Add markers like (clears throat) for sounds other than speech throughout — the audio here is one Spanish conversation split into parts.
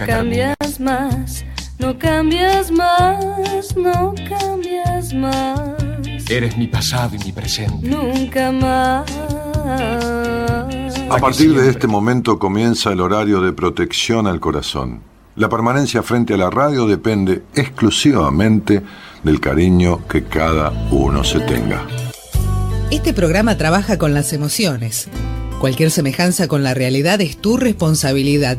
nunca cambias más, no cambias más, no cambias más. Eres mi pasado y mi presente. Nunca más. A partir de este momento comienza el horario de protección al corazón. La permanencia frente a la radio depende exclusivamente del cariño que cada uno se tenga. Este programa trabaja con las emociones. Cualquier semejanza con la realidad es tu responsabilidad,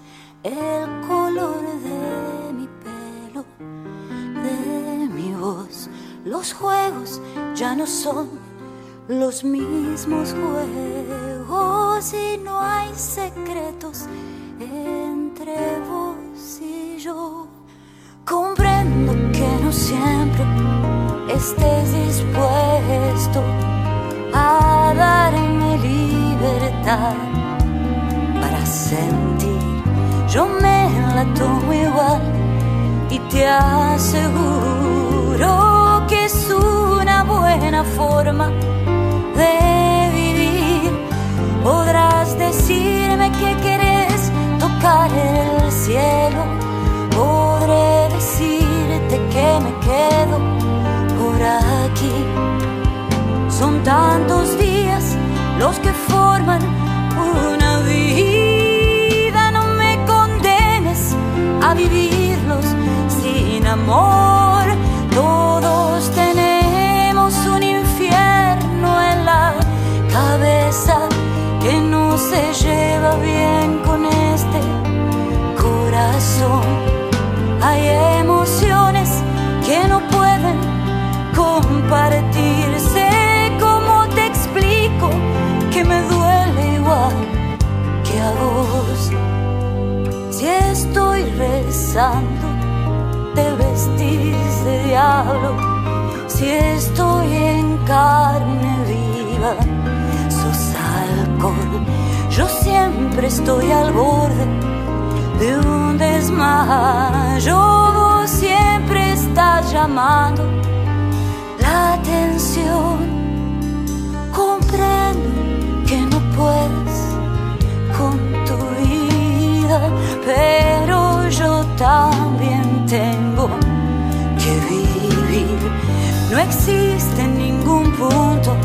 el color de mi pelo, de mi voz, los juegos ya no son los mismos juegos y no hay secretos entre vos y yo. Comprendo que no siempre estés dispuesto a darme libertad para sentir. Yo me la tomo igual y te aseguro que es una buena forma de vivir. Podrás decirme que querés tocar el cielo. Podré decirte que me quedo por aquí. Son tantos días los que forman a vivirlos sin amor. Todos tenemos un infierno en la cabeza que no se lleva bien con este corazón. Hay emociones que no pueden compartirse. ¿Cómo te explico que me duele igual que a vos? Si estoy rezando, te vestís de diablo. Si estoy en carne viva, sos alcohol. Yo siempre estoy al borde de un desmayo. Vos siempre estás llamando la atención. Comprendo que no puedes pero yo también tengo que vivir. No existe ningún punto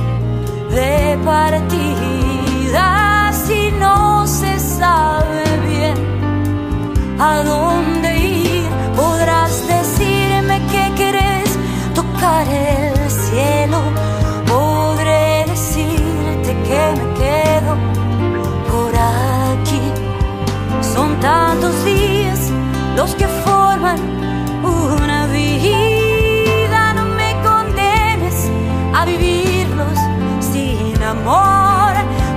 de partida si no se sabe bien a dónde ir. Podrás decirme que querés tocar el cielo. Podré decirte que me Tantos días los que forman una vida. No me condenes a vivirlos sin amor.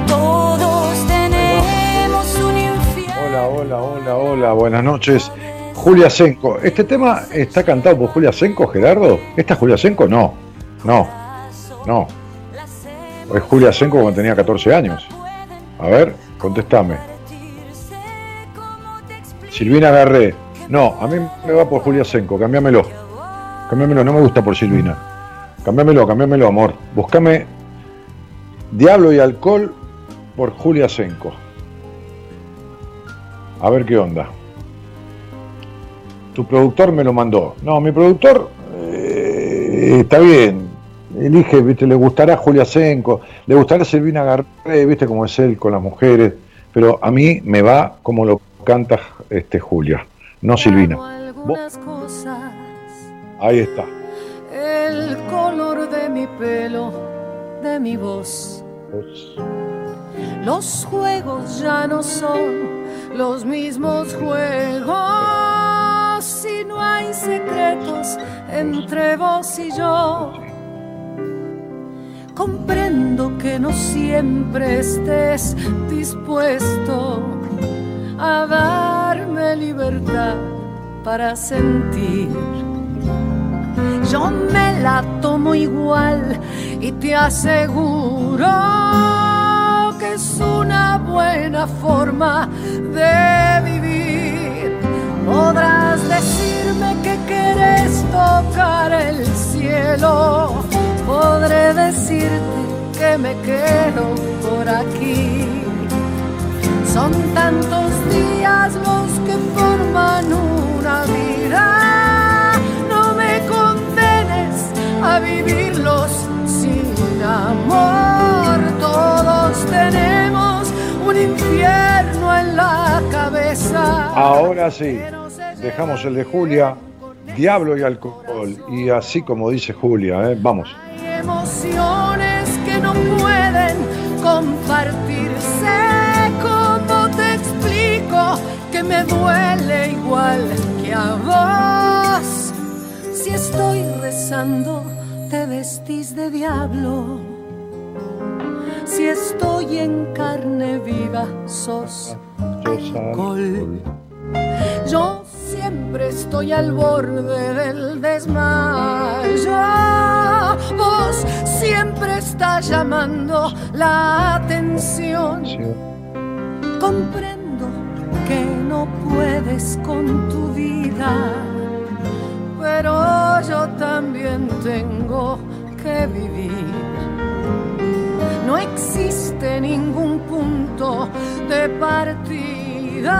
Todos tenemos un infierno. Hola, hola, hola, hola, buenas noches. Julia Senco. ¿Este tema está cantado por Julia Senco, Gerardo? ¿Esta es Julia Senco? No, no, no. Es Julia Senco cuando tenía 14 años. A ver, contestame. Silvina Garré. No, a mí me va por Julia Senco, cambiámelo. Cambiámelo, no me gusta por Silvina. Cambiámelo, cambiámelo, amor. Búscame Diablo y Alcohol por Julia Senco. A ver qué onda. Tu productor me lo mandó. No, mi productor eh, está bien. Elige, viste, le gustará Julia Senco, le gustará Silvina Garré, viste cómo es él con las mujeres, pero a mí me va como lo canta este Julia, no Silvina. Algunas cosas, Ahí está. el color de mi pelo, de mi voz. Los juegos ya no son los mismos juegos y no hay secretos entre vos y yo. Comprendo que no siempre estés dispuesto a darme libertad para sentir. Yo me la tomo igual y te aseguro que es una buena forma de vivir. Podrás decirme que quieres tocar el cielo, podré decirte que me quedo por aquí. Son tantos días los que forman una vida. No me condenes a vivirlos sin amor. Todos tenemos un infierno en la cabeza. Ahora sí, dejamos el de Julia, Diablo y Alcohol. Y así como dice Julia, ¿eh? vamos. Hay emociones que no pueden compartirse. ¿Cómo te explico que me duele igual que a vos? Si estoy rezando, te vestís de diablo. Si estoy en carne viva, sos alcohol. Yo siempre estoy al borde del desmayo. Vos siempre estás llamando la atención. Comprendo que no puedes con tu vida, pero yo también tengo que vivir. No existe ningún punto de partida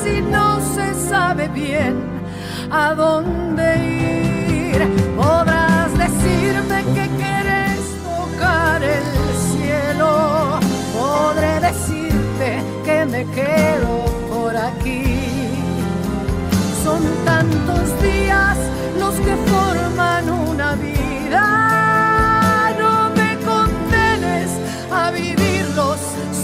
si no se sabe bien a dónde ir. Podrás decirme que quieres tocar el cielo, podré que me quedo por aquí. Son tantos días los que forman una vida. No me condenes a vivirlos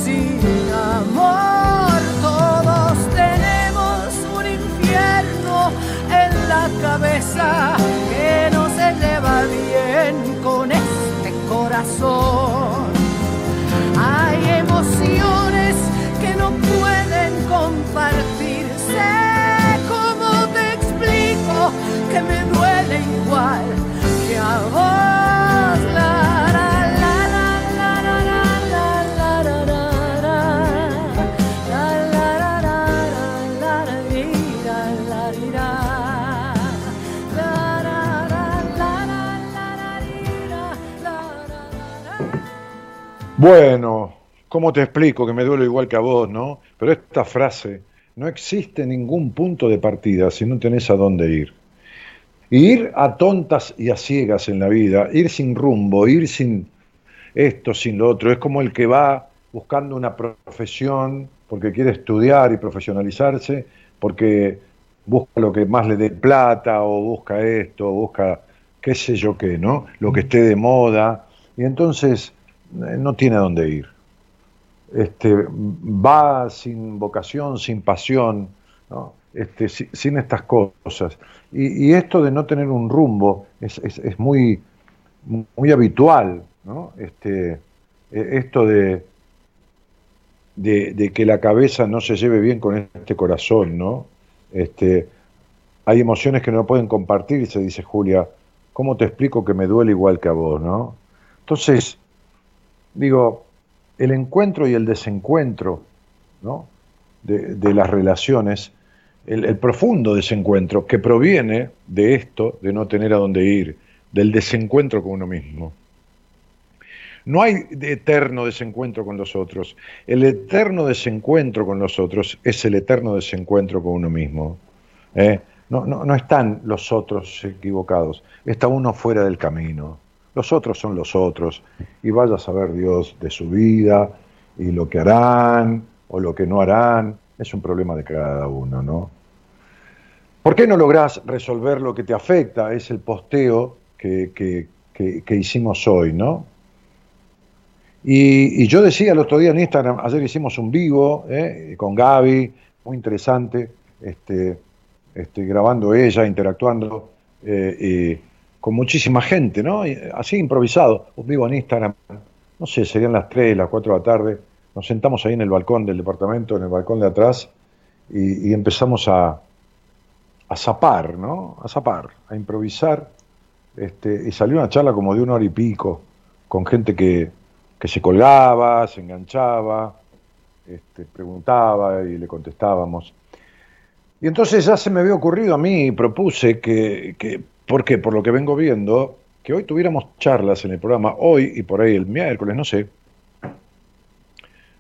sin amor. Todos tenemos un infierno en la cabeza que no se lleva bien con este corazón. Hay no pueden compartirse. ¿Cómo te explico que me duele igual que a vos? La, la, la, Bueno, ¿cómo te explico que me duele igual que a vos, no? Pero esta frase, no existe ningún punto de partida si no tenés a dónde ir. Ir a tontas y a ciegas en la vida, ir sin rumbo, ir sin esto, sin lo otro, es como el que va buscando una profesión porque quiere estudiar y profesionalizarse, porque busca lo que más le dé plata o busca esto, o busca qué sé yo qué, ¿no? Lo que esté de moda, y entonces eh, no tiene a dónde ir este, va sin vocación, sin pasión, este, si- sin estas cosas. Y, esto de no tener un rumbo es, muy, muy habitual, ¿no? Este, eh, esto de que la cabeza no se lleve bien con este corazón, ¿no? Este, hay emociones que no pueden compartirse, dice Julia. ¿Cómo te explico que me duele igual que a vos, no? Entonces, digo, el encuentro y el desencuentro ¿no? de, las relaciones, el, profundo desencuentro que proviene de esto, de no tener a dónde ir, del desencuentro con uno mismo. No hay eterno desencuentro con los otros. El eterno desencuentro con los otros es el eterno desencuentro con uno mismo. ¿eh? No, no, no están los otros equivocados, está uno fuera del camino. Los otros son los otros y vaya a saber Dios de su vida y lo que harán o lo que no harán. Es un problema de cada uno, ¿no? ¿Por qué no lográs resolver lo que te afecta? Es el posteo que, que- que- hicimos hoy, ¿no? Y, yo decía el otro día en Instagram, ayer hicimos un vivo ¿eh? con Gaby, muy interesante, este, este, grabando ella, interactuando eh, con muchísima gente, ¿no? Y así improvisado, un vivo en Instagram, no sé, serían las 3, las 4 de la tarde, nos sentamos ahí en el balcón del departamento, en el balcón de atrás, y, empezamos a, a zapar, ¿no? A zapar, a improvisar. Este, y salió una charla como de una hora y pico, con gente que, que se colgaba, se enganchaba, este, preguntaba y le contestábamos. Y entonces ya se me había ocurrido a mí propuse que, que, ¿por qué? Por lo que vengo viendo, que hoy tuviéramos charlas en el programa, hoy y por ahí el miércoles, no sé,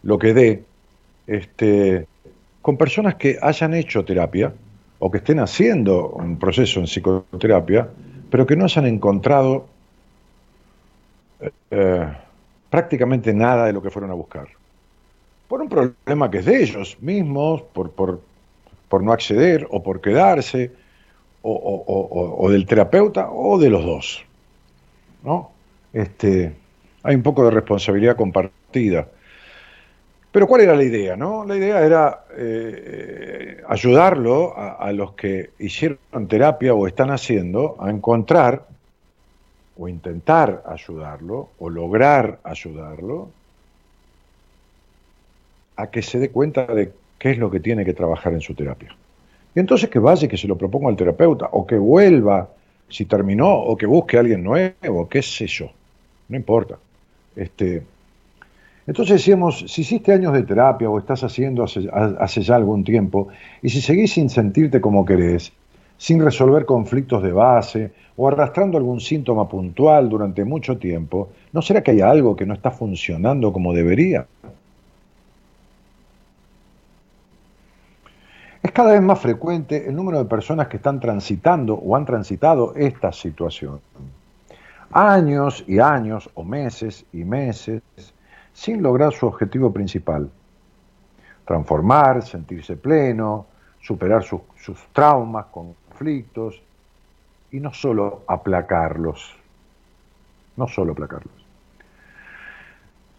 lo que dé, este, con personas que hayan hecho terapia o que estén haciendo un proceso en psicoterapia, pero que no hayan encontrado eh, prácticamente nada de lo que fueron a buscar. Por un problema que es de ellos mismos, por, por, por no acceder o por quedarse, o, o, o, del terapeuta o de los dos. ¿no? Este, hay un poco de responsabilidad compartida. Pero ¿cuál era la idea? No? La idea era eh, ayudarlo a, a, los que hicieron terapia o están haciendo a encontrar o intentar ayudarlo o lograr ayudarlo a que se dé cuenta de qué es lo que tiene que trabajar en su terapia. Y entonces que vaya y que se lo proponga al terapeuta o que vuelva si terminó o que busque a alguien nuevo, qué sé yo. No importa. Este, entonces decíamos, si hiciste años de terapia o estás haciendo hace, hace, ya algún tiempo, y si seguís sin sentirte como querés, sin resolver conflictos de base o arrastrando algún síntoma puntual durante mucho tiempo, ¿no será que hay algo que no está funcionando como debería? Es cada vez más frecuente el número de personas que están transitando o han transitado esta situación. Años y años o meses y meses sin lograr su objetivo principal. Transformar, sentirse pleno, superar sus, sus traumas, conflictos y no solo aplacarlos. No solo aplacarlos.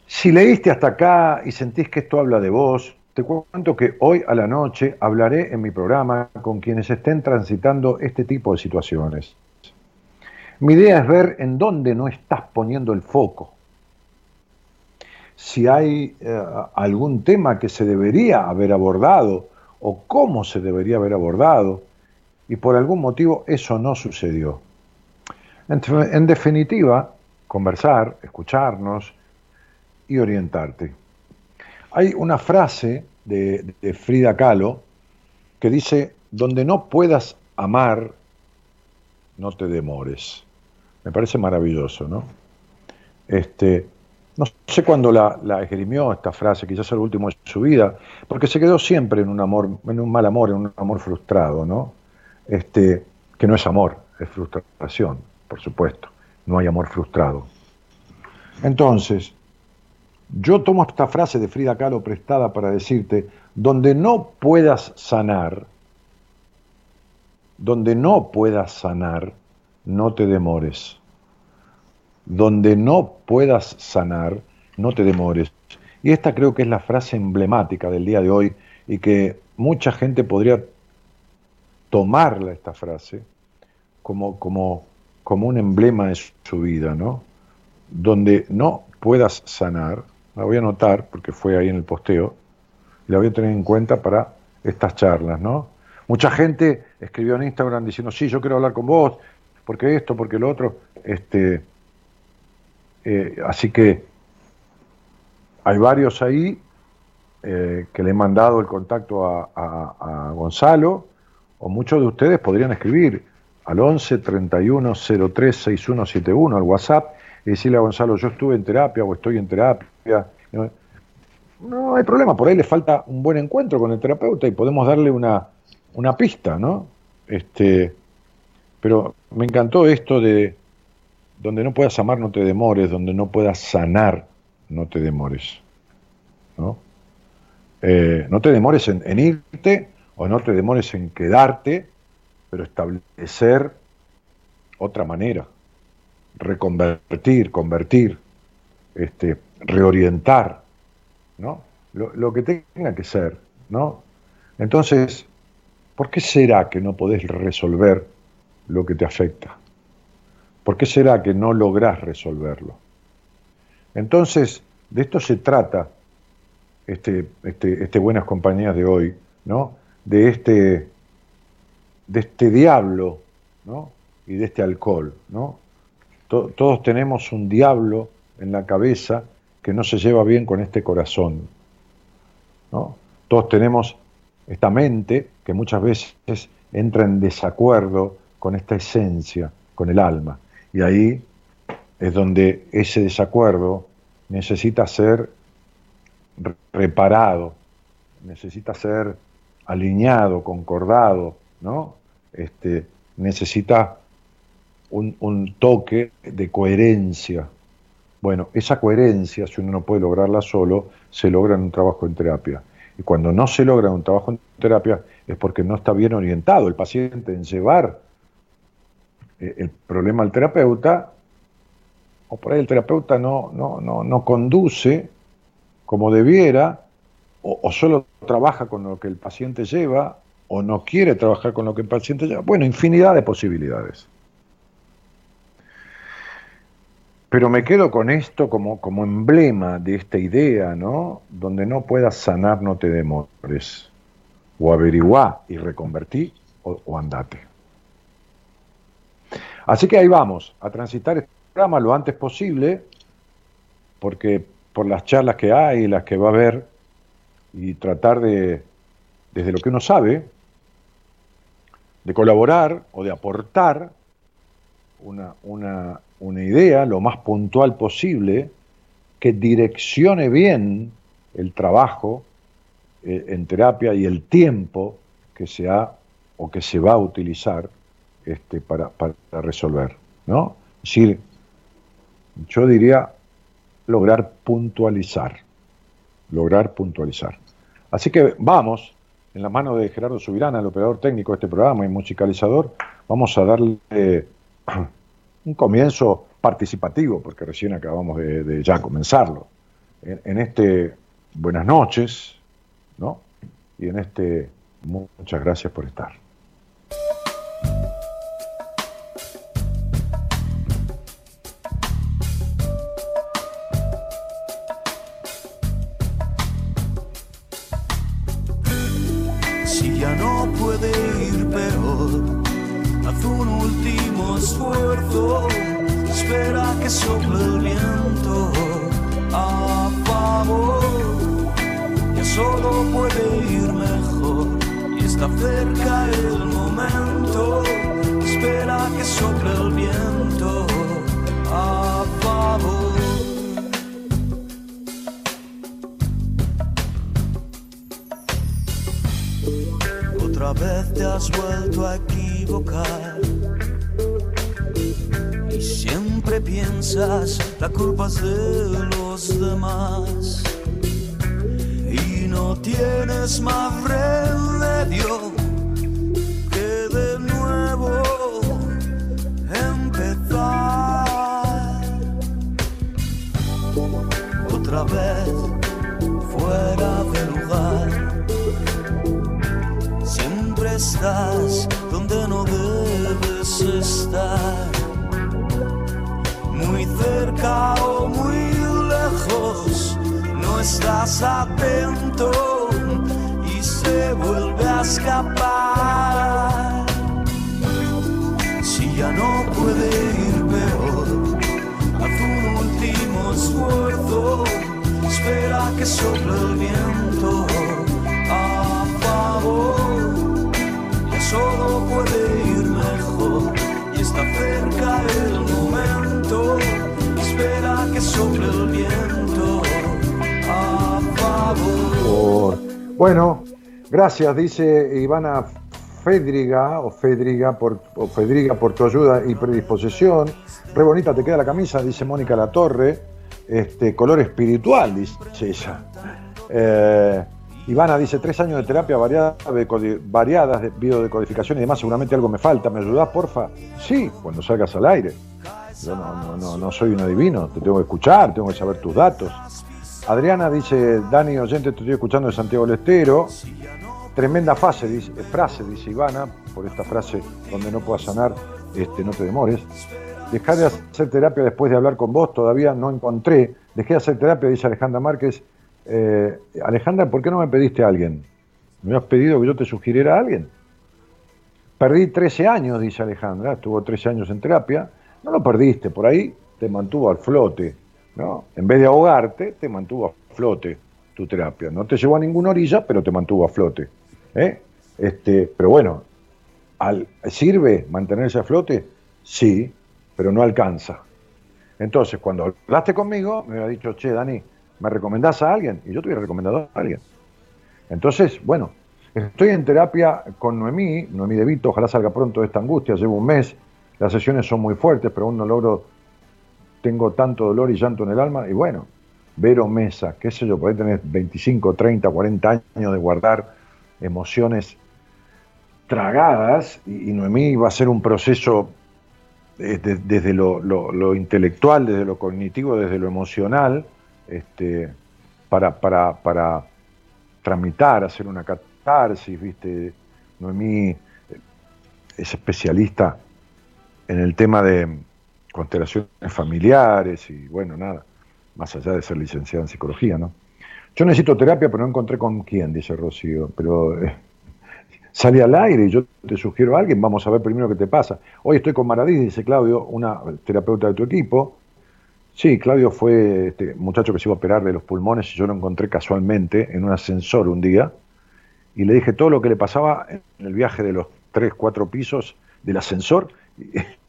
Si leíste hasta acá y sentís que esto habla de vos, te cuento que hoy a la noche hablaré en mi programa con quienes estén transitando este tipo de situaciones. Mi idea es ver en dónde no estás poniendo el foco si hay eh, algún tema que se debería haber abordado o cómo se debería haber abordado, y por algún motivo eso no sucedió. En, en definitiva, conversar, escucharnos y orientarte. Hay una frase de, Frida Kahlo que dice, donde no puedas amar, no te demores. Me parece maravilloso, ¿no? Este, no sé cuándo la, la, esgrimió esta frase, quizás el último de su vida, porque se quedó siempre en un amor, en un mal amor, en un amor frustrado, ¿no? Este, que no es amor, es frustración, por supuesto. No hay amor frustrado. Entonces, yo tomo esta frase de Frida Kahlo prestada para decirte, donde no puedas sanar, donde no puedas sanar, no te demores donde no puedas sanar, no te demores. Y esta creo que es la frase emblemática del día de hoy y que mucha gente podría tomarla esta frase como, como, como un emblema de su vida, ¿no? Donde no puedas sanar, la voy a anotar porque fue ahí en el posteo, y la voy a tener en cuenta para estas charlas, ¿no? Mucha gente escribió en Instagram diciendo, sí, yo quiero hablar con vos, porque esto, porque lo otro, este, eh, así que hay varios ahí eh, que le he mandado el contacto a, a, a, Gonzalo, o muchos de ustedes podrían escribir al 11 31 03 6171 al WhatsApp y decirle a Gonzalo, yo estuve en terapia o estoy en terapia. No, hay problema, por ahí le falta un buen encuentro con el terapeuta y podemos darle una, una pista, ¿no? Este, pero me encantó esto de, donde no puedas amar, no te demores, donde no puedas sanar, no te demores. ¿no? Eh, no te demores en, irte o no te demores en quedarte, pero establecer otra manera, reconvertir, convertir, este, reorientar, ¿no? Lo, lo, que tenga que ser, ¿no? Entonces, ¿por qué será que no podés resolver lo que te afecta? ¿Por qué será que no lográs resolverlo? Entonces, de esto se trata este, este, este Buenas Compañías de hoy, ¿no? De este, de este diablo ¿no? y de este alcohol. ¿no? Todos tenemos un diablo en la cabeza que no se lleva bien con este corazón. ¿no? Todos tenemos esta mente que muchas veces entra en desacuerdo con esta esencia, con el alma. Y ahí es donde ese desacuerdo necesita ser reparado, necesita ser alineado, concordado, ¿no? Este, necesita un, toque de coherencia. Bueno, esa coherencia, si uno no puede lograrla solo, se logra en un trabajo en terapia. Y cuando no se logra un trabajo en terapia es porque no está bien orientado el paciente en llevar eh, el problema al terapeuta, o por ahí el terapeuta no, no, no, no conduce como debiera, o, o, solo trabaja con lo que el paciente lleva, o no quiere trabajar con lo que el paciente lleva. Bueno, infinidad de posibilidades. Pero me quedo con esto como, como emblema de esta idea, ¿no? Donde no puedas sanar, no te demores. O averiguá y reconvertí, o, andate. Así que ahí vamos, a transitar este programa lo antes posible, porque por las charlas que hay, las que va a haber, y tratar de, desde lo que uno sabe, de colaborar o de aportar una, una, una idea lo más puntual posible que direccione bien el trabajo eh, en terapia y el tiempo que se ha o que se va a utilizar este, para, para resolver. ¿no? Es decir, yo diría lograr puntualizar. Lograr puntualizar. Así que vamos, en la mano de Gerardo Subirana, el operador técnico de este programa y musicalizador, vamos a darle (clears throat) un comienzo participativo, porque recién acabamos de, ya comenzarlo, en, en, este buenas noches, ¿no? Y en este muchas gracias por estar. Gracias, dice Ivana Fedriga o Fedriga por, Fedriga por tu ayuda y predisposición. Re bonita te queda la camisa, dice Mónica Latorre. Este, color espiritual, dice ella. Eh, Ivana dice, tres años de terapia variada, de, variadas de biodecodificación y demás, seguramente algo me falta. ¿Me ayudás, porfa? Sí, cuando salgas al aire. Yo no, no, no, no, soy un adivino, te tengo que escuchar, tengo que saber tus datos. Adriana dice, Dani, oyente, te estoy escuchando de Santiago del Estero. Tremenda dice, frase, dice Ivana, por esta frase donde no puedas sanar, este, no te demores. Dejar de hacer terapia después de hablar con vos, todavía no encontré. Dejé de hacer terapia, dice Alejandra Márquez, eh, Alejandra, ¿por qué no me pediste a alguen? ¿Me has pedido que yo te sugiriera a alguien? Perdí 13 años, dice Alejandra, estuvo 13 años en terapia. No lo perdiste, por ahí te mantuvo al flote, ¿no? En vez de ahogarte, te mantuvo a flote tu terapia. No te llevó a ninguna orilla, pero te mantuvo a flote. ¿Eh? Este, pero bueno, al, ¿sirve mantenerse a flote? Sí, pero no alcanza. Entonces, cuando hablaste conmigo, me había dicho, che, Dani, ¿me recomendás a alguien? Y yo te hubiera recomendado a alguien. Entonces, bueno, estoy en terapia con Noemí, Noemí De Vito, ojalá salga pronto de esta angustia, llevo un mes, las sesiones son muy fuertes, pero aún no logro, tengo tanto dolor y llanto en el alma, y bueno, Vero Mesa, qué sé yo, puede tener 25, 30, 40 años de guardar emociones tragadas, y, y Noemí va a ser un proceso eh, de- desde lo, lo- lo intelectual, desde lo cognitivo, desde lo emocional, este, para, para, para tramitar, hacer una catarsis, ¿viste? Noemí eh, es especialista en el tema de constelaciones familiares y bueno, nada, más allá de ser licenciada en psicología, ¿no? Yo necesito terapia, pero no encontré con quién, dice Rocío, pero eh, sale al aire y yo te sugiero a alguien, vamos a ver primero qué te pasa. Hoy estoy con Maradís, dice Claudio, una terapeuta de tu equipo. Sí, Claudio fue este muchacho que se iba a operar de los pulmones y yo lo encontré casualmente en un ascensor un día y le dije todo lo que le pasaba en el viaje de los tres, cuatro pisos del ascensor. (laughs)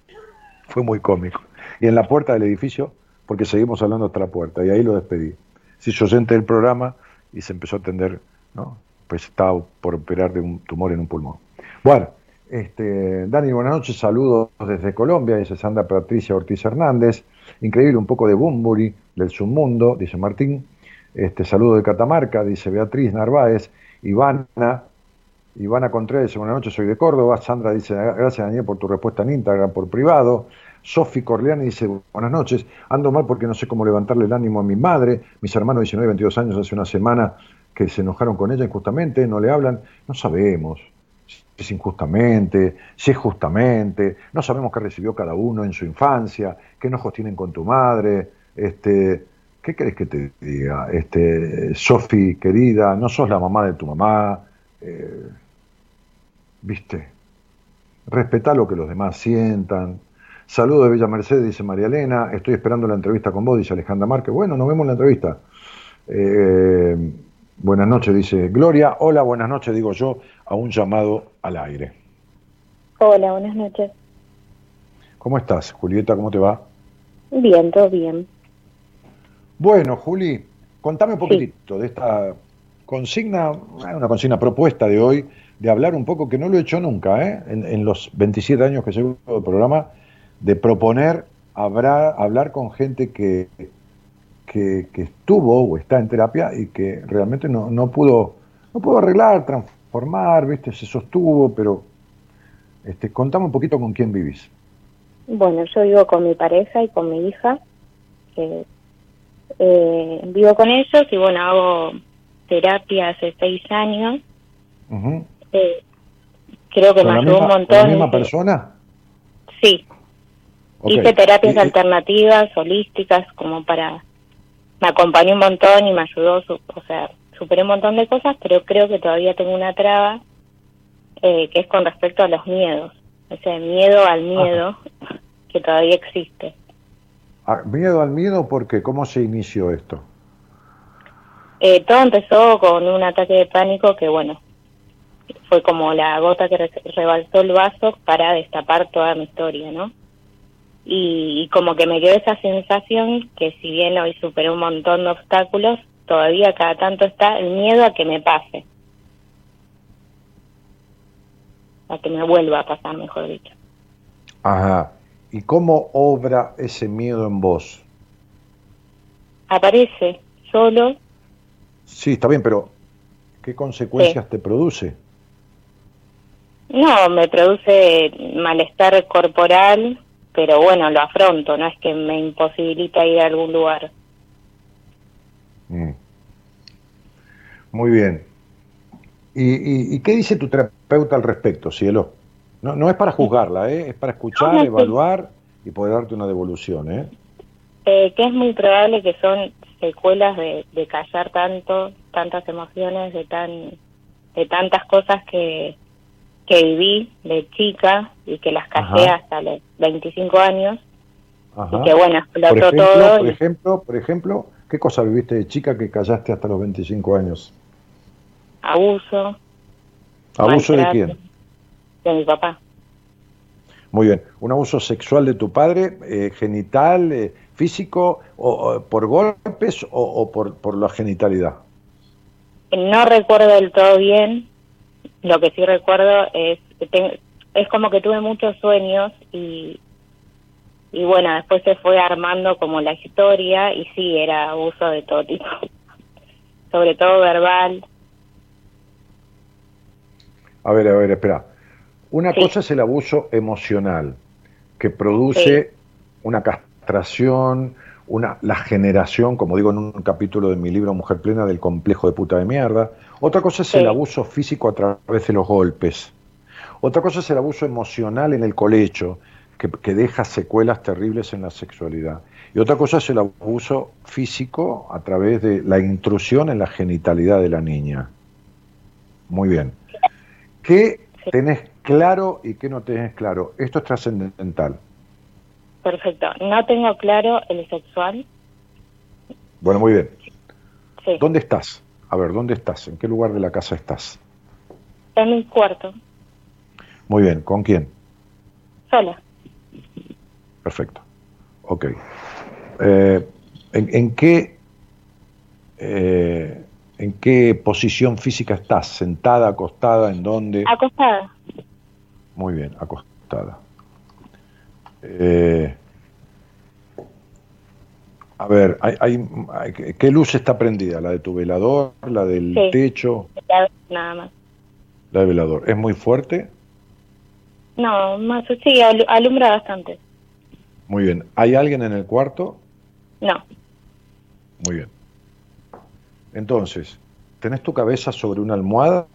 fue muy cómico. Y en la puerta del edificio, porque seguimos hablando hasta la puerta, y ahí lo despedí. Se hizo oyente del programa y se empezó a atender, ¿no? Pues estaba por operar de un tumor en un pulmón. Bueno, este, Dani, buenas noches, saludos desde Colombia, dice Sandra Patricia Ortiz Hernández. Increíble, un poco de Bumburi, del submundo, dice Martín. Este, saludo de Catamarca, dice Beatriz Narváez. Ivana, Ivana Contreras buenas noches, soy de Córdoba. Sandra dice, gracias Daniel por tu respuesta en Instagram, por privado. Sofi Corleani dice, buenas noches, ando mal porque no sé cómo levantarle el ánimo a mi madre. Mis hermanos 19 22 años hace una semana que se enojaron con ella injustamente, no le hablan. No sabemos si es injustamente, si es justamente, no sabemos qué recibió cada uno en su infancia, qué enojos tienen con tu madre, este, ¿qué querés que te diga? Este, Sofi, querida, no sos la mamá de tu mamá, eh, viste, respetá lo que los demás sientan. Saludos de Villa Mercedes, dice María Elena, estoy esperando la entrevista con vos, dice Alejandra Márquez. Bueno, nos vemos en la entrevista. Eh, buenas noches, dice Gloria. Hola, buenas noches, digo yo, a un llamado al aire. Hola, buenas noches. ¿Cómo estás, Julieta? ¿Cómo te va? Bien, todo bien. Bueno, Juli, contame un poquitito de esta consigna, una consigna propuesta de hoy, de hablar un poco, que no lo he hecho nunca, ¿eh? en, en los 27 años que llevo el programa, de proponer habrá, hablar con gente que, que, que estuvo o está en terapia y que realmente no, no pudo no pudo arreglar, transformar, ¿viste? se sostuvo, pero este, contame un poquito con quién vivís. Bueno, yo vivo con mi pareja y con mi hija. que, eh, vivo con ellos y bueno, hago terapia hace seis años. Eh, creo que ¿Con me un montón. ¿Con la misma persona? Sí, Hice terapias Y- alternativas, holísticas, como para... Me acompañó un montón y me ayudó, su- o sea, superé un montón de cosas, pero creo que todavía tengo una traba eh, que es con respecto a los miedos. Ese miedo al miedo (laughs) que todavía existe. Ah, Miedo al miedo, porque ¿cómo se inició esto? Eh, todo empezó con un ataque de pánico que, bueno, fue como la gota que re- rebalsó el vaso para destapar toda mi historia, ¿no? Y, como que me quedó esa sensación que si bien hoy superé un montón de obstáculos, todavía cada tanto está el miedo a que me pase. A que me vuelva a pasar, mejor dicho. Ajá. ¿Y cómo obra ese miedo en vos? Aparece solo, Sí, está bien, pero ¿qué consecuencias te produce? no, me produce malestar corporal, pero bueno, lo afronto, no es que me imposibilita ir a algún lugar. Mm. Muy bien. ¿Y, y, y qué dice tu terapeuta al respecto, cielo? No, no es para juzgarla, ¿eh? es para escuchar, No, no, sí. evaluar y poder darte una devolución. ¿eh? Eh, que es muy probable que son secuelas de, de callar tanto, tantas emociones, de tan, de tantas cosas que, que viví de chica y que las casé Ajá. hasta los 25 años. Ajá. Y que bueno, Por explotó ejemplo, todo. por y- ejemplo, por ejemplo, ¿qué cosa viviste de chica que callaste hasta los 25 años? abuso. ¿Abuso de quién? De mi papá. Muy bien. ¿Un abuso sexual de tu padre, eh, genital, eh, físico, o, o por golpes o, o por, por la genitalidad? No recuerdo del todo bien. Lo que sí recuerdo es es como que tuve muchos sueños y y bueno, después se fue armando como la historia y sí, era abuso de todo tipo. (laughs) Sobre todo verbal. A ver, a ver, espera. Una Sí. cosa es el abuso emocional, que produce una castración, una, la generación, como digo en un capítulo de mi libro Mujer Plena, del complejo de puta de mierda. Otra cosa es Sí. el abuso físico a través de los golpes. Otra cosa es el abuso emocional en el colecho, que, que deja secuelas terribles en la sexualidad. Y otra cosa es el abuso físico a través de la intrusión en la genitalidad de la niña. Muy bien. ¿Qué tenés claro y qué no tenés claro? Esto es trascendental. Perfecto. No tengo claro el sexual. Bueno, muy bien. Sí. ¿Dónde estás? A ver, ¿dónde estás? ¿En qué lugar de la casa estás? En mi cuarto. Muy bien, ¿con quién? Sola. Perfecto. Ok. Eh, ¿en, en qué, eh, ¿En qué posición física estás? ¿Sentada, acostada, en dónde? Acostada. Muy bien, acostada. Eh, a ver, hay, hay- ¿qué luz está prendida? ¿La de tu velador? ¿La del Sí. techo? Nada más. La del velador. ¿Es muy fuerte? No, más sí, alu- alumbra bastante. Muy bien. ¿Hay alguien en el cuarto? No. Muy bien. Entonces, ¿tenés tu cabeza sobre una almohada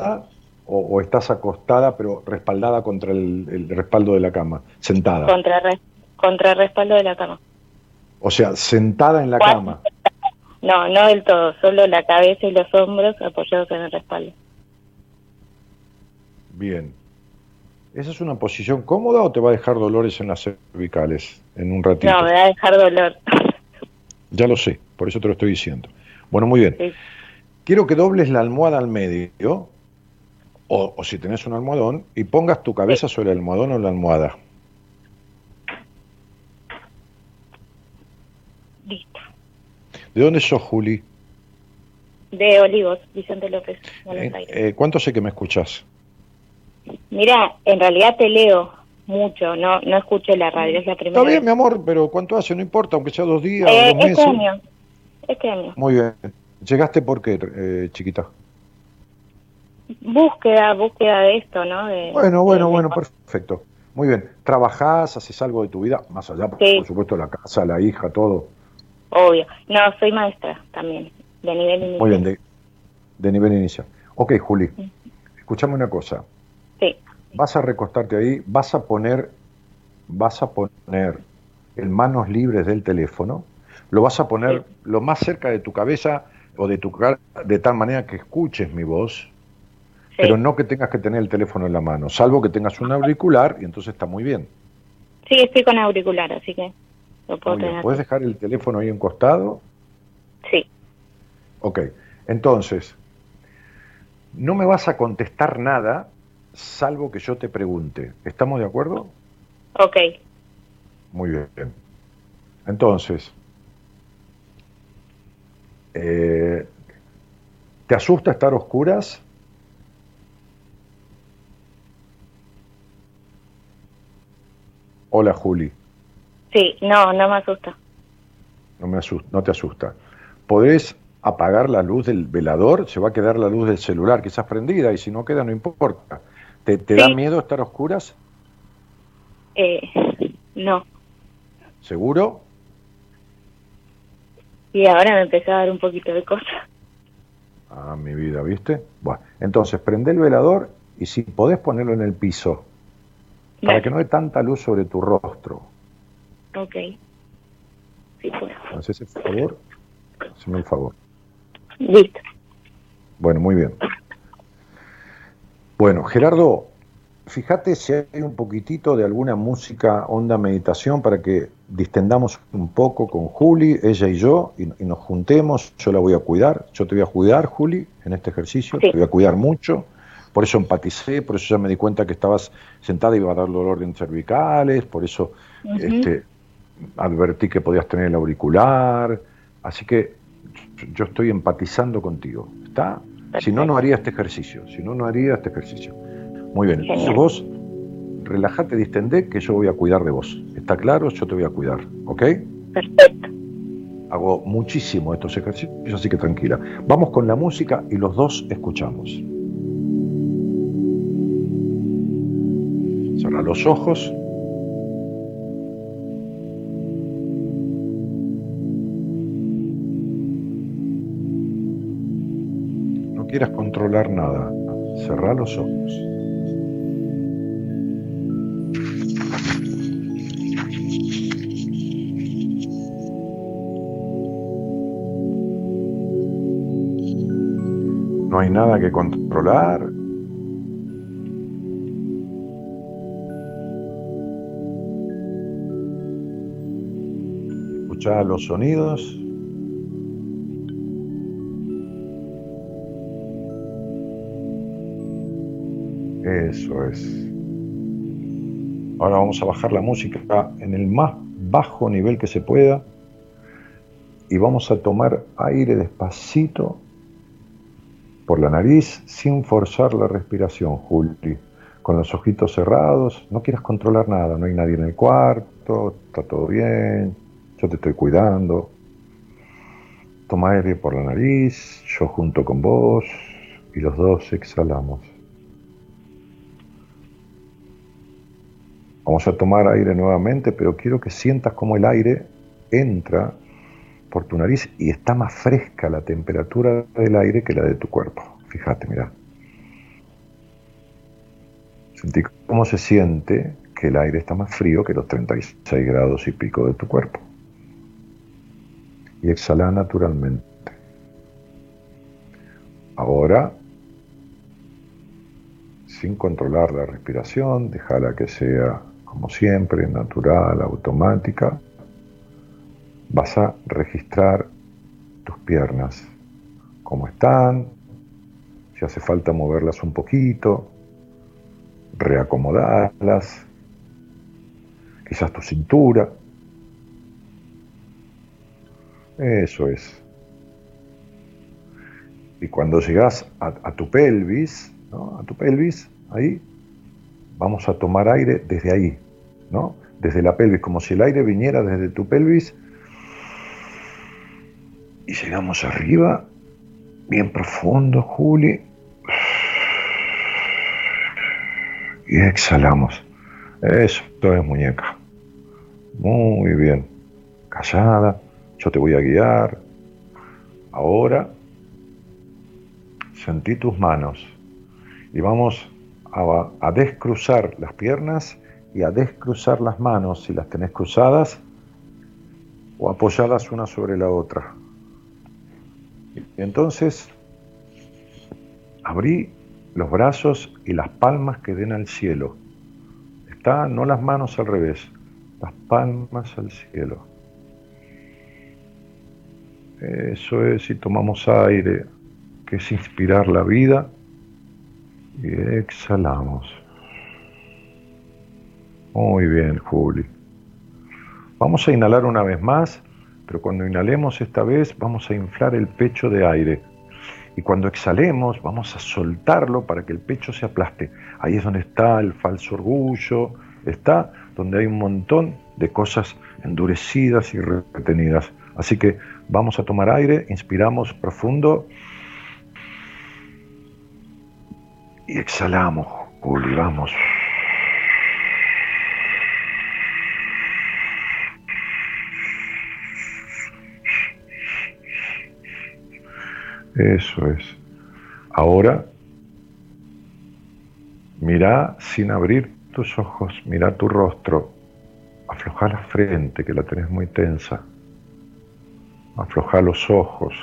o, o estás acostada pero respaldada contra el, el respaldo de la cama? Sentada. Contra, re- contra el respaldo de la cama. O sea, sentada en la ¿Cuál? cama. No, no del todo, solo la cabeza y los hombros apoyados en el respaldo. Bien. ¿Esa es una posición cómoda o te va a dejar dolores en las cervicales en un ratito? No, me va a dejar dolor. (laughs) Ya lo sé, por eso te lo estoy diciendo. Bueno, muy bien. Sí. Quiero que dobles la almohada al medio, o, o si tenés un almohadón, y pongas tu cabeza sobre el almohadón o la almohada. Listo. ¿De dónde sos, Juli? De Olivos, Vicente López, Buenos Eh, Aires. eh, ¿Cuánto sé que me escuchás? Mira, en realidad te leo mucho, no no escucho la radio, es la primera Está bien, mi vez. amor, pero ¿cuánto hace? No importa, aunque sea dos días Eh, o dos meses. este año, este año. Muy bien. ¿Llegaste por qué, eh, chiquita? Búsqueda, búsqueda de esto, ¿no? De- Bueno, bueno, de- bueno, perfecto. Muy bien. ¿Trabajás? ¿Haces algo de tu vida? Más allá, Sí. por supuesto, la casa, la hija, todo. Obvio. No, soy maestra también, de nivel inicial. Muy bien, de, de nivel inicial. Ok, Juli, escúchame una cosa. Sí, Vas a recostarte ahí, vas a poner, vas a poner en manos libres del teléfono, lo vas a poner lo más cerca de tu cabeza o de tu cara, de tal manera que escuches mi voz. Pero no que tengas que tener el teléfono en la mano, salvo que tengas un auricular y entonces está muy bien. Sí, estoy con auricular, así que lo puedo tener. ¿Puedes dejar el teléfono ahí encostado? Sí, Ok, entonces, no me vas a contestar nada salvo que yo te pregunte. ¿Estamos de acuerdo? ok. Muy bien. Entonces, eh, ¿te asusta estar a oscuras? Hola, Juli. Sí, no, no me asusta. No, me asusta, no te asusta. ¿Podés apagar la luz del velador? Se va a quedar la luz del celular quizás prendida y si no queda no importa. ¿Te, te da miedo estar a oscuras? Eh, no. ¿Seguro? Y ahora me empezó a dar un poquito de cosa. Ah, mi vida, ¿viste? Bueno, entonces prende el velador y si podés ponerlo en el piso, para que no dé tanta luz sobre tu rostro. Ok. Sí, puedo. ¿Me haces el favor? Haceme el favor. Listo. Bueno, muy bien. Bueno, Gerardo, fíjate si hay un poquitito de alguna música, onda meditación, para que distendamos un poco con Juli, ella y yo, y, nos juntemos. Yo la voy a cuidar, yo te voy a cuidar, Juli, en este ejercicio, te voy a cuidar mucho. Por eso empaticé, por eso ya me di cuenta que estabas sentada y iba a dar dolor en cervicales, por eso este, advertí que podías tener el auricular. Así que yo estoy empatizando contigo, ¿está? Si no, no haría este ejercicio, si no, no haría este ejercicio. Muy bien, entonces vos relájate, distendé, que yo voy a cuidar de vos. ¿Está claro? Yo te voy a cuidar, ¿ok? Perfecto. Hago muchísimo estos ejercicios, así que tranquila. Vamos con la música y los dos escuchamos. Cierra los ojos. No quieras controlar nada. Cerra los ojos. no hay nada que controlar. Escuchar los sonidos. Eso es. Ahora vamos a bajar la música en el más bajo nivel que se pueda y vamos a tomar aire despacito por la nariz sin forzar la respiración, Juli. Con los ojitos cerrados, no quieras controlar nada, no hay nadie en el cuarto, está todo bien, yo te estoy cuidando. Toma aire por la nariz, yo junto con vos y los dos exhalamos. Vamos a tomar aire nuevamente, pero quiero que sientas cómo el aire entra por tu nariz y está más fresca la temperatura del aire que la de tu cuerpo. Fíjate, mira. Sentí cómo se siente que el aire está más frío que los 36 grados y pico de tu cuerpo. Y exhala naturalmente. Ahora, sin controlar la respiración, déjala que sea como siempre, natural, automática vas a registrar tus piernas, cómo están, si hace falta moverlas un poquito, reacomodarlas, quizás tu cintura. Eso es. Y cuando llegas a, tu pelvis, a tu pelvis, ahí, vamos a tomar aire desde ahí, ¿no? Desde la pelvis, como si el aire viniera desde tu pelvis y llegamos arriba, bien profundo, Juli. Y exhalamos. Eso es muñeca. Muy bien. Callada. Yo te voy a guiar. Ahora, sentí tus manos. Y vamos a, descruzar las piernas y a descruzar las manos si las tenés cruzadas o apoyadas una sobre la otra. Y entonces abrí los brazos y las palmas que den al cielo. Está, no las manos al revés, las palmas al cielo. Eso es, y tomamos aire, que es inspirar la vida, y exhalamos. Muy bien, Juli. Vamos a inhalar una vez más pero cuando inhalemos esta vez vamos a inflar el pecho de aire. Y cuando exhalemos vamos a soltarlo para que el pecho se aplaste. Ahí es donde está el falso orgullo, está donde hay un montón de cosas endurecidas y retenidas. Así que vamos a tomar aire, inspiramos profundo y exhalamos, Juli. Eso es. Ahora, mira sin abrir tus ojos, mira tu rostro, afloja la frente que la tenés muy tensa, afloja los ojos,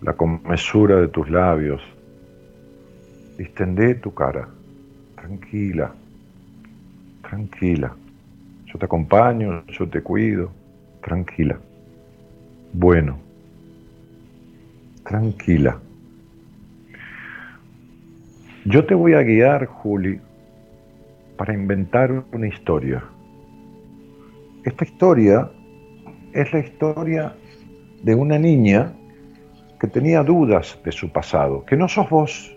la comesura de tus labios, distendé tu cara, Tranquila, tranquila. Yo te acompaño, yo te cuido. Tranquila. Bueno, tranquila. Yo te voy a guiar, Juli, para inventar una historia. Esta historia es la historia de una niña que tenía dudas de su pasado, que no sos vos,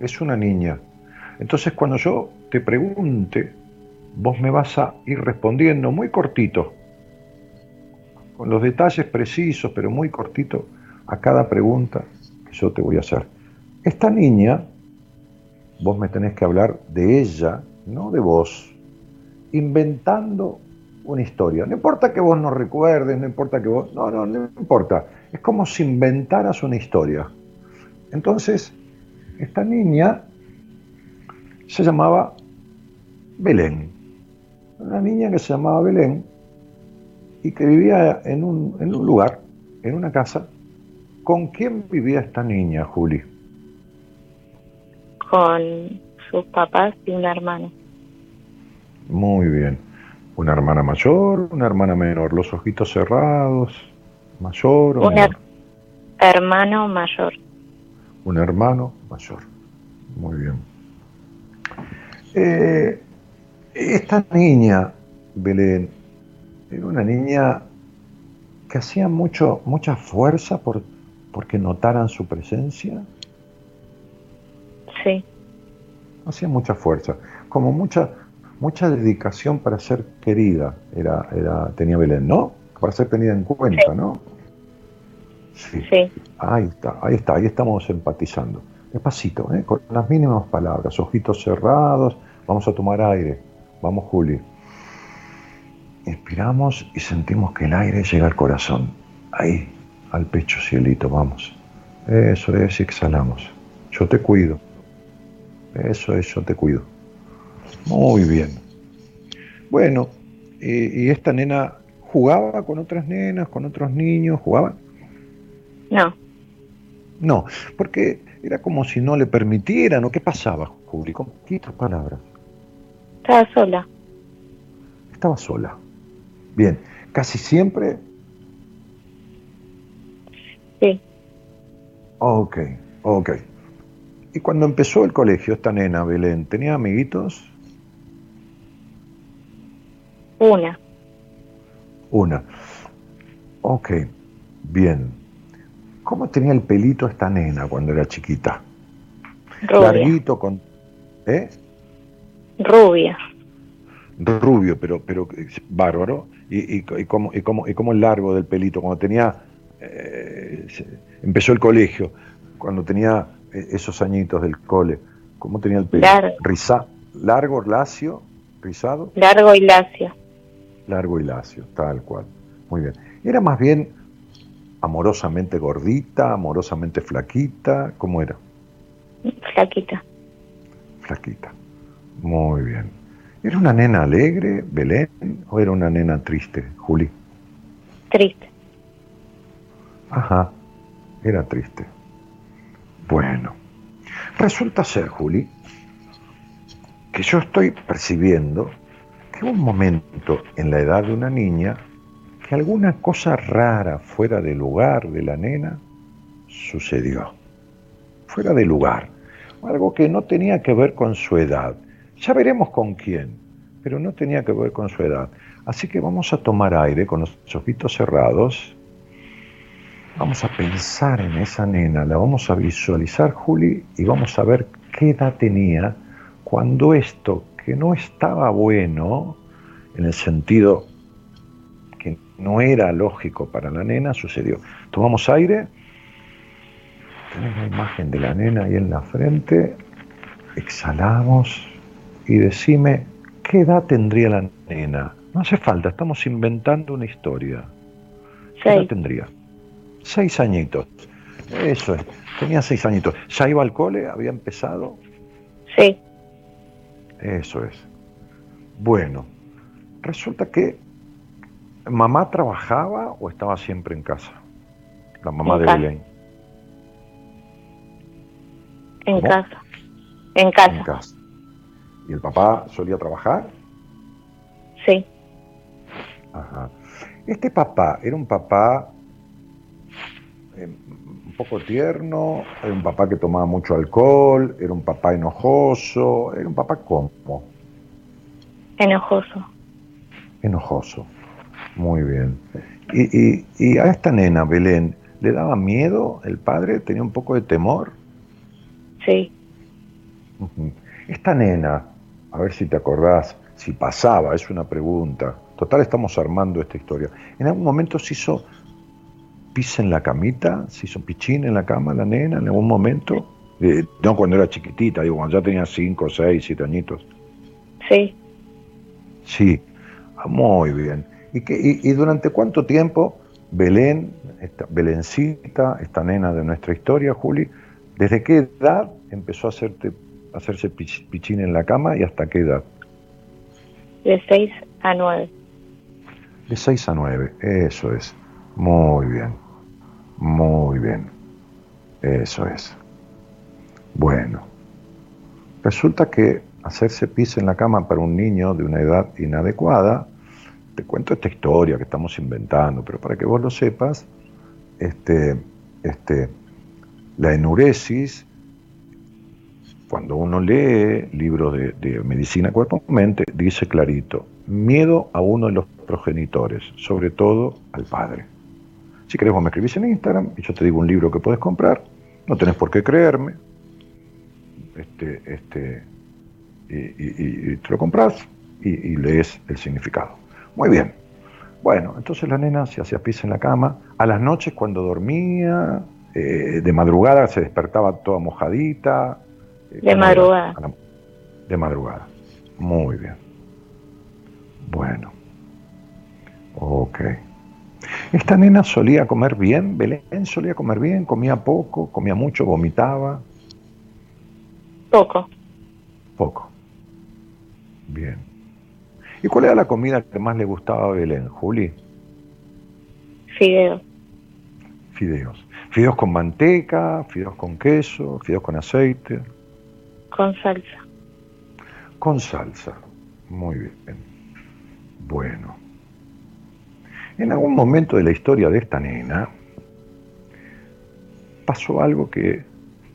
es una niña. Entonces cuando yo te pregunte, vos me vas a ir respondiendo muy cortito, con los detalles precisos, pero muy cortito, a cada pregunta que yo te voy a hacer. Esta niña, vos me tenés que hablar de ella, no de vos, inventando una historia. No importa que vos no recuerdes, no importa que vos... No, no, no importa. Es como si inventaras una historia. Entonces, esta niña se llamaba Belén. Una niña que se llamaba Belén y que vivía en un, en un lugar, en una casa. ¿Con quién vivía esta niña, Juli? Con sus papás y una hermana. Muy bien. ¿Una hermana mayor, una hermana menor? ¿Los ojitos cerrados? ¿Mayor o Un menor? her- hermano mayor. Un hermano mayor. Muy bien. Eh, esta niña, Belén, era una niña que hacía mucho, mucha fuerza por, porque notaran su presencia. Sí, Hacía mucha fuerza, como mucha, mucha dedicación para ser querida, era, era, tenía Belén, ¿no? Para ser tenida en cuenta, ¿no? Sí. sí. Ahí está, ahí está, ahí estamos empatizando. Despacito, ¿eh? con las mínimas palabras, ojitos cerrados, vamos a tomar aire. Vamos, Juli. Inspiramos y sentimos que el aire llega al corazón. Ahí, al pecho, cielito, vamos. Eso es, y exhalamos. Yo te cuido. Eso es, yo te cuido. Muy bien. Bueno, y, y esta nena jugaba con otras nenas, con otros niños, jugaban. No, No, porque era como si no le permitieran, ¿o qué pasaba, Juli? Con poquitas palabras. estaba sola. Estaba sola. Bien, casi siempre. Sí, Ok, ok. Y cuando empezó el colegio, esta nena, Belén, ¿tenía amiguitos? Una. Una. Ok, bien. ¿Cómo tenía el pelito esta nena cuando era chiquita? Rubia. Larguito, con. ¿Eh? Rubia. rubio, pero, pero bárbaro, y, y, y, como, y, como, y como el largo del pelito, cuando tenía, eh, empezó el colegio, cuando tenía eh, esos añitos del cole, ¿cómo tenía el pelo? Largo. Risa- largo, lacio, rizado, Largo y lacio. Largo y lacio, tal cual. Muy bien. Era más bien amorosamente gordita, amorosamente flaquita, ¿cómo era? Flaquita. Flaquita. Muy bien. ¿Era una nena alegre, Belén, o era una nena triste, Juli? Triste. Ajá, era triste. Bueno, resulta ser, Juli, que yo estoy percibiendo hubo un momento en la edad de una niña que alguna cosa rara fuera de lugar de la nena sucedió. Fuera de lugar. Algo que no tenía que ver con su edad. Ya veremos con quién, pero no tenía que ver con su edad. Así que vamos a tomar aire con los ojitos cerrados. Vamos a pensar en esa nena, la vamos a visualizar, Juli, y vamos a ver qué edad tenía cuando esto, que no estaba bueno, en el sentido que no era lógico para la nena, sucedió. Tomamos aire, tenés la imagen de la nena ahí en la frente, exhalamos y decime, ¿qué edad tendría la nena? No hace falta, estamos inventando una historia. ¿Qué edad tendría? Seis añitos. Eso es, tenía seis añitos. ¿Ya iba al cole? ¿Había empezado? Sí, Eso es. Bueno, resulta que mamá trabajaba o estaba siempre en casa. La mamá En de casa. Belén. en ¿Cómo? casa. En En casa. casa. ¿Y el papá solía trabajar? Sí. Ajá. Este papá era un papá eh, un poco tierno, era un papá que tomaba mucho alcohol, era un papá enojoso, era un papá cómo? Enojoso. Enojoso. Muy bien. Y, y, y a esta nena, Belén, ¿le daba miedo el padre? ¿Tenía un poco de temor? Sí. Esta nena, a ver si te acordás, si pasaba, es una pregunta. Total, estamos armando esta historia. ¿En algún momento se hizo pis en la camita? ¿Se hizo pichín en la cama la nena en algún momento? Eh, no cuando era chiquitita, digo, cuando ya tenía 5, 6, 7 añitos. Sí. Sí, Ah, muy bien. ¿Y, qué- y, y durante cuánto tiempo Belén, esta, Belencita, esta nena de nuestra historia, Juli, desde qué edad empezó a, hacerte, a hacerse pich- pichín en la cama y hasta qué edad? De 6 a 9. De 6 a 9, eso es. Muy bien, muy bien. Eso es. Bueno, resulta que hacerse pis en la cama para un niño de una edad inadecuada, te cuento esta historia que estamos inventando, pero para que vos lo sepas, este, este, la enuresis, cuando uno lee libros de, de medicina cuerpo-mente, dice clarito, miedo a uno de los progenitores, sobre todo al padre. Si querés vos me escribís en Instagram y yo te digo un libro que puedes comprar, no tenés por qué creerme, este, este, y, y- y- y te lo compras y, y lees el significado. Muy bien. Bueno, entonces la nena se hacía pis en la cama. A las noches cuando dormía, eh, de madrugada se despertaba toda mojadita. eh, De madrugada. La- De madrugada. Muy bien. Bueno. Ok. Esta nena solía comer bien, Belén solía comer bien, comía poco, comía mucho, vomitaba, Poco. poco. Bien. ¿Y cuál era la comida que más le gustaba a Belén, Juli? Fideo. Fideos. Fideos con manteca, fideos con queso, fideos con aceite, Con salsa. con salsa. Muy bien. Bueno. En algún momento de la historia de esta nena pasó algo que,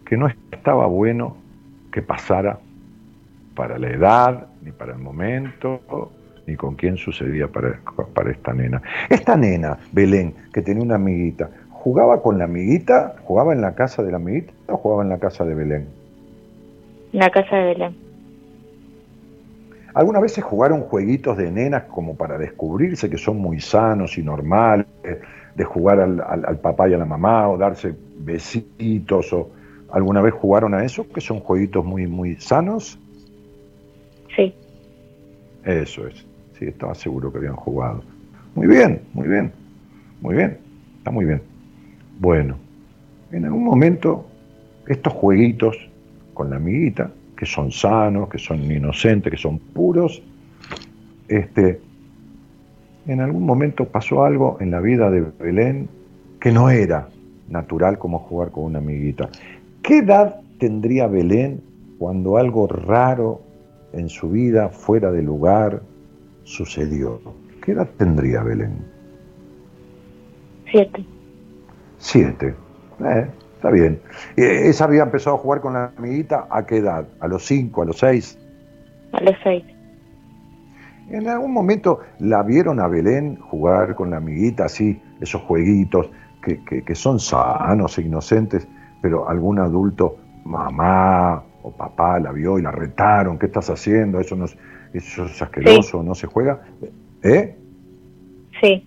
que no estaba bueno que pasara para la edad, ni para el momento, ni con quién sucedía para, para esta nena. Esta nena, Belén, que tenía una amiguita, ¿jugaba con la amiguita? ¿Jugaba en la casa de la amiguita o jugaba en la casa de Belén? La casa de Belén. ¿Alguna vez se jugaron jueguitos de nenas como para descubrirse que son muy sanos y normales, de jugar al, al- al papá y a la mamá o darse besitos o alguna vez jugaron a eso, que son jueguitos muy, muy sanos? Sí. Eso es, sí, estaba seguro que habían jugado. Muy bien, muy bien, muy bien, está muy bien. Bueno, en algún momento estos jueguitos con la amiguita, que son sanos, que son inocentes, que son puros, este, en algún momento pasó algo en la vida de Belén que no era natural como jugar con una amiguita. ¿Qué edad tendría Belén cuando algo raro en su vida, fuera de lugar, sucedió? ¿Qué edad tendría Belén? Siete. Siete. Eh, está bien. Eh, ¿Esa había empezado a jugar con la amiguita a qué edad? ¿A los cinco, a los seis? A los seis. En algún momento la vieron a Belén jugar con la amiguita, así, esos jueguitos que, que- que son sanos e inocentes, pero algún adulto, mamá o papá, la vio y la retaron, ¿qué estás haciendo? Eso no es, eso es asqueroso, no se juega. ¿Eh? Sí.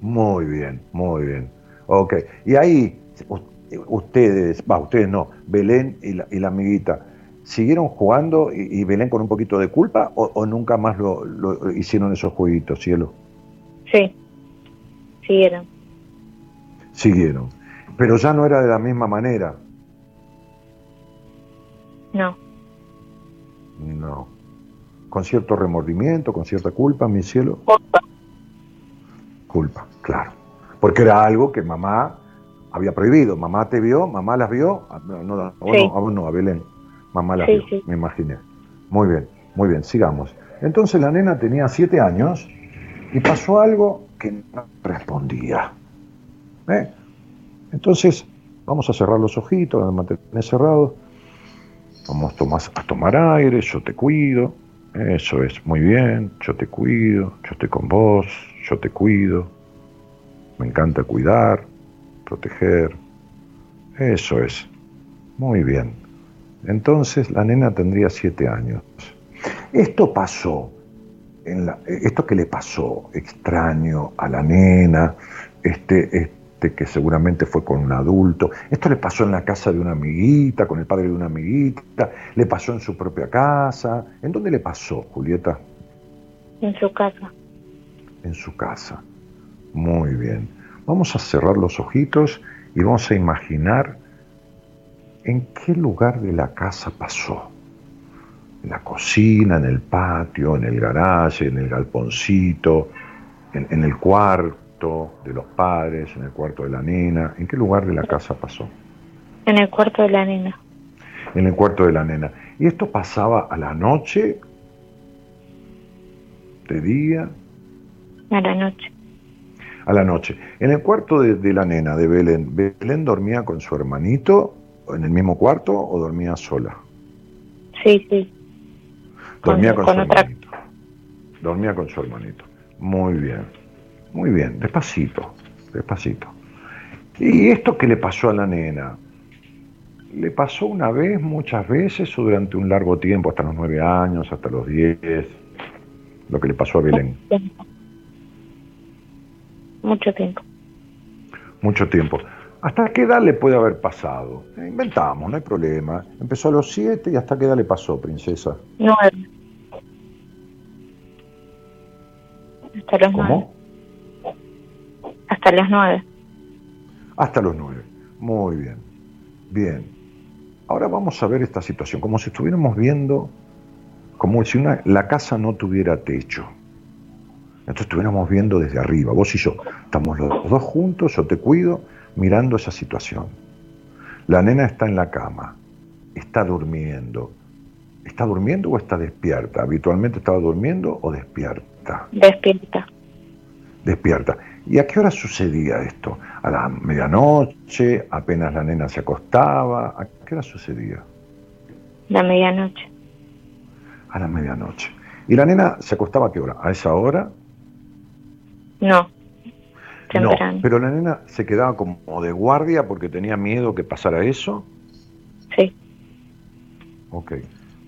Muy bien, muy bien. Ok. Y ahí, ustedes, va, ustedes no, Belén y la, y la amiguita, ¿siguieron jugando y, y Belén con un poquito de culpa o, o nunca más lo, lo hicieron esos jueguitos, cielo? Sí. Siguieron. Siguieron. Pero ya no era de la misma manera. No. No. Con cierto remordimiento, con cierta culpa, mi cielo. Culpa. Culpa, claro. Porque era algo que mamá había prohibido. Mamá te vio, mamá las vio. Ah, No, no, a vos Sí. no, a vos no, a Belén. Mamá las Sí, vio, sí. me imaginé. Muy bien, muy bien, sigamos. Entonces la nena tenía siete años y pasó algo que no respondía. ¿Eh? Entonces, vamos a cerrar los ojitos, a mantener cerrados. Vamos a tomar aire, yo te cuido. Eso es, muy bien, yo te cuido, yo estoy con vos, yo te cuido. Me encanta cuidar, proteger. Eso es, muy bien. Entonces la nena tendría siete años. Esto pasó, en esto que le pasó extraño a la nena, este, este que seguramente fue con un adulto, esto le pasó en la casa de una amiguita, con el padre de una amiguita, le pasó en su propia casa. ¿En dónde le pasó, Julieta? En su casa. En su casa. Muy bien. Vamos a cerrar los ojitos y vamos a imaginar en qué lugar de la casa pasó. En la cocina, en el patio, en el garaje, en el galponcito, en, el cuarto de los padres, en el cuarto de la nena. ¿En qué lugar de la casa pasó? En el cuarto de la nena. En el cuarto de la nena. ¿Y esto pasaba a la noche? ¿De día? A la noche. A la noche. En el cuarto de, de la nena, de Belén, ¿Belén dormía con su hermanito en el mismo cuarto o dormía sola? Sí, sí. Dormía con, su hermanito. Dormía con su hermanito. Muy bien. Muy bien. Despacito. Despacito. ¿Y esto qué le pasó a la nena? ¿Le pasó una vez, muchas veces o durante un largo tiempo, hasta los nueve años, hasta los diez? Lo que le pasó a Belén. Mucho tiempo. Mucho tiempo. ¿Hasta qué edad le puede haber pasado? Eh, inventamos, no hay problema. Empezó a los siete y ¿hasta qué edad le pasó, princesa? Nueve. Hasta los ¿Cómo? nueve. Hasta los nueve. Hasta los nueve. Muy bien. Bien. Ahora vamos a ver esta situación, como si estuviéramos viendo, como si una, la casa no tuviera techo. Entonces estuviéramos viendo desde arriba, vos y yo. Estamos los dos juntos, yo te cuido mirando esa situación. La nena está en la cama, está durmiendo. ¿Está durmiendo o está despierta? ¿Habitualmente estaba durmiendo o despierta? Despierta. Despierta. ¿Y a qué hora sucedía esto? ¿A la medianoche? ¿Apenas la nena se acostaba? ¿A qué hora sucedía? La medianoche. A la medianoche. ¿Y la nena se acostaba a qué hora? ¿A esa hora? No, no, pero la nena se quedaba como de guardia porque tenía miedo que pasara eso. Sí. Ok,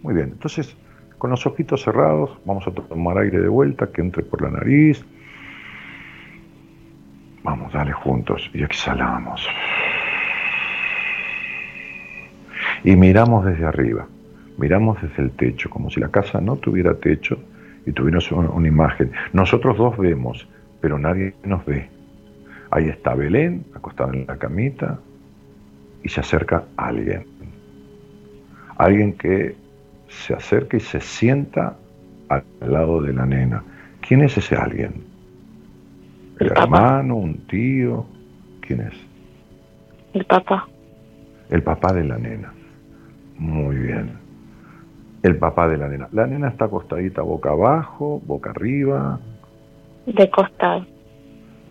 muy bien. Entonces, con los ojitos cerrados, vamos a tomar aire de vuelta, que entre por la nariz. Vamos, dale juntos y exhalamos. Y miramos desde arriba, miramos desde el techo, como si la casa no tuviera techo y tuviera una imagen. Nosotros dos vemos, pero nadie nos ve. Ahí está Belén, acostada en la camita, y se acerca alguien. Alguien que se acerca y se sienta al lado de la nena. ¿Quién es ese alguien? ¿El, hermano, un tío? ¿Quién es? El papá. El papá de la nena. Muy bien. El papá de la nena. La nena está acostadita boca abajo, boca arriba. De costado.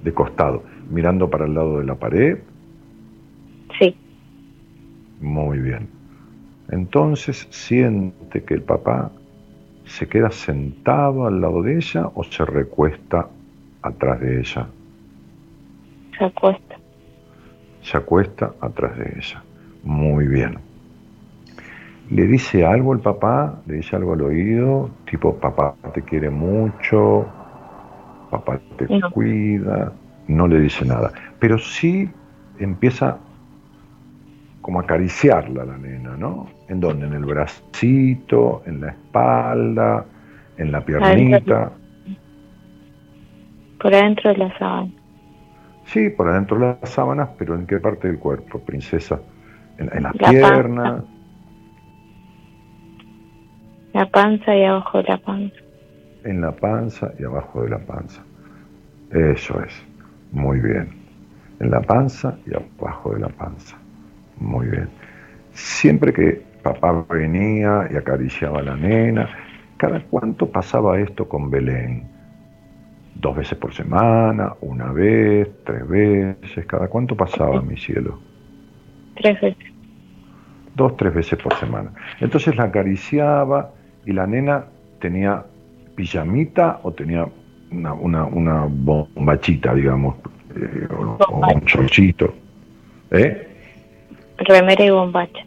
De costado mirando para el lado de la pared. Sí. Muy bien. Entonces siente que el papá se queda sentado al lado de ella o se recuesta atrás de ella. Se acuesta. Se acuesta atrás de ella. Muy bien. ¿Le dice algo el papá? ¿Le dice algo al oído? Tipo, papá te quiere mucho, papá te cuida, no le dice nada, pero sí empieza como a acariciarla la nena, ¿no? ¿En dónde? En el bracito, en la espalda, en la piernita. Por adentro de la sábana. Sí, por adentro de las sábanas, pero ¿en qué parte del cuerpo, princesa? En, en las la piernas. La panza y abajo de la panza. En la panza y abajo de la panza. Eso es. Muy bien. En la panza y abajo de la panza. Muy bien. Siempre que papá venía y acariciaba a la nena. ¿Cada cuánto pasaba esto con Belén? ¿Dos veces por semana? ¿Una vez? ¿Tres veces? ¿Cada cuánto pasaba, mi cielo? Tres veces. Dos, tres veces por semana. Entonces la acariciaba y la nena tenía pijamita o tenía una, una, una bombachita, digamos, eh, o, o un chorchito. ¿Eh? Remera y bombacha.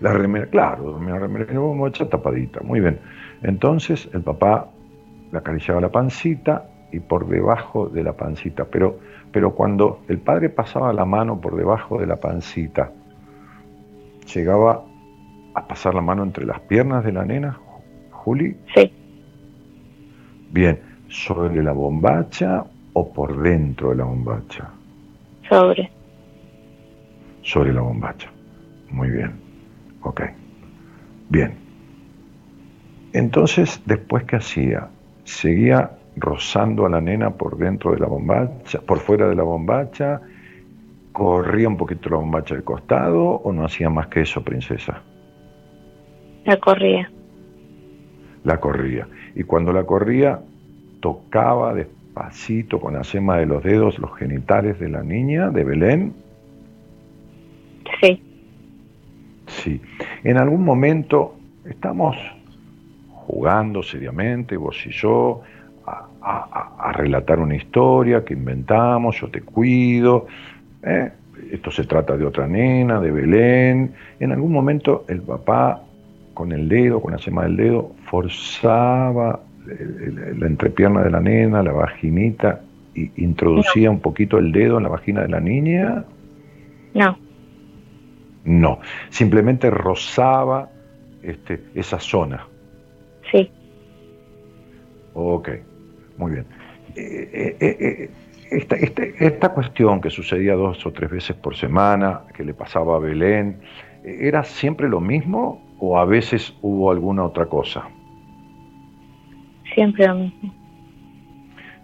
La remera, claro, la remera y bombacha tapadita, muy bien. Entonces el papá le acariciaba la pancita y por debajo de la pancita, pero, pero cuando el padre pasaba la mano por debajo de la pancita, llegaba a pasar la mano entre las piernas de la nena, Juli. Sí, Bien, sobre la bombacha o por dentro de la bombacha. sobre. Sobre la bombacha. Muy bien. Ok. Bien. Entonces, después, ¿qué hacía? Seguía rozando a la nena por dentro de la bombacha, por fuera de la bombacha, corría un poquito la bombacha al costado o no hacía más que eso, princesa. La corría. La corría. Y cuando la corría, tocaba despacito con la yema de los dedos los genitales de la niña, de Belén. Sí, Sí. En algún momento estamos jugando seriamente, vos y yo, a, a- a- a relatar una historia que inventamos, yo te cuido. ¿eh? Esto se trata de otra nena, de Belén. En algún momento el papá, con el dedo, con la yema del dedo, forzaba la entrepierna de la nena, la vaginita, y introducía un poquito el dedo en la vagina de la niña. no, No, simplemente rozaba este, esa zona. sí, Ok, muy bien. Eh, eh, eh, esta, este- esta cuestión que sucedía dos o tres veces por semana, que le pasaba a Belén, ¿era siempre lo mismo o a veces hubo alguna otra cosa? Siempre lo mismo.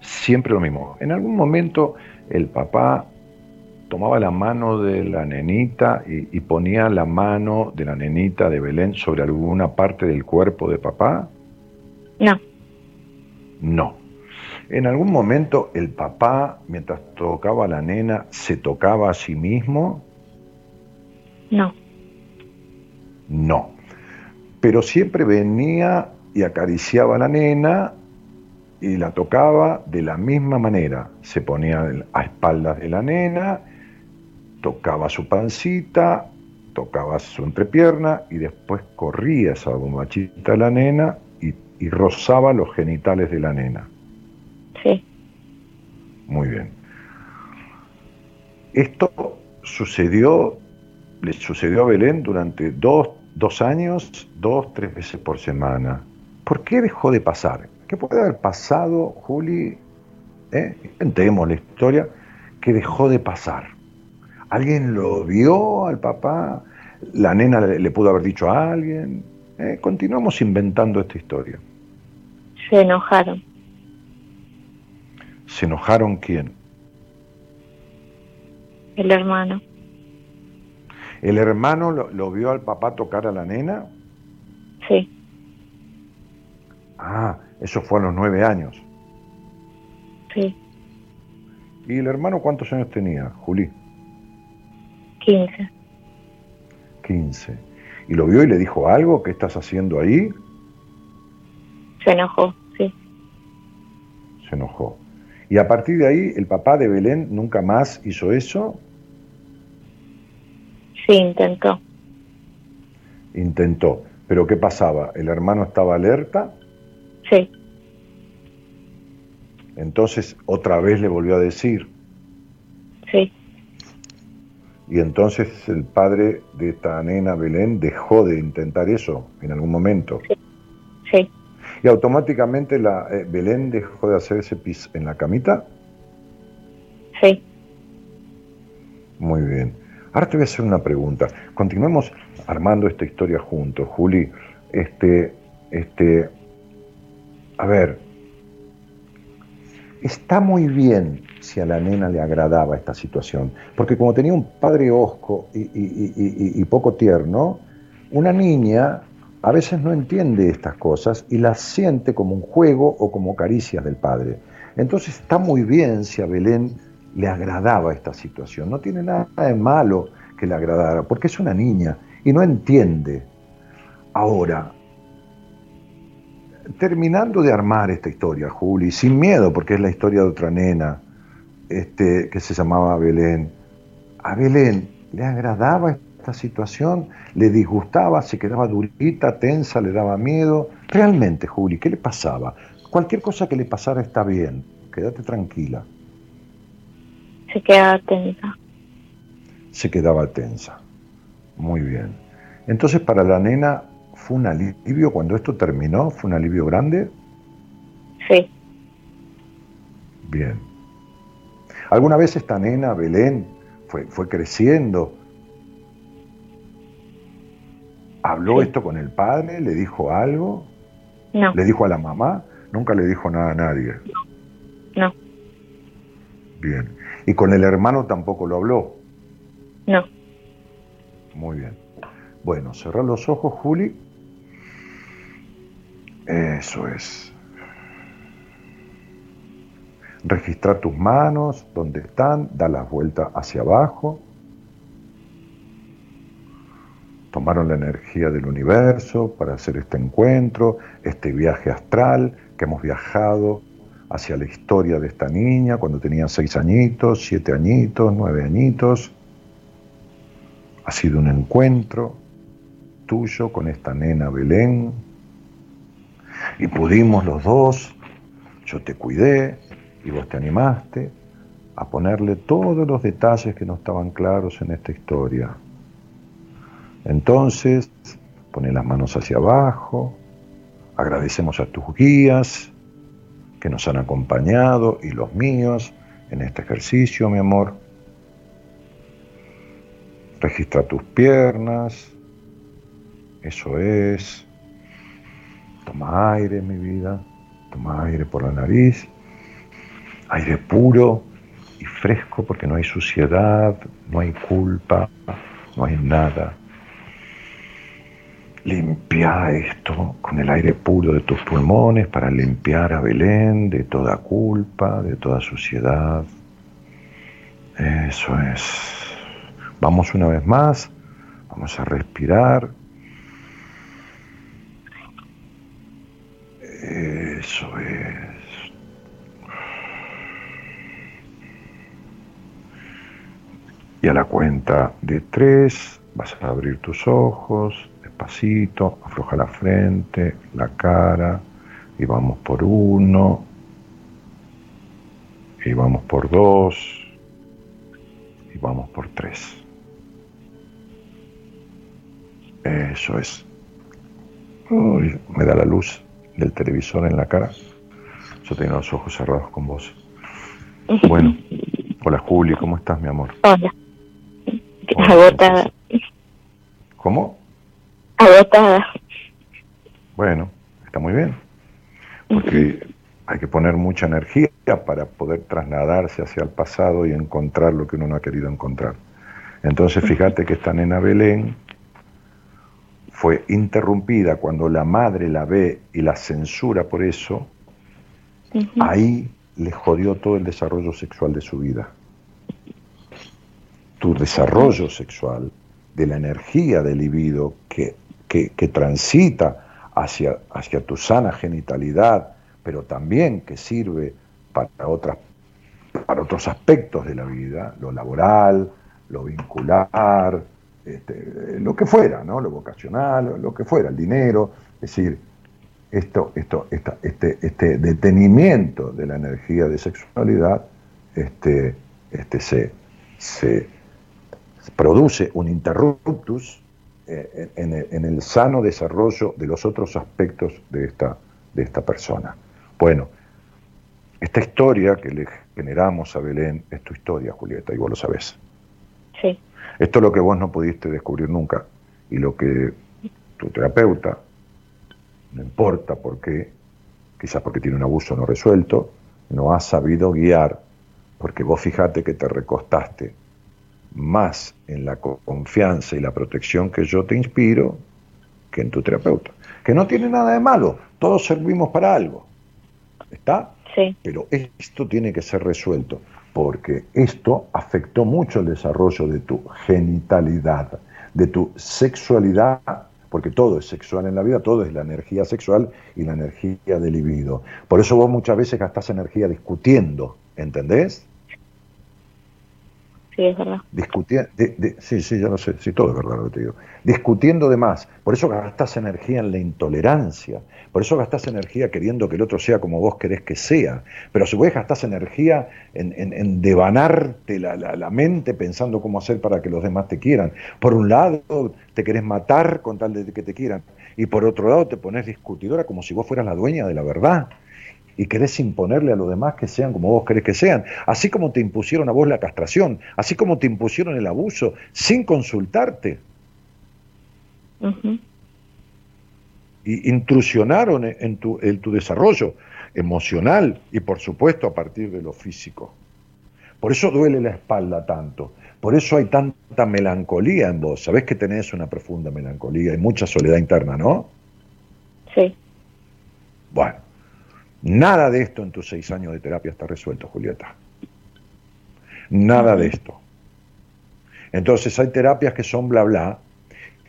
Siempre lo mismo. En algún momento el papá tomaba la mano de la nenita y, y ponía la mano de la nenita de Belén sobre alguna parte del cuerpo de papá. No, No. En algún momento el papá, mientras tocaba a la nena, se tocaba a sí mismo. no, No. Pero siempre venía y acariciaba a la nena y la tocaba de la misma manera. Se ponía a espaldas de la nena, tocaba su pancita, tocaba su entrepierna y después corría esa bombachita de la nena y, y rozaba los genitales de la nena. sí, Muy bien. Esto sucedió, le sucedió a Belén durante dos, dos años, dos, tres veces por semana. ¿Por qué dejó de pasar? ¿Qué puede haber pasado, Juli? ¿Eh? Inventemos la historia, que dejó de pasar. ¿Alguien lo vio al papá? ¿La nena le, le pudo haber dicho a alguien? ¿Eh? Continuamos inventando esta historia. se enojaron. ¿Se enojaron quién? El hermano, ¿El hermano lo, lo vio al papá tocar a la nena? sí, Ah, eso fue a los nueve años. sí, ¿Y el hermano cuántos años tenía, Juli? 15. 15. ¿Y lo vio y le dijo algo? ¿Qué estás haciendo ahí? Se enojó, sí, Se enojó. ¿Y a partir de ahí el papá de Belén nunca más hizo eso? sí, intentó. Intentó. ¿Pero qué pasaba? ¿El hermano estaba alerta? Sí, Entonces otra vez le volvió a decir. sí, Y entonces el padre de esta nena Belén dejó de intentar eso en algún momento. sí, Y automáticamente la eh, Belén dejó de hacerse pis en la camita. sí, Muy bien. Ahora te voy a hacer una pregunta. Continuemos armando esta historia juntos, Juli. Este, este, a ver, está muy bien si a la nena le agradaba esta situación, porque como tenía un padre hosco y, y- y- y- y poco tierno, Una niña a veces no entiende estas cosas y las siente como un juego o como caricias del padre. Entonces está muy bien si a Belén le agradaba esta situación. No tiene nada de malo que le agradara, porque es una niña y no entiende. Ahora, terminando de armar esta historia, Juli, sin miedo, porque es la historia de otra nena este, que se llamaba Belén, a Belén le agradaba esta situación, le disgustaba, se quedaba durita, tensa, le daba miedo. Realmente, Juli, ¿qué le pasaba? Cualquier cosa que le pasara está bien, quédate tranquila. Se quedaba tensa. Se quedaba tensa. Muy bien. Entonces, para la nena, ¿fue un alivio cuando esto terminó? ¿Fue un alivio grande? Sí. Bien. ¿Alguna vez esta nena, Belén, fue, fue creciendo? ¿Habló esto con el padre? ¿Le dijo algo? No. ¿Le dijo a la mamá? Nunca le dijo nada a nadie. No. Bien. ¿Y con el hermano tampoco lo habló? No. Muy bien. Bueno, cerrar los ojos, Juli. Eso es. Registrar tus manos, donde están, da las vueltas hacia abajo. Tomaron la energía del universo para hacer este encuentro, este viaje astral que hemos viajado hacia la historia de esta niña cuando tenía seis añitos, siete añitos, nueve añitos. Ha sido un encuentro tuyo con esta nena Belén. Y pudimos los dos, yo te cuidé y vos te animaste a ponerle todos los detalles que no estaban claros en esta historia. Entonces, pone las manos hacia abajo, agradecemos a tus guías que nos han acompañado y los míos en este ejercicio, mi amor. Registra tus piernas, eso es. Toma aire, mi vida. Toma aire por la nariz. Aire puro y fresco porque no hay suciedad, no hay culpa, no hay nada. Limpia esto con el aire puro de tus pulmones para limpiar a Belén de toda culpa, de toda suciedad. Eso es. Vamos una vez más. Vamos a respirar. Eso es. Y a la cuenta de tres vas a abrir tus ojos despacito, afloja la frente, la cara, y vamos por uno, y vamos por dos, y vamos por tres. Eso es. Uy, me da la luz del televisor en la cara. Yo tengo los ojos cerrados con vos. Bueno, hola Juli, ¿cómo estás, mi amor? Hola. Hola, Agotada. ¿Cómo? Agotada. Bueno, está muy bien. Porque hay que poner mucha energía para poder trasladarse hacia el pasado y encontrar lo que uno no ha querido encontrar. Entonces, fíjate que esta nena Belén fue interrumpida cuando la madre la ve y la censura por eso, ahí le jodió todo el desarrollo sexual de su vida. Tu desarrollo sexual, de la energía del libido que, que, que transita hacia, hacia tu sana genitalidad, pero también que sirve para, otras, para otros aspectos de la vida, lo laboral, lo vincular, este, lo que fuera, ¿no? lo vocacional, lo que fuera, el dinero, es decir, esto, esto, esta, este, este detenimiento de la energía de sexualidad este, este, se, se produce un interruptus eh, en, el, en, el, sano desarrollo de los otros aspectos de esta, de esta persona. Bueno, esta historia que le generamos a Belén es tu historia, Julieta, y vos lo sabés. Sí. Esto es lo que vos no pudiste descubrir nunca y lo que tu terapeuta, no importa por qué, quizás porque tiene un abuso no resuelto, no ha sabido guiar, porque vos fijate que te recostaste más en la confianza y la protección que yo te inspiro que en tu terapeuta. Que no tiene nada de malo, todos servimos para algo. ¿Está? Sí. Pero esto tiene que ser resuelto, porque esto afectó mucho el desarrollo de tu genitalidad, de tu sexualidad, porque todo es sexual en la vida, todo es la energía sexual y la energía del libido. Por eso vos muchas veces gastás energía discutiendo, ¿entendés? Sí, es verdad. Discutiendo, sí, sí, yo no sé, sí, todo es verdad lo que te digo. Discutiendo de más. Por eso gastás energía en la intolerancia. Por eso gastás energía queriendo que el otro sea como vos querés que sea. Pero a su vez gastás energía en, en, en devanarte la, la, la, mente pensando cómo hacer para que los demás te quieran. Por un lado, te querés matar con tal de que te quieran. Y por otro lado, te pones discutidora como si vos fueras la dueña de la verdad y querés imponerle a los demás que sean como vos querés que sean, así como te impusieron a vos la castración, así como te impusieron el abuso, sin consultarte. Uh -huh. Y intrusionaron en tu, en tu desarrollo emocional y por supuesto a partir de lo físico. Por eso duele la espalda tanto, por eso hay tanta melancolía en vos. Sabés que tenés una profunda melancolía y mucha soledad interna, ¿no? Sí. Bueno, Nada de esto en tus seis años de terapia está resuelto, Julieta. Nada de esto. Entonces hay terapias que son bla bla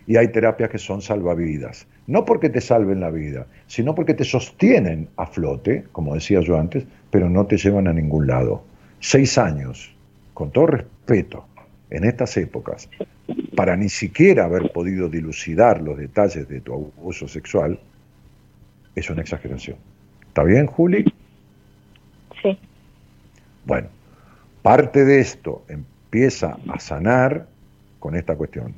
y hay terapias que son salvavidas. No porque te salven la vida, sino porque te sostienen a flote, como decía yo antes, pero no te llevan a ningún lado. Seis años, con todo respeto, en estas épocas, para ni siquiera haber podido dilucidar los detalles de tu abuso sexual, es una exageración. ¿Está bien, Juli? Sí. Bueno, parte de esto empieza a sanar con esta cuestión.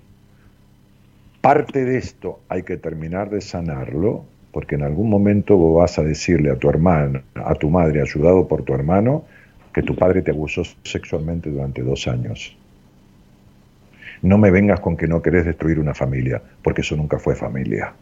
Parte de esto hay que terminar de sanarlo, porque en algún momento vos vas a decirle a tu hermana, a tu madre, ayudado por tu hermano, que tu padre te abusó sexualmente durante dos años. No me vengas con que no querés destruir una familia, porque eso nunca fue familia.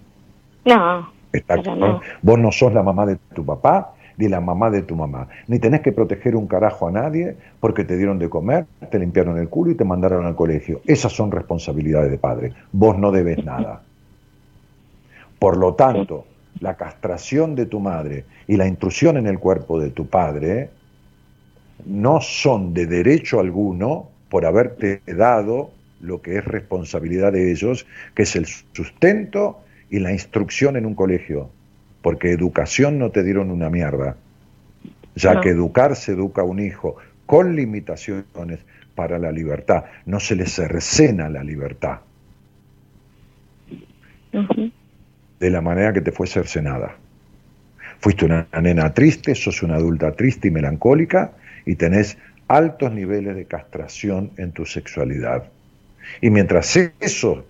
No. Está, no. Vos no sos la mamá de tu papá ni la mamá de tu mamá. Ni tenés que proteger un carajo a nadie porque te dieron de comer, te limpiaron el culo y te mandaron al colegio. Esas son responsabilidades de padre. Vos no debes nada. Por lo tanto, la castración de tu madre y la intrusión en el cuerpo de tu padre no son de derecho alguno por haberte dado lo que es responsabilidad de ellos, que es el sustento y la instrucción en un colegio, porque educación no te dieron una mierda, ya no. que educar se educa a un hijo con limitaciones para la libertad, no se le cercena la libertad, uh -huh. de la manera que te fue cercenada. Fuiste una nena triste, sos una adulta triste y melancólica y tenés altos niveles de castración en tu sexualidad. Y mientras eso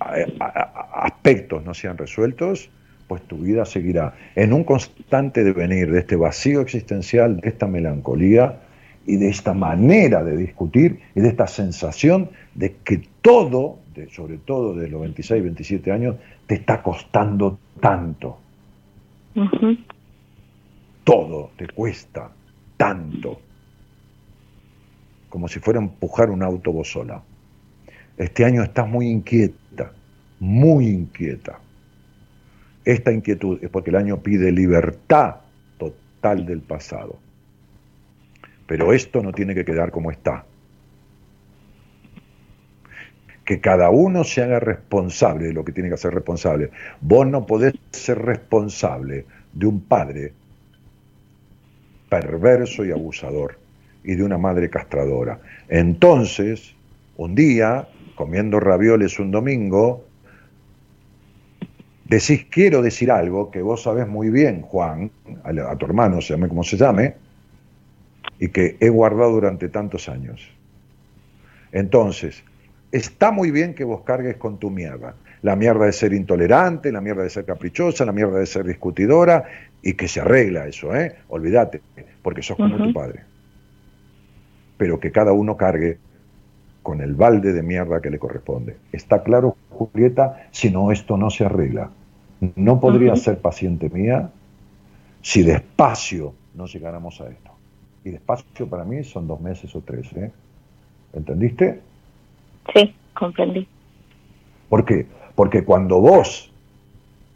aspectos no sean resueltos, pues tu vida seguirá en un constante devenir de este vacío existencial, de esta melancolía y de esta manera de discutir y de esta sensación de que todo, de, sobre todo de los 26, 27 años, te está costando tanto. Uh -huh. Todo te cuesta tanto. Como si fuera empujar un auto vos sola. Este año estás muy inquieta, muy inquieta. Esta inquietud es porque el año pide libertad total del pasado. Pero esto no tiene que quedar como está. Que cada uno se haga responsable de lo que tiene que ser responsable. Vos no podés ser responsable de un padre perverso y abusador y de una madre castradora. Entonces, un día comiendo ravioles un domingo, decís quiero decir algo que vos sabés muy bien, Juan, a, a tu hermano, se llame como se llame, y que he guardado durante tantos años. Entonces, está muy bien que vos cargues con tu mierda. La mierda de ser intolerante, la mierda de ser caprichosa, la mierda de ser discutidora, y que se arregla eso, ¿eh? Olvídate, porque sos como uh -huh. tu padre. Pero que cada uno cargue con el balde de mierda que le corresponde. ¿Está claro, Julieta? Si no, esto no se arregla. No podría uh -huh. ser paciente mía si despacio no llegáramos a esto. Y despacio para mí son dos meses o tres. ¿eh? ¿Entendiste? Sí, comprendí. ¿Por qué? Porque cuando vos,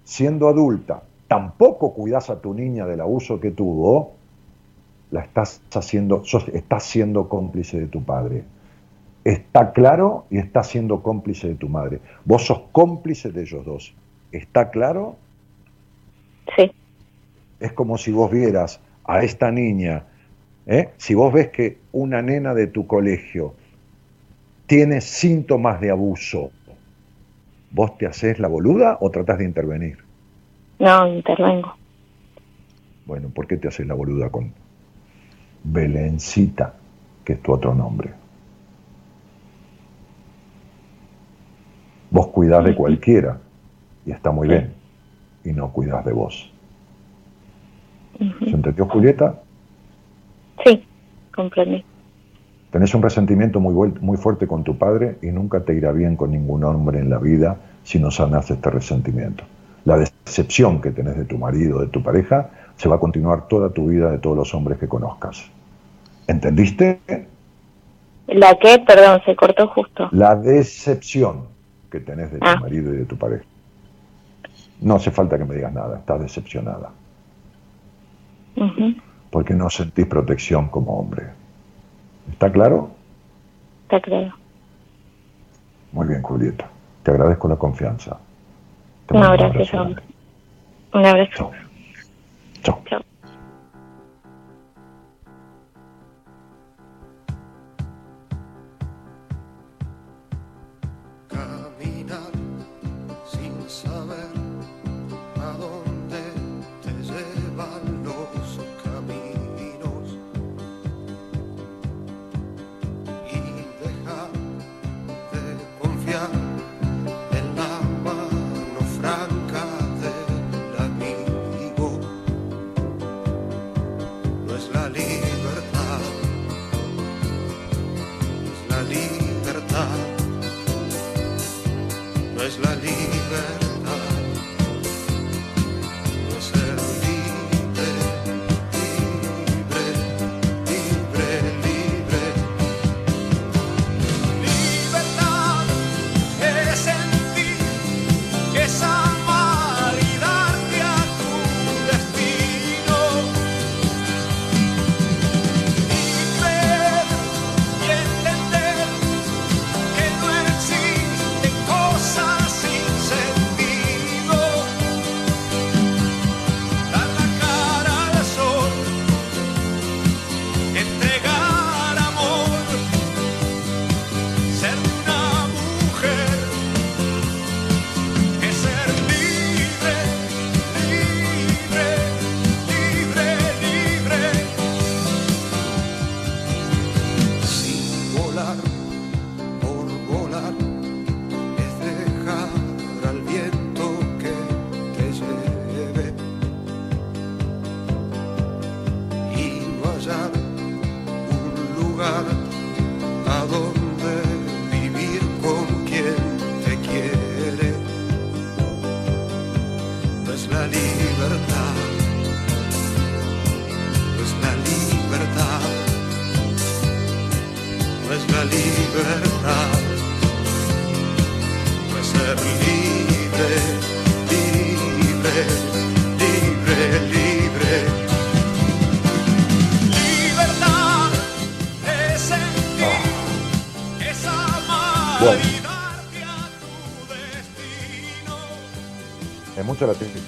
siendo adulta, tampoco cuidás a tu niña del abuso que tuvo, la estás haciendo, estás siendo cómplice de tu padre. Está claro y estás siendo cómplice de tu madre. Vos sos cómplice de ellos dos. ¿Está claro? Sí. Es como si vos vieras a esta niña, ¿eh? si vos ves que una nena de tu colegio tiene síntomas de abuso, ¿vos te haces la boluda o tratás de intervenir? No, intervengo. Bueno, ¿por qué te haces la boluda con Belencita, que es tu otro nombre? Vos cuidás de cualquiera y está muy bien, y no cuidás de vos. ¿Se entendió, Julieta? Sí, comprendí. Tenés un resentimiento muy, muy fuerte con tu padre y nunca te irá bien con ningún hombre en la vida si no sanas este resentimiento. La decepción que tenés de tu marido, de tu pareja, se va a continuar toda tu vida de todos los hombres que conozcas. ¿Entendiste? ¿La qué? Perdón, se cortó justo. La decepción que tenés de tu Ah. marido y de tu pareja. No hace falta que me digas nada, estás decepcionada, porque no sentís protección como hombre. ¿Está claro? Está claro. Muy bien, Julieta. Te agradezco la confianza. Te Un abrazo. Un abrazo. Chao.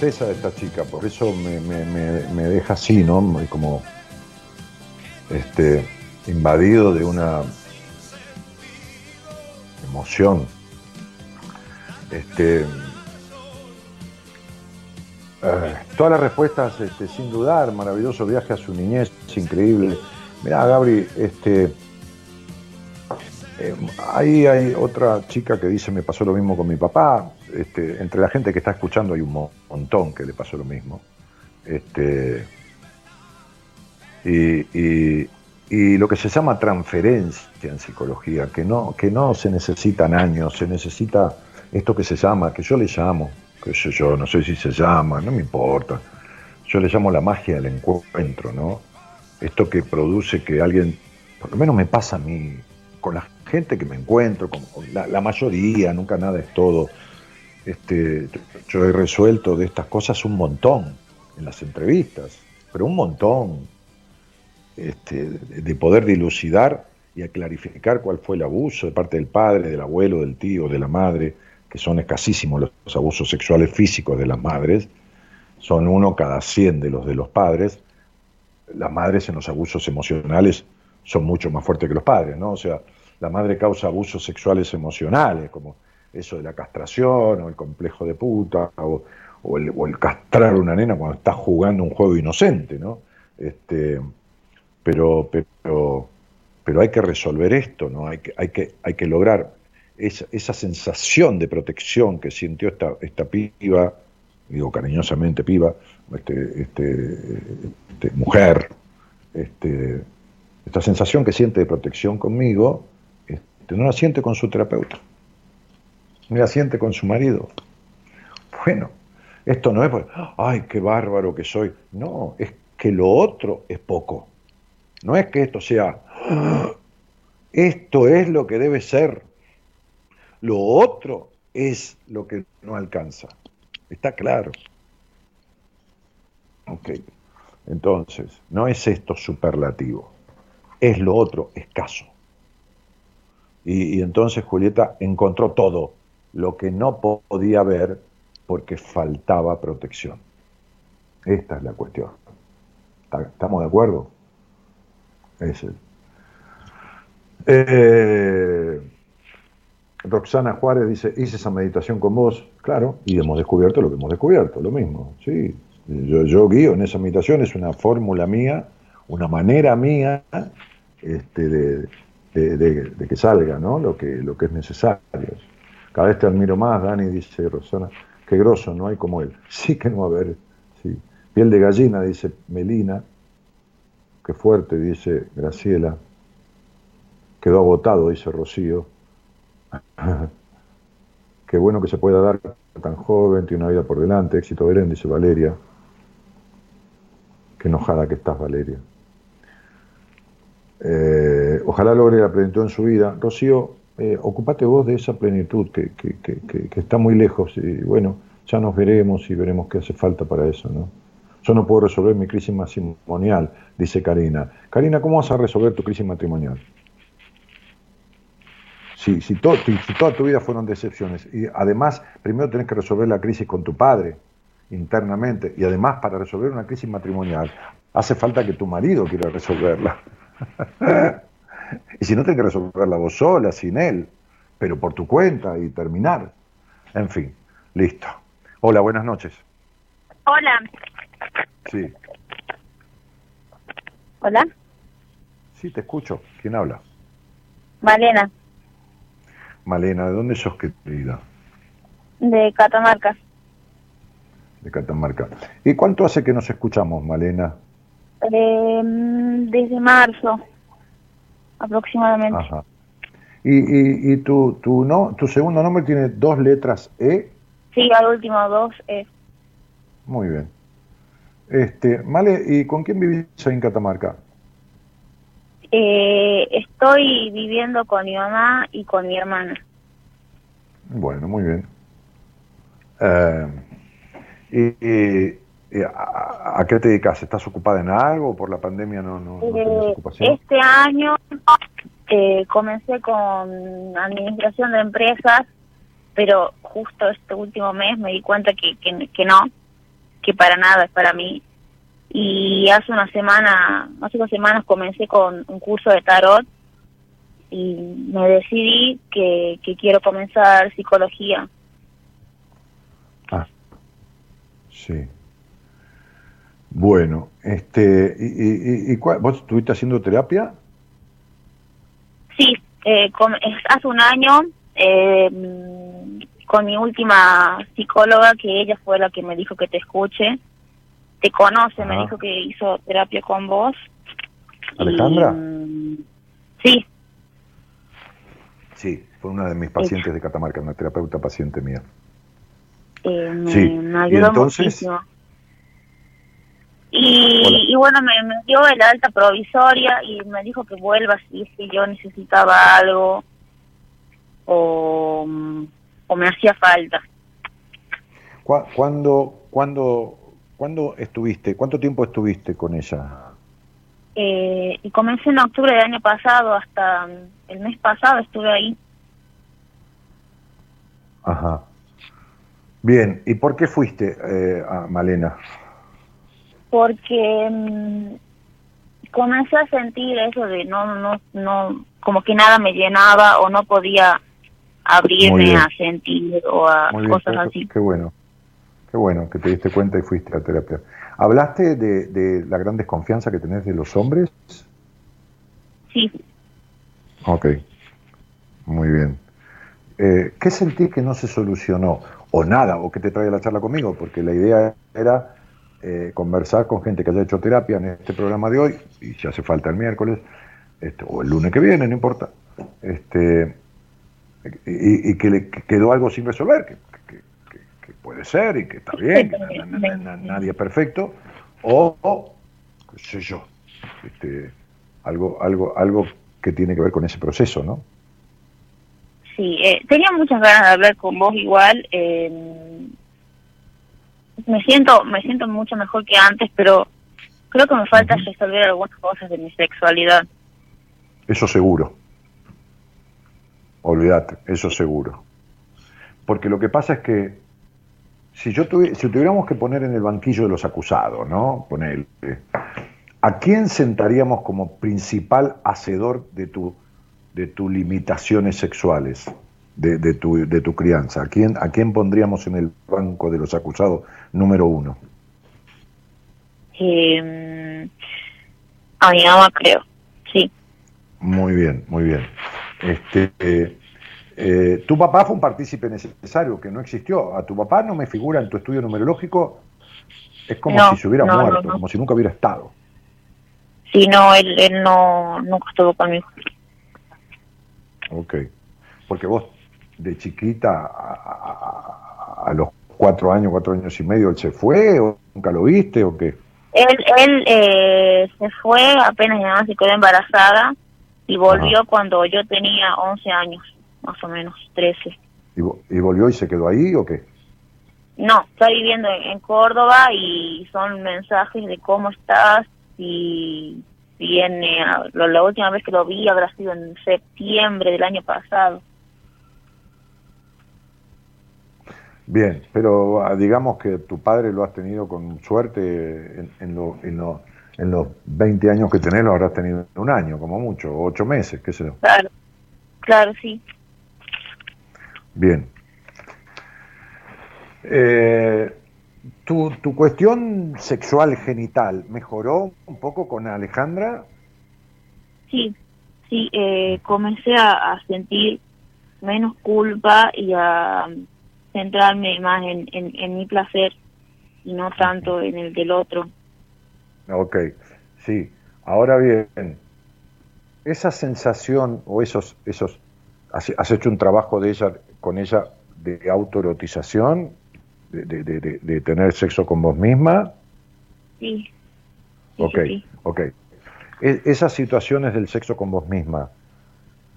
De esta chica, por eso me, me- me- deja así, ¿no? Como este, invadido de una emoción. Este, eh, todas las respuestas, este, sin dudar, maravilloso viaje a su niñez, es increíble. Mirá, Gabri, este, eh, ahí hay otra chica que dice, me pasó lo mismo con mi papá. Este, entre la gente que está escuchando hay un mo- montón que le pasó lo mismo. Este, y, lo que se llama transferencia en psicología, que no, que no se necesitan años, se necesita esto que se llama, que yo le llamo, que yo, no sé si se llama, no me importa. Yo le llamo la magia del encuentro, ¿no? Esto que produce que alguien, por lo menos me pasa a mí, con la gente que me encuentro, con la, la mayoría, nunca nada es todo, este, yo he resuelto de estas cosas un montón en las entrevistas, pero un montón este, de poder dilucidar y a clarificar cuál fue el abuso de parte del padre, del abuelo, del tío, de la madre, que son escasísimos los, abusos sexuales físicos de las madres, son uno cada cien de los de los padres. Las madres en los abusos emocionales son mucho más fuertes que los padres, ¿no? O sea, la madre causa abusos sexuales emocionales, como eso de la castración o el complejo de puta o, el, o el, castrar una nena cuando está jugando un juego inocente, ¿no? Este, pero, pero pero hay que resolver esto, ¿no? Hay que, hay que, hay que lograr esa, esa sensación de protección que sintió esta, esta piba, digo cariñosamente piba, este, este, este, mujer, este, esta sensación que siente de protección conmigo, este, no la siente con su terapeuta, no la siente con su marido. Bueno, esto no es, ay, qué bárbaro que soy. No, es que lo otro es poco. No es que esto sea, esto es lo que debe ser. Lo otro es lo que no alcanza. Está claro. Ok. Entonces, no es esto superlativo, es lo otro escaso. Y, entonces Julieta encontró todo lo que no podía ver porque faltaba protección. Esta es la cuestión. ¿Estamos de acuerdo? Eh, Roxana Juárez dice, hice esa meditación con vos, claro, y hemos descubierto lo que hemos descubierto, lo mismo, sí. Yo, yo guío en esa meditación, es una fórmula mía, una manera mía este, de, de, que salga ¿no? lo, que, lo que es necesario. Cada vez te admiro más, Dani, dice Roxana, qué grosso, no hay como él. (laughs) Sí que no a haber, sí. Piel de gallina, dice Melina, qué fuerte, dice Graciela. Quedó agotado, dice Rocío. (laughs) Qué bueno que se pueda dar tan joven, tiene una vida por delante. Éxito Belén, dice Valeria. Qué enojada que estás, Valeria. Eh, ojalá logre la plenitud en su vida. Rocío, eh, ocupate vos de esa plenitud que, que, que, está muy lejos. Y bueno, ya nos veremos y veremos qué hace falta para eso, ¿no? Yo no puedo resolver mi crisis matrimonial, dice Karina. Karina, ¿cómo vas a resolver tu crisis matrimonial? si, si, si toda tu vida fueron decepciones, y además primero tenés que resolver la crisis con tu padre internamente, y además para resolver una crisis matrimonial, hace falta que tu marido quiera resolverla. (laughs) (laughs) y si no, tenés que resolverla vos sola, sin él, pero por tu cuenta y terminar. En fin, listo. Hola, buenas noches. Hola. Sí. Hola. Sí, te escucho. ¿Quién habla? Malena. Malena, ¿de dónde sos, querida? De Catamarca. De Catamarca. ¿Y cuánto hace que nos escuchamos, Malena? Eh, desde marzo, aproximadamente. Ajá. ¿Y, y, y tu, tu, no, tu segundo nombre tiene dos letras E? Sí, al último dos E. Muy bien. Este, Male, ¿y con quién vivís ahí en Catamarca? Eh, estoy viviendo con mi mamá y con mi hermana. Bueno, muy bien. Eh, y, a, qué te dedicas? ¿Estás ocupada en algo? ¿Por la pandemia no, no, eh, Este año eh, comencé con administración de empresas, pero justo este último mes me di cuenta que, que, que no, que para nada es para mí y hace una semana, hace dos semanas comencé con un curso de tarot y me decidí que, que quiero comenzar psicología. Ah, sí. Bueno, este, ¿y, y, vos estuviste haciendo terapia? Sí, eh, hace un año eh, con mi última psicóloga, que ella fue la que me dijo que te escuche te conoce, me dijo que hizo terapia con vos. ¿Alejandra? sí. Sí, fue una de mis pacientes de Catamarca, una terapeuta paciente mía. Eh, me, sí. me ayudó entonces? muchísimo. Y, bueno, me, dio el alta provisoria y me dijo que vuelva si, si yo necesitaba algo o, o me hacía falta. ¿Cu- ¿Cuándo, cuándo, cuándo estuviste, cuánto tiempo estuviste con ella? Eh, y comencé en octubre del año pasado, hasta el mes pasado estuve ahí. Ajá. Bien, ¿y por qué fuiste eh, a Malena? Porque mm, comencé a sentir eso de no no no como que nada me llenaba o no podía abrirme a sentir o a bien, cosas así qué bueno. Qué bueno que te diste cuenta y fuiste a terapia. ¿Hablaste de, de la gran desconfianza que tenés de los hombres? sí Ok, muy bien. Eh, ¿Qué sentís que no se solucionó? O nada, o que te trae la charla conmigo, porque la idea era eh, conversar con gente que haya hecho terapia en este programa de hoy, y si hace falta el miércoles, este, o el lunes que viene, no importa, este, y, y que le quedó algo sin resolver, que, puede ser y que está bien, que na- na- na- na- nadie es perfecto, o, o, qué sé yo, este, algo, algo, algo que tiene que ver con ese proceso, ¿no? sí eh, tenía muchas ganas de hablar con vos igual eh, me siento me siento mucho mejor que antes pero creo que me falta resolver algunas cosas de mi sexualidad Eso seguro. Olvídate, eso seguro. Porque lo que pasa es que si yo tuvi- si tuviéramos que poner en el banquillo de los acusados, ¿no? Poner, ¿a quién sentaríamos como principal hacedor de tu de tus limitaciones sexuales, de, de tu, de tu crianza? ¿A quién, ¿A quién pondríamos en el banco de los acusados número uno? eh, a mi mamá creo sí Muy bien, muy bien. Este, eh, eh, tu papá fue un partícipe necesario que no existió. A tu papá no me figura en tu estudio numerológico. Es como No, si se hubiera no, muerto, no. como si nunca hubiera estado. Sí, no, él, él no, nunca estuvo conmigo. Ok. Porque vos, de chiquita, a, a- los cuatro años, cuatro años y medio, él se fue, o nunca lo viste, o qué. Él, él eh, se fue apenas mi mamá se quedó embarazada y volvió cuando yo tenía 11 años, más o menos, 13. ¿Y, vo- y volvió y se quedó ahí, o qué? No, está viviendo en, en Córdoba y son mensajes de cómo estás y viene, a- lo- la última vez que lo vi habrá sido en septiembre del año pasado. Bien, pero ah, digamos que tu padre lo has tenido con suerte en, en, lo- en lo- en los 20 años que tenés, lo habrás tenido en un año, como mucho, ocho meses, qué sé yo. Claro, claro, sí. Bien. Eh, tu, tu cuestión sexual genital mejoró un poco con Alejandra? Sí, sí, eh, comencé a, a sentir menos culpa y a centrarme más en, en, en mi placer y no tanto en el del otro. Ok, sí. Ahora bien, esa sensación o esos, esos, has, hecho un trabajo de ella, con ella de autoerotización, de, de, de- tener sexo con vos misma. Sí, Ok, ok. E- esas situaciones del sexo con vos misma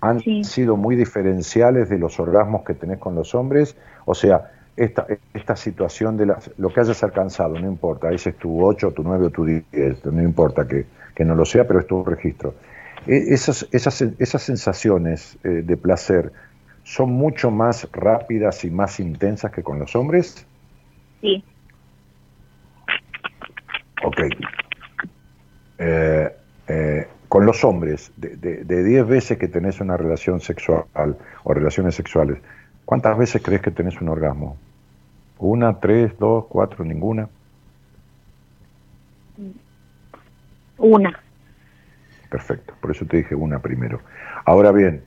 han sido muy diferenciales de los orgasmos que tenés con los hombres. O sea, esta, esta situación de las- lo que hayas alcanzado, no importa, ese es tu 8, tu 9 o tu 10, no importa que, que no lo sea, pero es tu registro. E- Esas, esas, esas sensaciones eh, de placer son mucho más rápidas y más intensas que con los hombres. sí, Ok. Eh, eh, con los hombres, de, de, de 10 veces que tenés una relación sexual o relaciones sexuales, ¿cuántas veces crees que tenés un orgasmo? ¿Una, tres, dos, cuatro, ninguna? una. Perfecto, por eso te dije una primero. Ahora bien,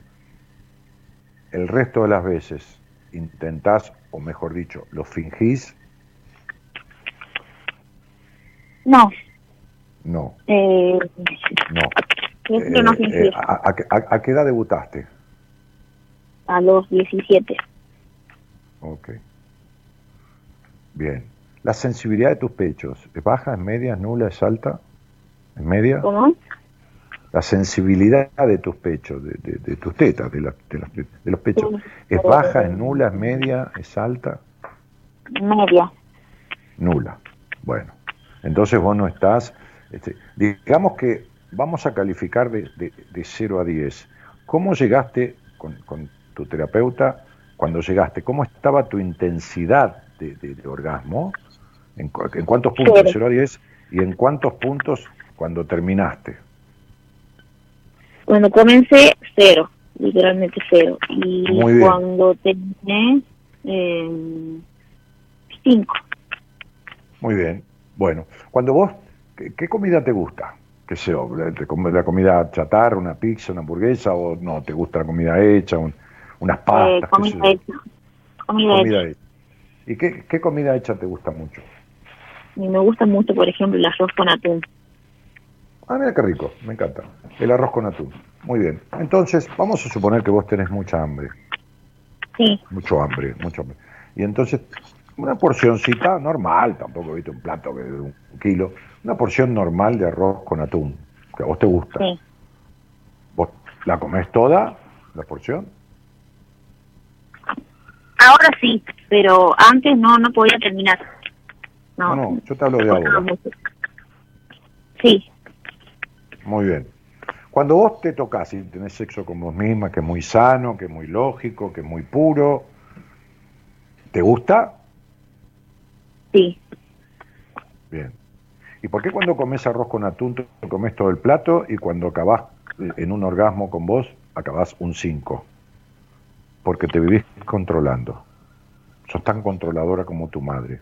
el resto de las veces intentás, o mejor dicho, lo fingís, No, no, eh, no. no Eh, eh, a, a- a qué edad debutaste? A los 17. Ok. Bien. La sensibilidad de tus pechos, ¿es baja, es media, es nula, es alta? ¿Es media? ¿Cómo? La sensibilidad de tus pechos, de, de- de tus tetas, de, la- de las- de los pechos, ¿es baja, es nula, es media, es alta? Media. Nula. Bueno, entonces vos no estás, este, digamos que vamos a calificar de, de, de 0 a 10. ¿Cómo llegaste con, con, tu terapeuta? Cuando llegaste, ¿cómo estaba tu intensidad de, de orgasmo? ¿En, ¿En, cuántos puntos? De 0 a 10. ¿Y en cuántos puntos cuando terminaste? Cuando comencé, cero, literalmente cero. Y cuando terminé, eh, cinco. Muy bien. Bueno, cuando vos, ¿qué, qué comida te gusta? ¿Qué sé yo? ¿La comida chatarra, una pizza, una hamburguesa o no? ¿Te gusta la comida hecha, un, unas pastas? Eh, comida hecha. Comida, comida hecha. hecha. ¿Y qué, qué comida hecha te gusta mucho? Y me gusta mucho, por ejemplo, el arroz con atún. Ah, mira qué rico, me encanta. El arroz con atún. Muy bien. Entonces, vamos a suponer que vos tenés mucha hambre. Sí. Mucho hambre, mucho hambre. Y entonces, una porcioncita normal, tampoco viste un plato de un kilo, una porción normal de arroz con atún, que a vos te gusta. Sí. ¿Vos la comés toda, la porción? Ahora sí, pero antes no, no podía terminar. No, no, no yo te hablo de ahora. Sí. Muy bien. Cuando vos te tocas y tenés sexo con vos misma, que es muy sano, que es muy lógico, que es muy puro, ¿te gusta? Sí. Bien. ¿Y por qué cuando comes arroz con atún te comes todo el plato y cuando acabás en un orgasmo con vos acabás un 5? Porque te vivís controlando. Sos tan controladora como tu madre.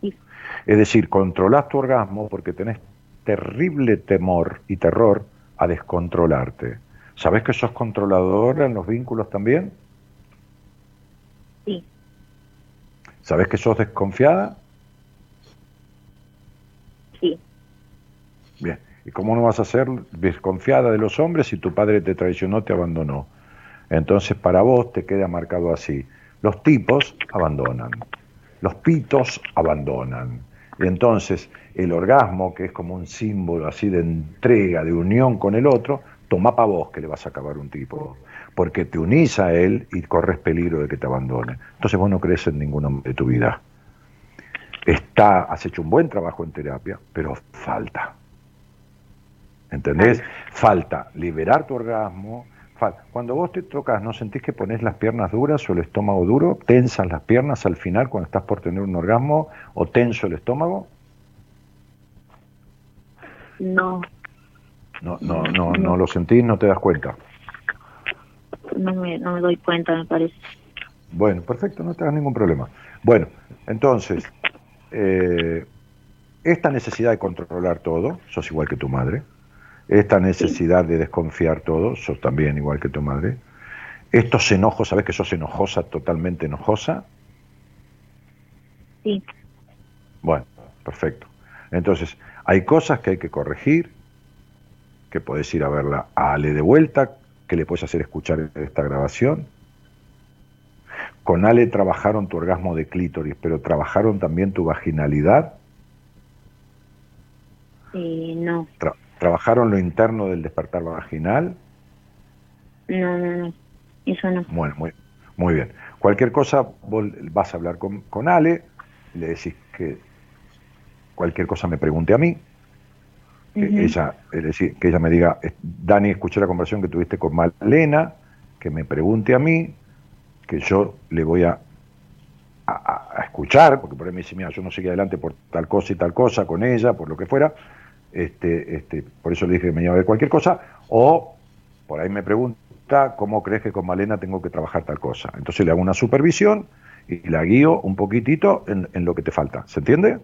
Sí. Es decir, controlás tu orgasmo porque tenés terrible temor y terror a descontrolarte. ¿Sabés que sos controladora en los vínculos también? Sí. ¿Sabés que sos desconfiada? Sí. Bien. ¿Y cómo no vas a ser desconfiada de los hombres si tu padre te traicionó, te abandonó? Entonces para vos te queda marcado así. Los tipos abandonan. Los pitos abandonan. Y entonces el orgasmo, que es como un símbolo así de entrega, de unión con el otro, toma para vos que le vas a acabar un tipo. Porque te unís a él y corres peligro de que te abandone. Entonces vos no crees en ningún hombre de tu vida. Está, has hecho un buen trabajo en terapia, pero falta. ¿Entendés? Falta liberar tu orgasmo. Cuando vos te tocas, ¿no sentís que pones las piernas duras o el estómago duro? ¿Tensas las piernas al final cuando estás por tener un orgasmo? ¿O tenso el estómago? No. No, no, no, no lo sentís, no te das cuenta. No me, no me doy cuenta, me parece. Bueno, perfecto, no te das ningún problema. Bueno, entonces, eh, esta necesidad de controlar todo, sos igual que tu madre. Esta necesidad de desconfiar todo, sos también igual que tu madre. Estos enojos, ¿sabes que sos enojosa, totalmente enojosa? Sí. Bueno, perfecto. Entonces, hay cosas que hay que corregir, que podés ir a verla a Ale de vuelta, que le puedes hacer escuchar esta grabación. Con Ale trabajaron tu orgasmo de clítoris, pero trabajaron también tu vaginalidad. Eh, no. Tra ¿Trabajaron lo interno del despertar vaginal? No, no, no. Eso no. Bueno, muy, muy bien. Cualquier cosa, vos vas a hablar con, con Ale, le decís que cualquier cosa me pregunte a mí, que, uh -huh. ella, es decir, que ella me diga, Dani, escuché la conversación que tuviste con Malena, que me pregunte a mí, que yo le voy a, a, a escuchar, porque por ahí me dice, mira, yo no seguí adelante por tal cosa y tal cosa con ella, por lo que fuera, este, este, por eso le dije que me iba a ver cualquier cosa, o por ahí me pregunta cómo crees que con Malena tengo que trabajar tal cosa. Entonces le hago una supervisión y la guío un poquitito en, en lo que te falta. ¿Se entiende?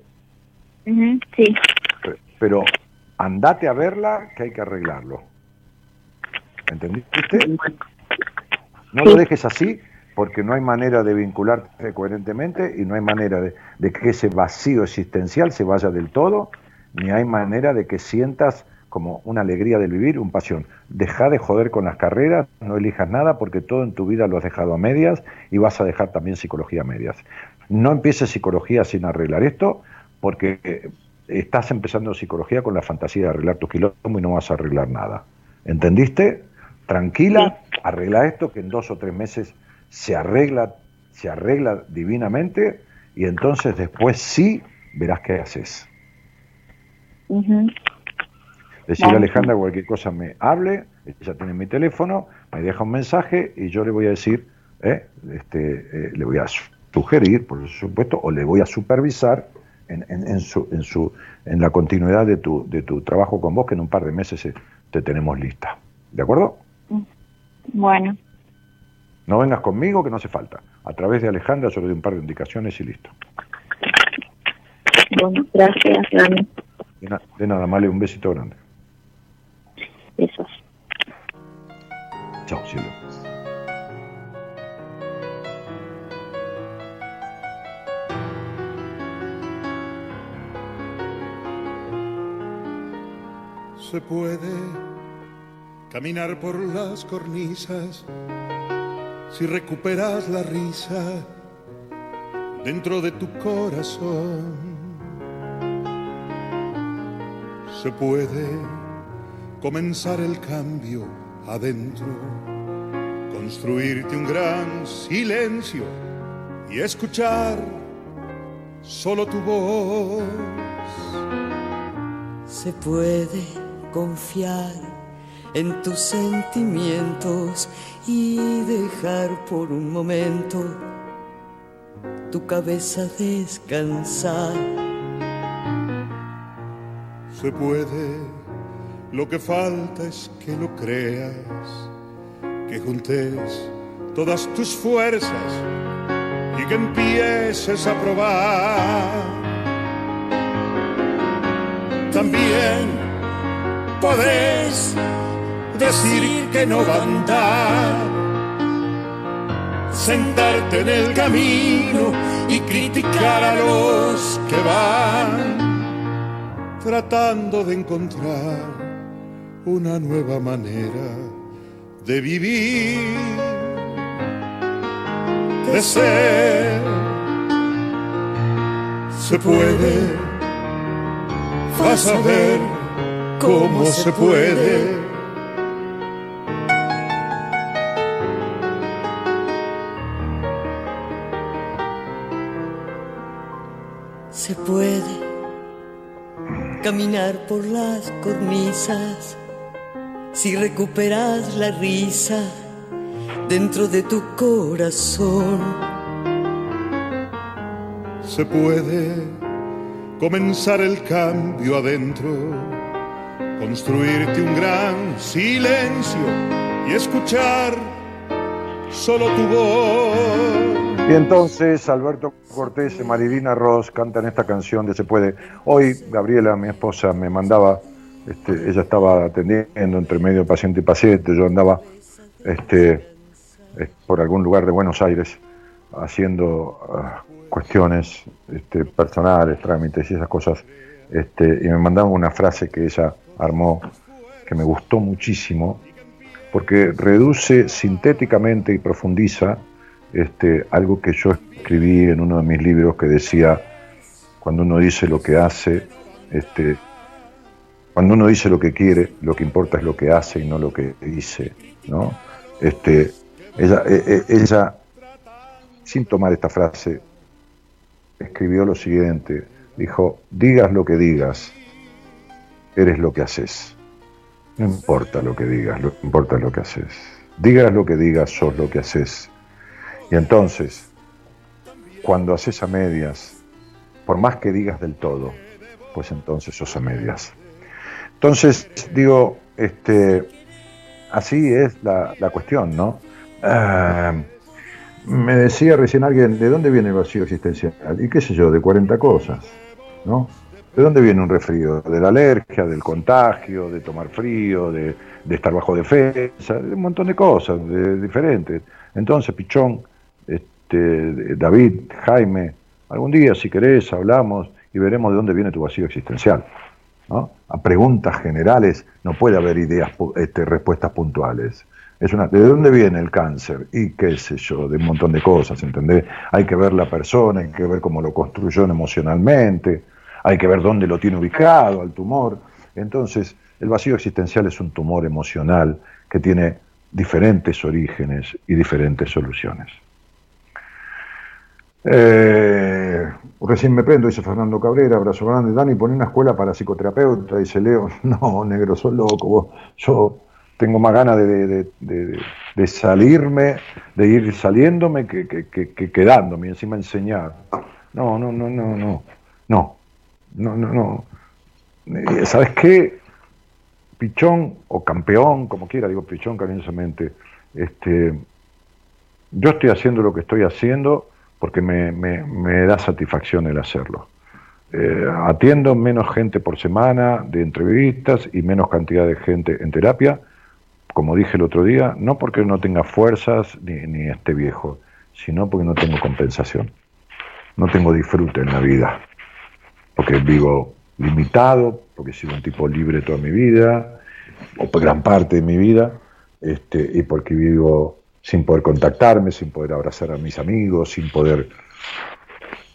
Uh -huh, sí. Pero andate a verla que hay que arreglarlo. ¿Entendiste? No lo dejes así porque no hay manera de vincularte coherentemente y no hay manera de, de que ese vacío existencial se vaya del todo ni hay manera de que sientas como una alegría del vivir, un pasión. Deja de joder con las carreras, no elijas nada porque todo en tu vida lo has dejado a medias y vas a dejar también psicología a medias. No empieces psicología sin arreglar esto porque estás empezando psicología con la fantasía de arreglar tu quilombo y no vas a arreglar nada. ¿Entendiste? Tranquila, arregla esto que en dos o tres meses se arregla se arregla divinamente y entonces después sí verás qué haces. Ujú. Decirle a. Alejandra cualquier cosa me hable, ella tiene mi teléfono, me deja un mensaje y yo le voy a decir, eh, este, eh, le voy a su- sugerir, por supuesto, o le voy a supervisar en, en- en su, en, su, en la continuidad de tu, de tu trabajo con vos, que en un par de meses eh, te tenemos lista. ¿De acuerdo? Bueno, No vengas conmigo, que no hace falta. A través de Alejandra yo le doy un par de indicaciones y listo. bueno, gracias, Dani. De, na- de nada, Male, un besito grande. Besos. Chao, cielo. Se puede caminar por las cornisas si recuperas la risa dentro de tu corazón. Se puede comenzar el cambio adentro, construirte un gran silencio y escuchar solo tu voz. Se puede confiar en tus sentimientos y dejar por un momento tu cabeza descansar. Puede, lo que falta es que lo creas, que juntes todas tus fuerzas y que empieces a probar. También podés decir que no va a andar, sentarte en el camino y criticar a los que van tratando de encontrar una nueva manera de vivir, de ser. Se puede, vas a ver cómo se puede. Se puede caminar por las cornisas si recuperas la risa dentro de tu corazón. Se puede comenzar el cambio adentro, construirte un gran silencio y escuchar solo tu voz. Y entonces Alberto Cortés y Marilina Ross cantan esta canción de Se puede. Hoy Gabriela, mi esposa, me mandaba, este, ella estaba atendiendo entre medio paciente y paciente, yo andaba este, eh, por algún lugar de Buenos Aires haciendo ah, cuestiones este, personales, trámites y esas cosas, este, y me mandaba una frase que ella armó que me gustó muchísimo, porque reduce sintéticamente y profundiza este, algo que yo escribí en uno de mis libros que decía, cuando uno dice lo que hace, este, cuando uno dice lo que quiere, lo que importa es lo que hace y no lo que dice, ¿no? Este, ella, e- e- ella, sin tomar esta frase, escribió lo siguiente, dijo, digas lo que digas, eres lo que haces. No importa lo que digas, lo que importa es lo que haces. Digas lo que digas, sos lo que haces. Y entonces, cuando haces a medias, por más que digas del todo, pues entonces sos a medias. Entonces, digo, este, así es la, la cuestión, ¿no? Ah, me decía recién alguien, ¿de dónde viene el vacío existencial? Y qué sé yo, de 40 cosas, ¿no? ¿De dónde viene un resfrío? De la alergia, del contagio, de tomar frío, de, de estar bajo defensa, de un montón de cosas de, diferentes. Entonces, Pichón, este, David, Jaime, algún día, si querés, hablamos y veremos de dónde viene tu vacío existencial. ¿no? A preguntas generales no puede haber ideas, este, respuestas puntuales. Es una, ¿De dónde viene el cáncer? Y qué sé yo, de un montón de cosas, ¿entendés? Hay que ver la persona, hay que ver cómo lo construyó emocionalmente, hay que ver dónde lo tiene ubicado al tumor. Entonces, el vacío existencial es un tumor emocional que tiene diferentes orígenes y diferentes soluciones. Eh, recién me prendo, dice Fernando Cabrera, abrazo grande. Dani, pone una escuela para psicoterapeuta, dice Leo. (laughs) No, negro, sos loco. Vos. Yo tengo más ganas de, de- de- salirme, de ir saliéndome que, que- que- que quedándome encima enseñar. No, no, no, no, no. No, no, no, no. Eh, ¿Sabes qué? Pichón o campeón, como quiera, digo pichón cariñosamente. Este, yo estoy haciendo lo que estoy haciendo porque me, me- me da satisfacción el hacerlo. Eh, atiendo menos gente por semana de entrevistas y menos cantidad de gente en terapia, como dije el otro día, no porque no tenga fuerzas ni, ni esté viejo, sino porque no tengo compensación. No tengo disfrute en la vida, porque vivo limitado, porque he sido un tipo libre toda mi vida, o gran parte de mi vida, este, y porque vivo sin poder contactarme, sin poder abrazar a mis amigos, sin poder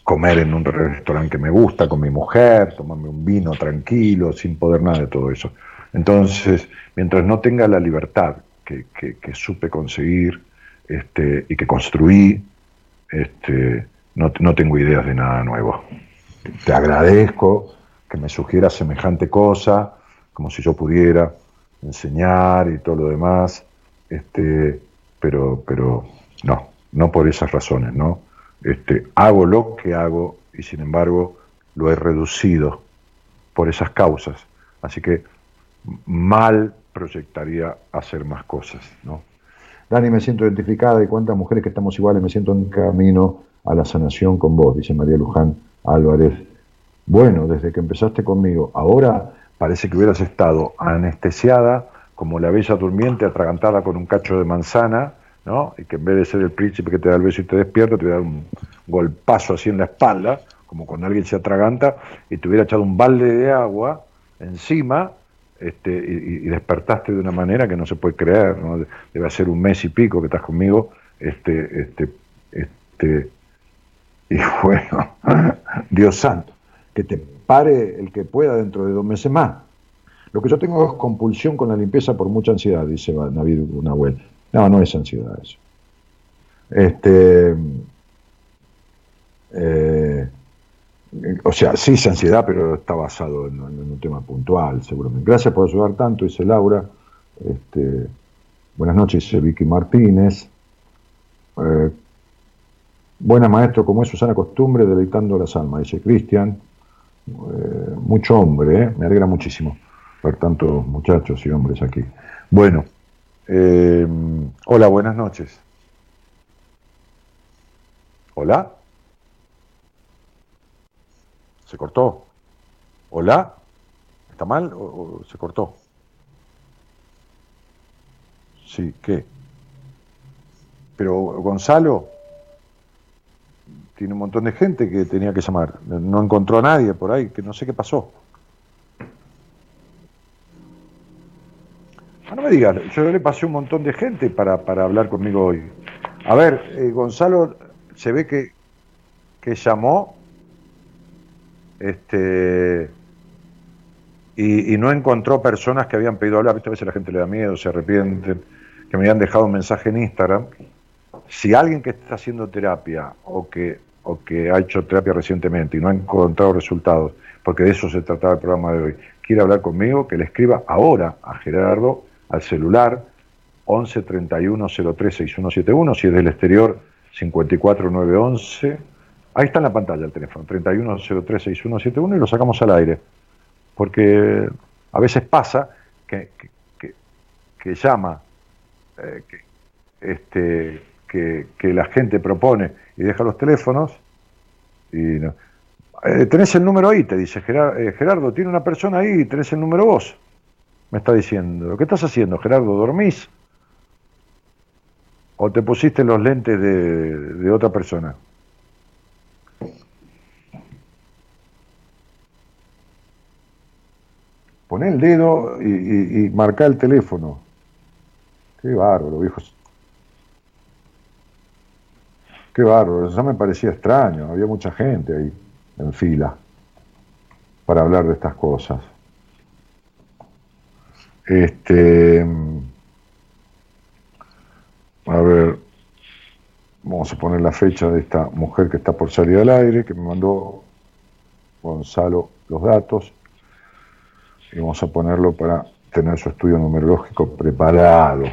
comer en un restaurante que me gusta con mi mujer, tomarme un vino tranquilo, sin poder nada de todo eso. Entonces, mientras no tenga la libertad que, que- que supe conseguir este, y que construí, este, no, tengo ideas de nada nuevo. Te agradezco que me sugieras semejante cosa, como si yo pudiera enseñar y todo lo demás, este, pero, pero no, no por esas razones, ¿no? Este, hago lo que hago y sin embargo lo he reducido por esas causas. Así que mal proyectaría hacer más cosas, ¿no? Dani, me siento identificada y cuántas mujeres que estamos iguales, me siento en camino a la sanación con vos, dice María Luján Álvarez. Bueno, desde que empezaste conmigo, ahora parece que hubieras estado anestesiada como la bella durmiente atragantada con un cacho de manzana, ¿no? Y que en vez de ser el príncipe que te da el beso y te despierta, te hubiera dado un golpazo así en la espalda, como cuando alguien se atraganta, y te hubiera echado un balde de agua encima, este, y, y despertaste de una manera que no se puede creer, ¿no? Debe ser un mes y pico que estás conmigo, este, este, este, y (laughs) bueno, Dios santo, que te pare el que pueda dentro de dos meses más. Lo que yo tengo es compulsión con la limpieza por mucha ansiedad, dice Navid Nahuel. No, no es ansiedad eso. Este, eh, o sea, sí es ansiedad, pero está basado en, un tema puntual, seguramente. Gracias por ayudar tanto, dice Laura. Este, buenas noches, dice Vicky Martínez. Eh, buena maestro, como es Susana Costumbre, deleitando las almas, dice Cristian. Eh, mucho hombre, ¿eh? me alegra muchísimo tantos muchachos y hombres aquí. Bueno, eh, hola, buenas noches. Hola. ¿Se cortó? ¿Hola? ¿Está mal o se cortó? Sí, ¿qué? Pero Gonzalo tiene un montón de gente que tenía que llamar. No encontró a nadie por ahí, que no sé qué pasó. No me digas, yo le pasé un montón de gente para, para hablar conmigo hoy. A ver, eh, Gonzalo se ve que, que llamó este y, no encontró personas que habían pedido hablar. A veces la gente le da miedo, se arrepienten, que me habían dejado un mensaje en Instagram. Si alguien que está haciendo terapia o que, o que ha hecho terapia recientemente y no ha encontrado resultados, porque de eso se trataba el programa de hoy, quiere hablar conmigo, que le escriba ahora a Gerardo al celular 11 31 03 6171, si es del exterior 54 911. Ahí está en la pantalla el teléfono, 31 03 6171 y lo sacamos al aire. Porque a veces pasa que, que, que- llama, eh, que, este, que, que la gente propone y deja los teléfonos y no. Eh, tenés el número ahí, te dice Gerar- eh, Gerardo, tiene una persona ahí, tenés el número vos. Me está diciendo, ¿qué estás haciendo, Gerardo? ¿Dormís? ¿O te pusiste los lentes de, otra persona? Poné el dedo y, y, marcá el teléfono. Qué bárbaro, viejos. Qué bárbaro, eso me parecía extraño. Había mucha gente ahí en fila para hablar de estas cosas. Este. A ver. Vamos a poner la fecha de esta mujer que está por salir al aire, que me mandó Gonzalo los datos. Y vamos a ponerlo para tener su estudio numerológico preparado.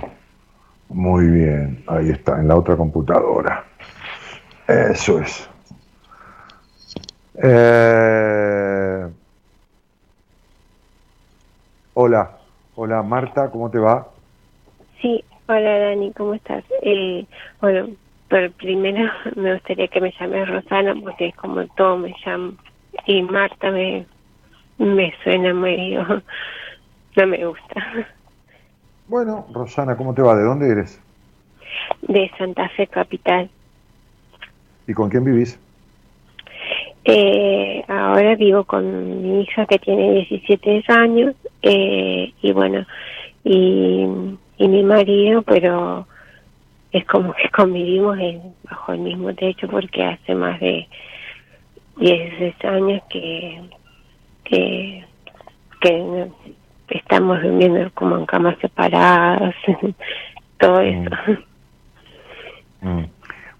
Muy bien, ahí está, en la otra computadora. Eso es. Eh, Hola, hola Marta, ¿cómo te va? Sí, hola Dani, ¿cómo estás? Eh, bueno, pero primero (laughs) me gustaría que me llames Rosana porque es como todo me llama y Marta me, me suena medio, (laughs) no me gusta. Bueno, Rosana, ¿cómo te va? ¿De dónde eres? De Santa Fe Capital. ¿Y con quién vivís? Eh, ahora vivo con mi hija que tiene 17 años eh, y bueno, y, mi marido, pero es como que (laughs) convivimos en, bajo el mismo techo porque hace más de 16 años que, que, estamos durmiendo como en camas separadas, (laughs) todo eso. Mm.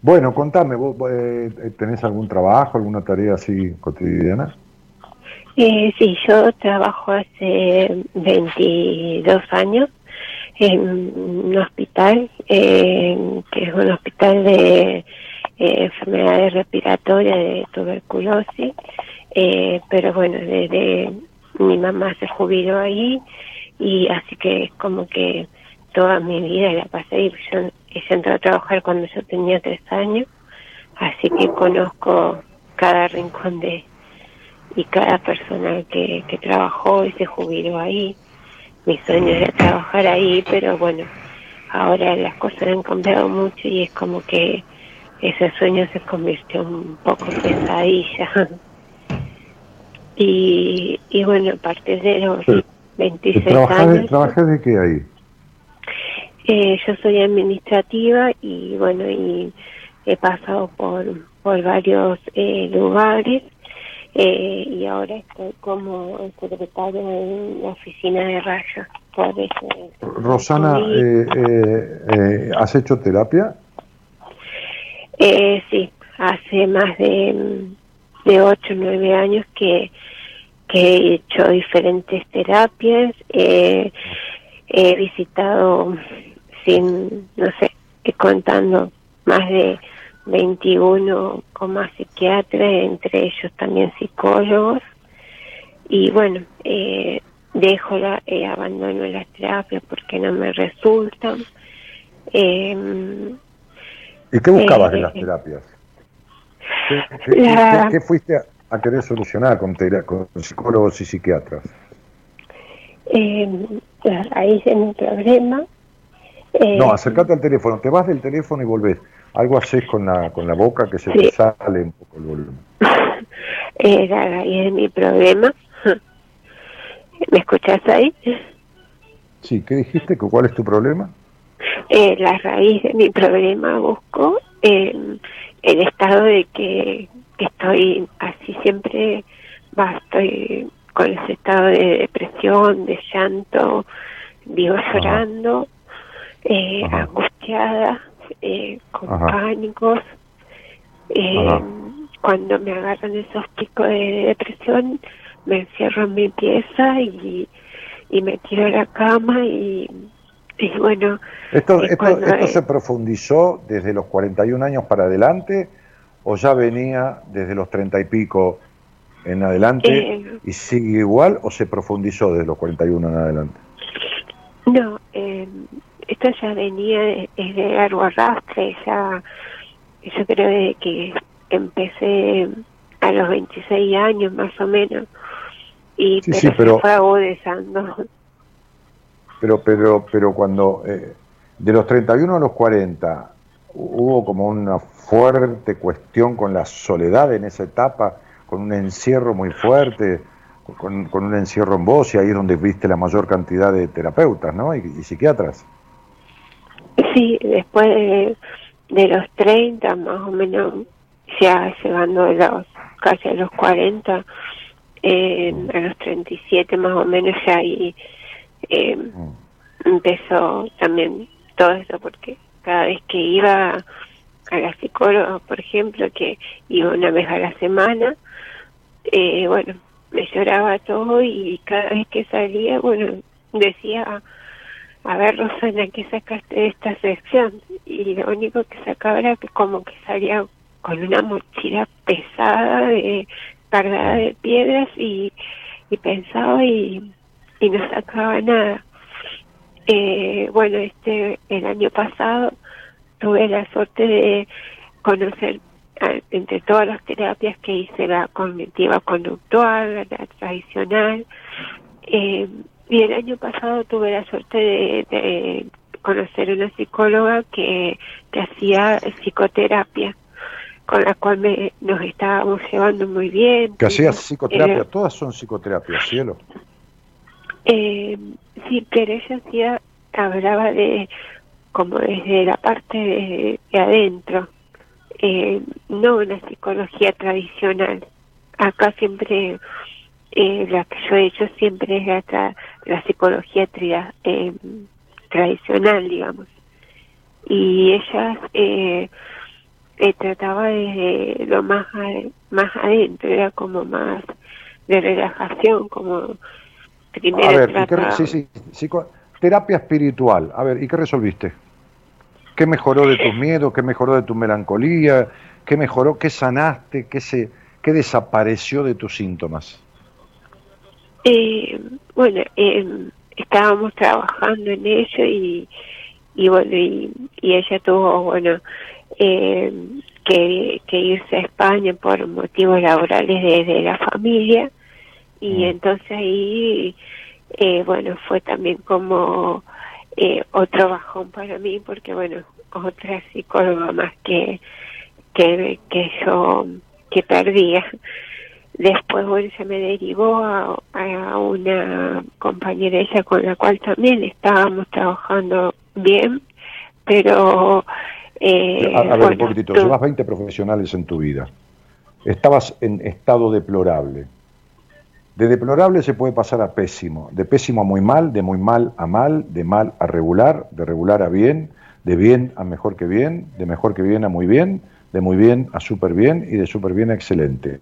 Bueno, contame, ¿vos eh, tenés algún trabajo, alguna tarea así cotidiana? Eh, sí, yo trabajo hace 22 años en un hospital, eh, que es un hospital de eh, enfermedades respiratorias, de tuberculosis, eh, pero bueno, desde mi mamá se jubiló ahí y así que es como que toda mi vida la pasé ahí. Yo ella entró a trabajar cuando yo tenía tres años, así que conozco cada rincón de y cada persona que, que trabajó y se jubiló ahí. Mi sueño era trabajar ahí, pero bueno, ahora las cosas han cambiado mucho y es como que ese sueño se convirtió un poco en pesadilla. (laughs) y, y bueno, a partir de los 26 ¿Trabajás años... de, ¿Trabajás de qué ahí? Eh, yo soy administrativa y bueno, y he pasado por, por varios eh, lugares eh, y ahora estoy como secretaria en la oficina de rayos. Por eso, Rosana, eh, eh, eh, ¿has hecho terapia? Eh, sí, hace más de, de 8 o 9 años que, que he hecho diferentes terapias. Eh, he visitado, sin, no sé, contando más de 21 con más psiquiatras, entre ellos también psicólogos. Y bueno, eh, dejo la, eh, abandono las terapias porque no me resultan. Eh, ¿Y qué buscabas en las eh, terapias? ¿Qué, qué- La- qué- qué fuiste a, a querer solucionar con, con psicólogos y psiquiatras? eh, la raíz de mi problema. Eh, No, acércate al teléfono, te vas del teléfono y volvés. Algo haces con la, con la boca que se Sí. te sale un poco el volumen. (laughs) eh, la raíz de mi problema. (laughs) ¿Me escuchas ahí? Sí, ¿qué dijiste? ¿Cu- ¿Cuál es tu problema? Eh, la raíz de mi problema busco eh, el estado de que, que estoy así siempre, va, estoy con ese estado de depresión, de llanto, vivo llorando, eh, angustiada, eh, con Ajá. pánicos. Eh, cuando me agarran esos picos de depresión, me encierro en mi pieza y, y me tiro a la cama y, y bueno, ¿Esto, y esto, esto se profundizó desde los 41 años para adelante o ya venía desde los 30 y pico en adelante Eh. y sigue igual o se profundizó desde los 41 en adelante? No, eh, esto ya venía de, es de largo arrastre, ya yo creo de que empecé a los 26 años más o menos y Sí, pero, sí, pero- se fue agudizando. Pero, pero, pero cuando eh, de los 31 a los 40 hubo como una fuerte cuestión con la soledad en esa etapa, con un encierro muy fuerte, con, con un encierro en vos y ahí es donde viste la mayor cantidad de terapeutas, ¿no? Y, y psiquiatras. Sí, después de, de los 30 más o menos, ya llegando a los casi a los 40, eh, a los 37 más o menos ya ahí eh, empezó también todo eso porque cada vez que iba a la psicóloga, por ejemplo, que iba una vez a la semana, eh, bueno, me lloraba todo y cada vez que salía, bueno, decía, a ver Rosana, ¿qué sacaste de esta sección? Y lo único que sacaba era que como que salía con una mochila pesada, de, cargada de piedras y, y pensaba y, y no sacaba nada. Eh, bueno, este el año pasado tuve la suerte de conocer entre todas las terapias que hice la cognitiva conductual, la tradicional, eh, y el año pasado tuve la suerte de, conocer una psicóloga que, que hacía psicoterapia, con la cual me, nos estábamos llevando muy bien. Que hacía psicoterapia, todas son psicoterapias, cielo. Eh, sí, pero ella hacía, hablaba de como desde la parte de, adentro, eh, no una psicología tradicional. Acá siempre, eh, la que yo he hecho siempre es la, la psicología eh, tradicional, digamos. Y ella eh, eh, trataba de lo más, más adentro, era como más de relajación, como primero A ver, sí, sí, terapia espiritual. A ver, ¿y qué resolviste? ¿Qué mejoró de tus miedos? ¿Qué mejoró de tu melancolía? ¿Qué mejoró? ¿Qué sanaste? ¿Qué, se, qué desapareció de tus síntomas? Eh, bueno, eh, estábamos trabajando en eso y, y bueno, y, ella tuvo, bueno, eh, que, que, irse a España por motivos laborales de, la familia y mm. entonces ahí, eh, bueno, fue también como eh, otro bajón para mí porque bueno otra psicóloga más que que, que yo que perdía después bueno se me derivó a, a una compañera ella con la cual también estábamos trabajando bien pero eh, a, ver un poquitito llevas 20 profesionales en tu vida. Estabas en estado deplorable. De deplorable se puede pasar a pésimo, de pésimo a muy mal, de muy mal a mal, de mal a regular, de regular a bien, de bien a mejor que bien, de mejor que bien a muy bien, de muy bien a súper bien y de súper bien a excelente.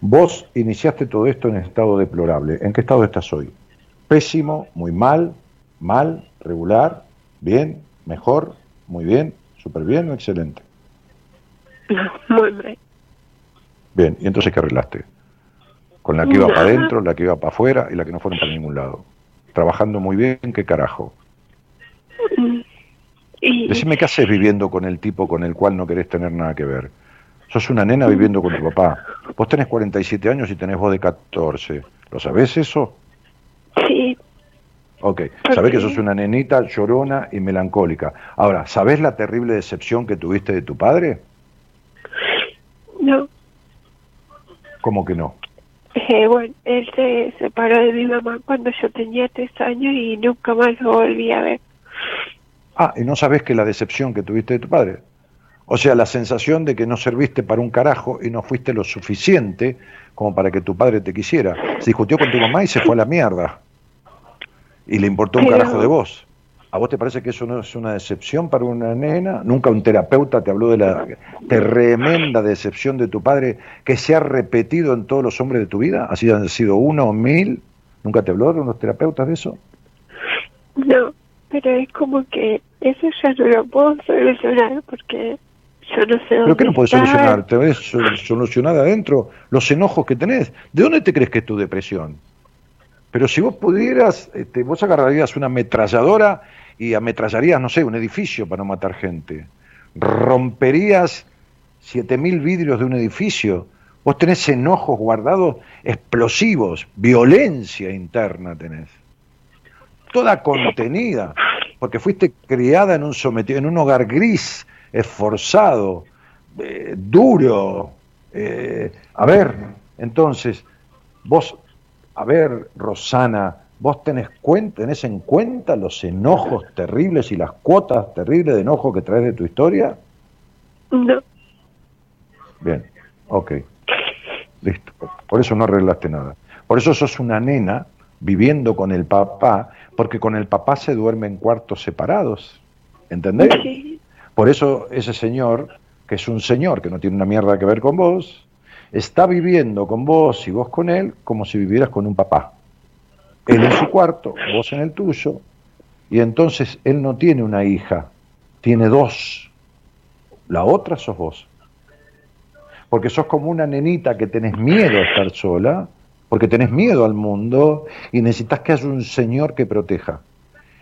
Vos iniciaste todo esto en estado deplorable. ¿En qué estado estás hoy? Pésimo, muy mal, mal, regular, bien, mejor, muy bien, súper bien o excelente. (laughs) Muy bien. Bien, ¿y entonces qué arreglaste? con la que iba para adentro, la que iba para afuera y la que no fueron para ningún lado. Trabajando muy bien, ¿qué carajo? Decime qué haces viviendo con el tipo con el cual no querés tener nada que ver. Sos una nena viviendo con tu papá. Vos tenés 47 años y tenés voz de 14. ¿Lo sabés eso? Sí. Ok, sabés que sos una nenita llorona y melancólica. Ahora, ¿sabés la terrible decepción que tuviste de tu padre? No. ¿Cómo que no? Eh, bueno, él se separó de mi mamá cuando yo tenía tres años y nunca más lo volví a ver. Ah, y no sabes que la decepción que tuviste de tu padre. O sea, la sensación de que no serviste para un carajo y no fuiste lo suficiente como para que tu padre te quisiera. Se discutió con tu mamá y se fue a la mierda. Y le importó un carajo de vos. ¿A vos te parece que eso no es una decepción para una nena? ¿Nunca un terapeuta te habló de la tremenda decepción de tu padre que se ha repetido en todos los hombres de tu vida? ¿Así han sido uno o mil? ¿Nunca te hablaron los terapeutas de eso? No, pero es como que eso ya no lo puedo solucionar porque yo no sé dónde ¿Pero qué no puedes solucionar? ¿Te ves solucionada adentro? Los enojos que tenés. ¿De dónde te crees que es tu depresión? Pero si vos pudieras, este, vos agarrarías una ametralladora y ametrallarías, no sé, un edificio para no matar gente. Romperías 7.000 vidrios de un edificio. Vos tenés enojos guardados explosivos, violencia interna tenés. Toda contenida, porque fuiste criada en un sometido, en un hogar gris, esforzado, eh, duro. Eh, a ver, entonces, vos, a ver, Rosana, ¿Vos tenés, cuenta, tenés en cuenta los enojos terribles y las cuotas terribles de enojo que traes de tu historia? No. Bien, ok. Listo. Por eso no arreglaste nada. Por eso sos una nena viviendo con el papá, porque con el papá se duerme en cuartos separados. ¿Entendés? Sí. Por eso ese señor que es un señor que no tiene una mierda que ver con vos, está viviendo con vos y vos con él como si vivieras con un papá. Él en su cuarto, vos en el tuyo, y entonces él no tiene una hija, tiene dos. La otra sos vos. Porque sos como una nenita que tenés miedo a estar sola, porque tenés miedo al mundo y necesitas que haya un señor que proteja.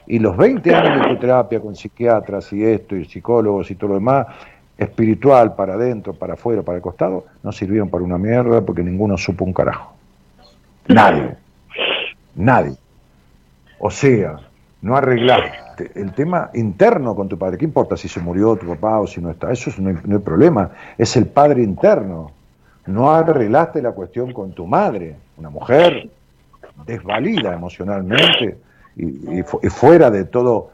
Y los 20 años de tu terapia con psiquiatras y esto y psicólogos y todo lo demás, espiritual para adentro, para afuera, para el costado, no sirvieron para una mierda porque ninguno supo un carajo. Nadie. Nadie. O sea, no arreglaste el tema interno con tu padre. ¿Qué importa si se murió tu papá o si no está? Eso no hay, no hay problema. Es el padre interno. No arreglaste la cuestión con tu madre, una mujer desvalida emocionalmente y, y fu- y fuera de todo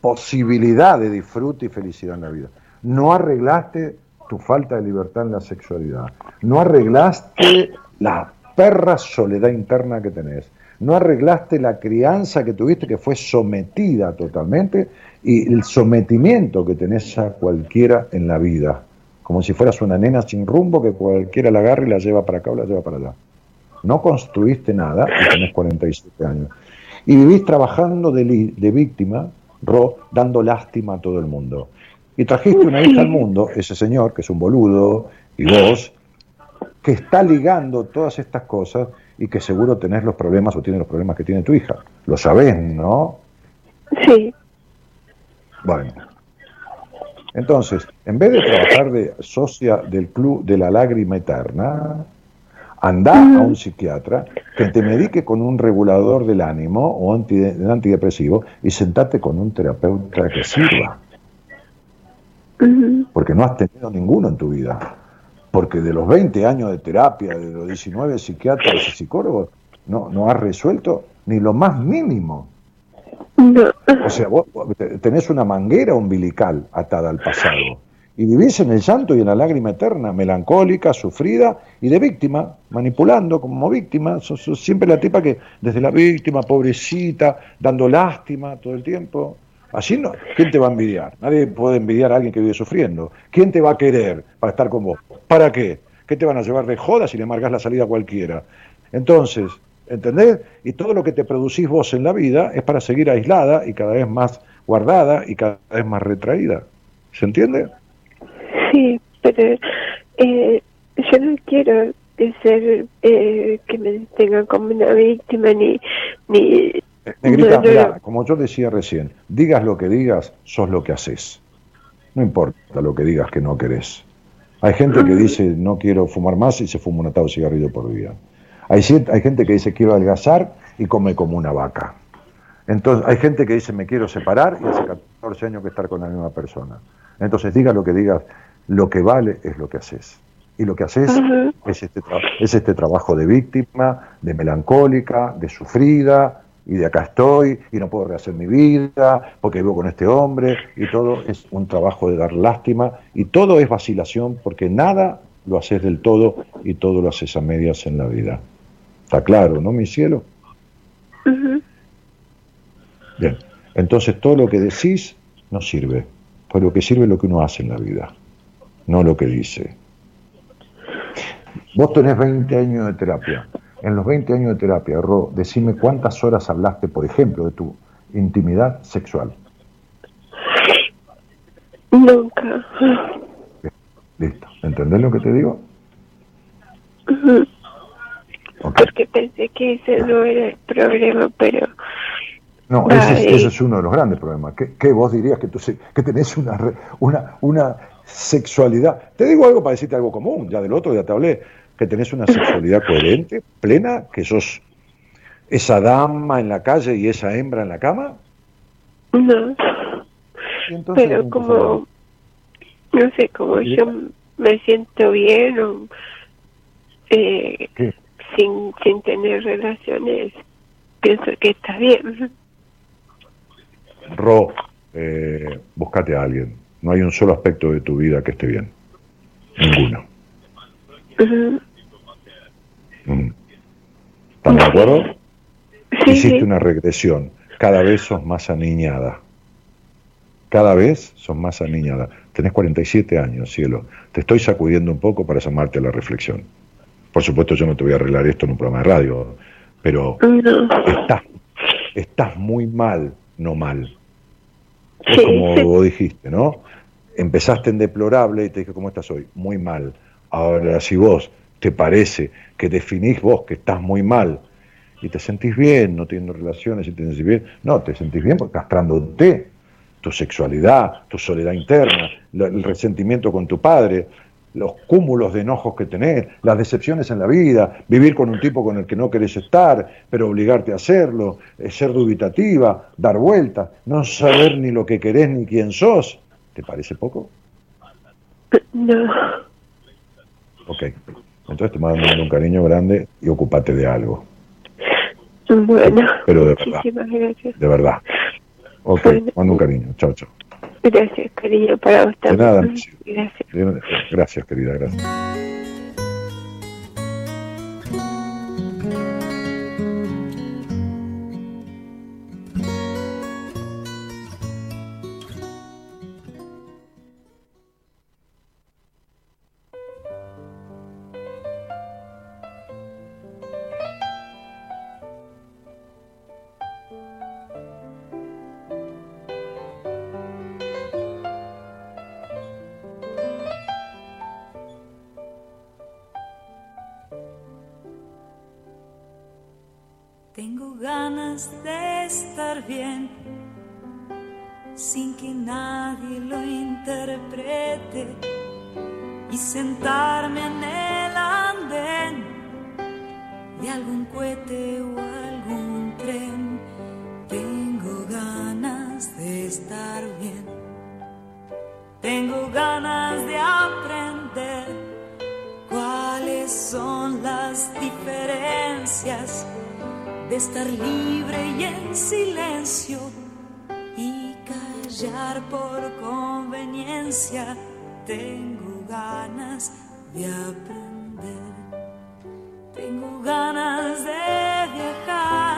posibilidad de disfrute y felicidad en la vida. No arreglaste tu falta de libertad en la sexualidad. No arreglaste la perra soledad interna que tenés. No arreglaste la crianza que tuviste que fue sometida totalmente y el sometimiento que tenés a cualquiera en la vida. Como si fueras una nena sin rumbo que cualquiera la agarra y la lleva para acá o la lleva para allá. No construiste nada y tenés 47 años. Y vivís trabajando de, de víctima, Ro, dando lástima a todo el mundo. Y trajiste una hija al mundo, ese señor, que es un boludo, y vos, que está ligando todas estas cosas y que seguro tenés los problemas o tiene los problemas que tiene tu hija. Lo sabés, ¿no? Sí. Bueno. Entonces, en vez de trabajar de socia del club de la lágrima eterna, anda a un psiquiatra que te medique con un regulador del ánimo o anti- antidepresivo y sentate con un terapeuta que sirva. Porque no has tenido ninguno en tu vida. Porque de los 20 años de terapia, de los 19 psiquiatras y psicólogos, no, no has resuelto ni lo más mínimo. O sea, vos vos te- tenés una manguera umbilical atada al pasado y vivís en el llanto y en la lágrima eterna, melancólica, sufrida y de víctima, manipulando como víctima. Sos, siempre la tipa que desde la víctima, pobrecita, dando lástima todo el tiempo. Así no, ¿quién te va a envidiar? Nadie puede envidiar a alguien que vive sufriendo. ¿Quién te va a querer para estar con vos? ¿Para qué? ¿Qué te van a llevar de jodas si le marcas la salida a cualquiera? Entonces, ¿entendés? Y todo lo que te producís vos en la vida es para seguir aislada y cada vez más guardada y cada vez más retraída. ¿Se entiende? Sí, pero eh, yo no quiero ser eh, que me tengan como una víctima ni ni Negrita, no, no, mirá, como yo decía recién, digas lo que digas, sos lo que haces. No importa lo que digas que no querés. Hay gente que dice no quiero fumar más y se fuma un atado de cigarrillo por día. Hay, hay gente que dice quiero adelgazar y come como una vaca. Entonces, hay gente que dice me quiero separar y hace 14 años que estar con la misma persona. Entonces, diga lo que digas, lo que vale es lo que haces. Y lo que haces es, este es este trabajo de víctima, de melancólica, de sufrida, y de acá estoy, y no puedo rehacer mi vida, porque vivo con este hombre, y todo es un trabajo de dar lástima, y todo es vacilación, porque nada lo haces del todo, y todo lo haces a medias en la vida. Está claro, ¿no, mi cielo? Bien, entonces todo lo que decís no sirve, pues lo que sirve es lo que uno hace en la vida, no lo que dice. Vos tenés 20 años de terapia. En los 20 años de terapia, Ro, decime cuántas horas hablaste, por ejemplo, de tu intimidad sexual. nunca. Listo. ¿Entendés lo que te digo? Ujú. Porque pensé que ese no era el problema, pero No, ese es, Vale. ese es uno de los grandes problemas. ¿Qué, qué vos dirías que, tú, que tenés una, una, una sexualidad? Te digo algo para decirte algo común, ya del otro ya te hablé, que tenés una sexualidad coherente, plena, que sos esa dama en la calle y esa hembra en la cama. no. Entonces, Pero ¿cómo como, no sé, como yo me siento bien o, eh, ¿Qué? Sin, sin tener relaciones, pienso que está bien. Ro, eh, buscate a alguien. No hay un solo aspecto de tu vida que esté bien. Ninguno. Ujú. Mm. ¿Están de acuerdo? Sí, Hiciste sí. una regresión. Cada vez sos más aniñada. Cada vez sos más aniñada. Te Tenés 47 años, cielo. Te estoy sacudiendo un poco para llamarte a la reflexión. Por supuesto, yo no te voy a arreglar esto en un programa de radio, pero estás, estás muy mal, no mal. Es como vos dijiste, ¿no? Empezaste en deplorable y te dije, ¿cómo estás hoy? Muy mal. Ahora, si vos te parece que definís vos que estás muy mal y te sentís bien, no teniendo relaciones y te sentís bien, no, te sentís bien porque castrándote tu sexualidad, tu soledad interna, el resentimiento con tu padre, los cúmulos de enojos que tenés, las decepciones en la vida, vivir con un tipo con el que no querés estar, pero obligarte a hacerlo, eh, ser dubitativa, dar vueltas, no saber ni lo que querés ni quién sos. ¿Te parece poco? No. Ok. Entonces te mando un cariño grande y ocupate de algo. Bueno, Pero de verdad. muchísimas gracias. De verdad. Ok, mando un cariño. Chao, chao. Gracias, cariño, para vos De nada, Gracias. Gracias, querida, gracias. Lo interprete y sentarme en el andén de algún cohete o algún tren. Tengo ganas de estar bien. Tengo ganas de aprender cuáles son las diferencias de estar libre y en silencio por conveniencia. Tengo ganas de aprender. Tengo ganas de viajar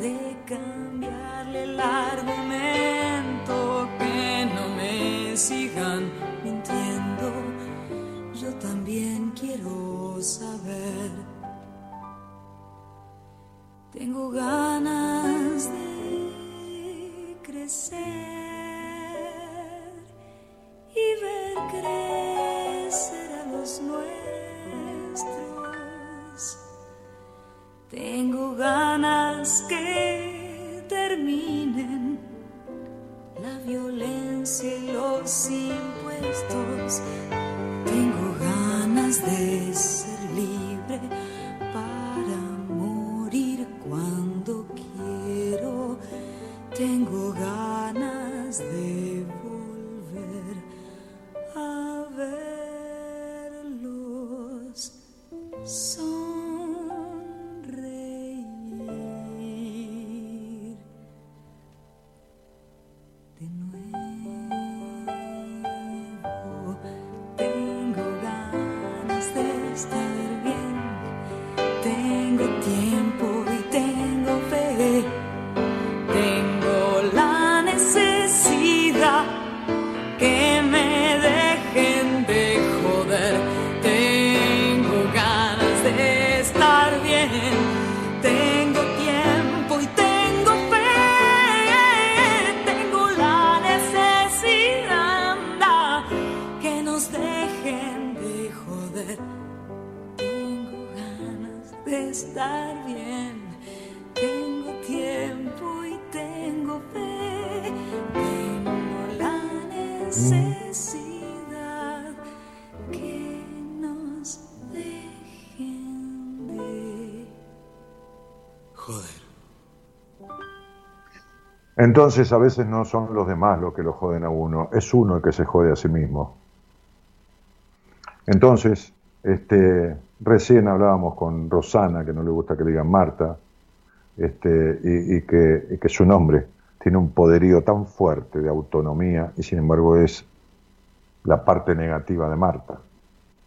de cambiarle el argumento, que no me sigan mintiendo. Yo también quiero saber. Tengo ganas de crecer y ver crecer a los nuestros. Tengo ganas los impuestos. Entonces a veces no son los demás los que lo joden a uno, es uno el que se jode a sí mismo. Entonces, este, recién hablábamos con Rosana, que no le gusta que le digan Marta, este, y, que, su nombre tiene un poderío tan fuerte de autonomía y sin embargo es la parte negativa de Marta.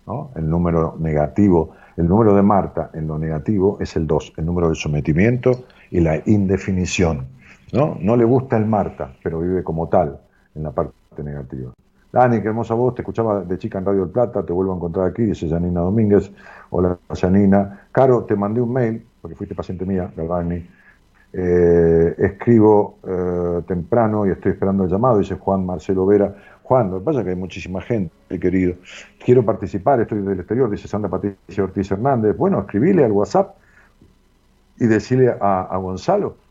¿no? El número negativo, el número de Marta en lo negativo es el 2, el número del sometimiento y la indefinición. ¿No? no le gusta el Marta, pero vive como tal en la parte negativa. Dani, qué hermosa voz, te escuchaba de chica en Radio del Plata, te vuelvo a encontrar aquí, dice Janina Domínguez. Hola, Janina. Caro, te mandé un mail, porque fuiste paciente mía, Dani. Eh, escribo eh, temprano y estoy esperando el llamado, dice Juan Marcelo Vera. Juan, lo que pasa que hay muchísima gente, querido. Quiero participar, estoy del exterior, dice Sandra Patricia Ortiz Hernández. Bueno, escribile al WhatsApp y decirle a Gonzalo.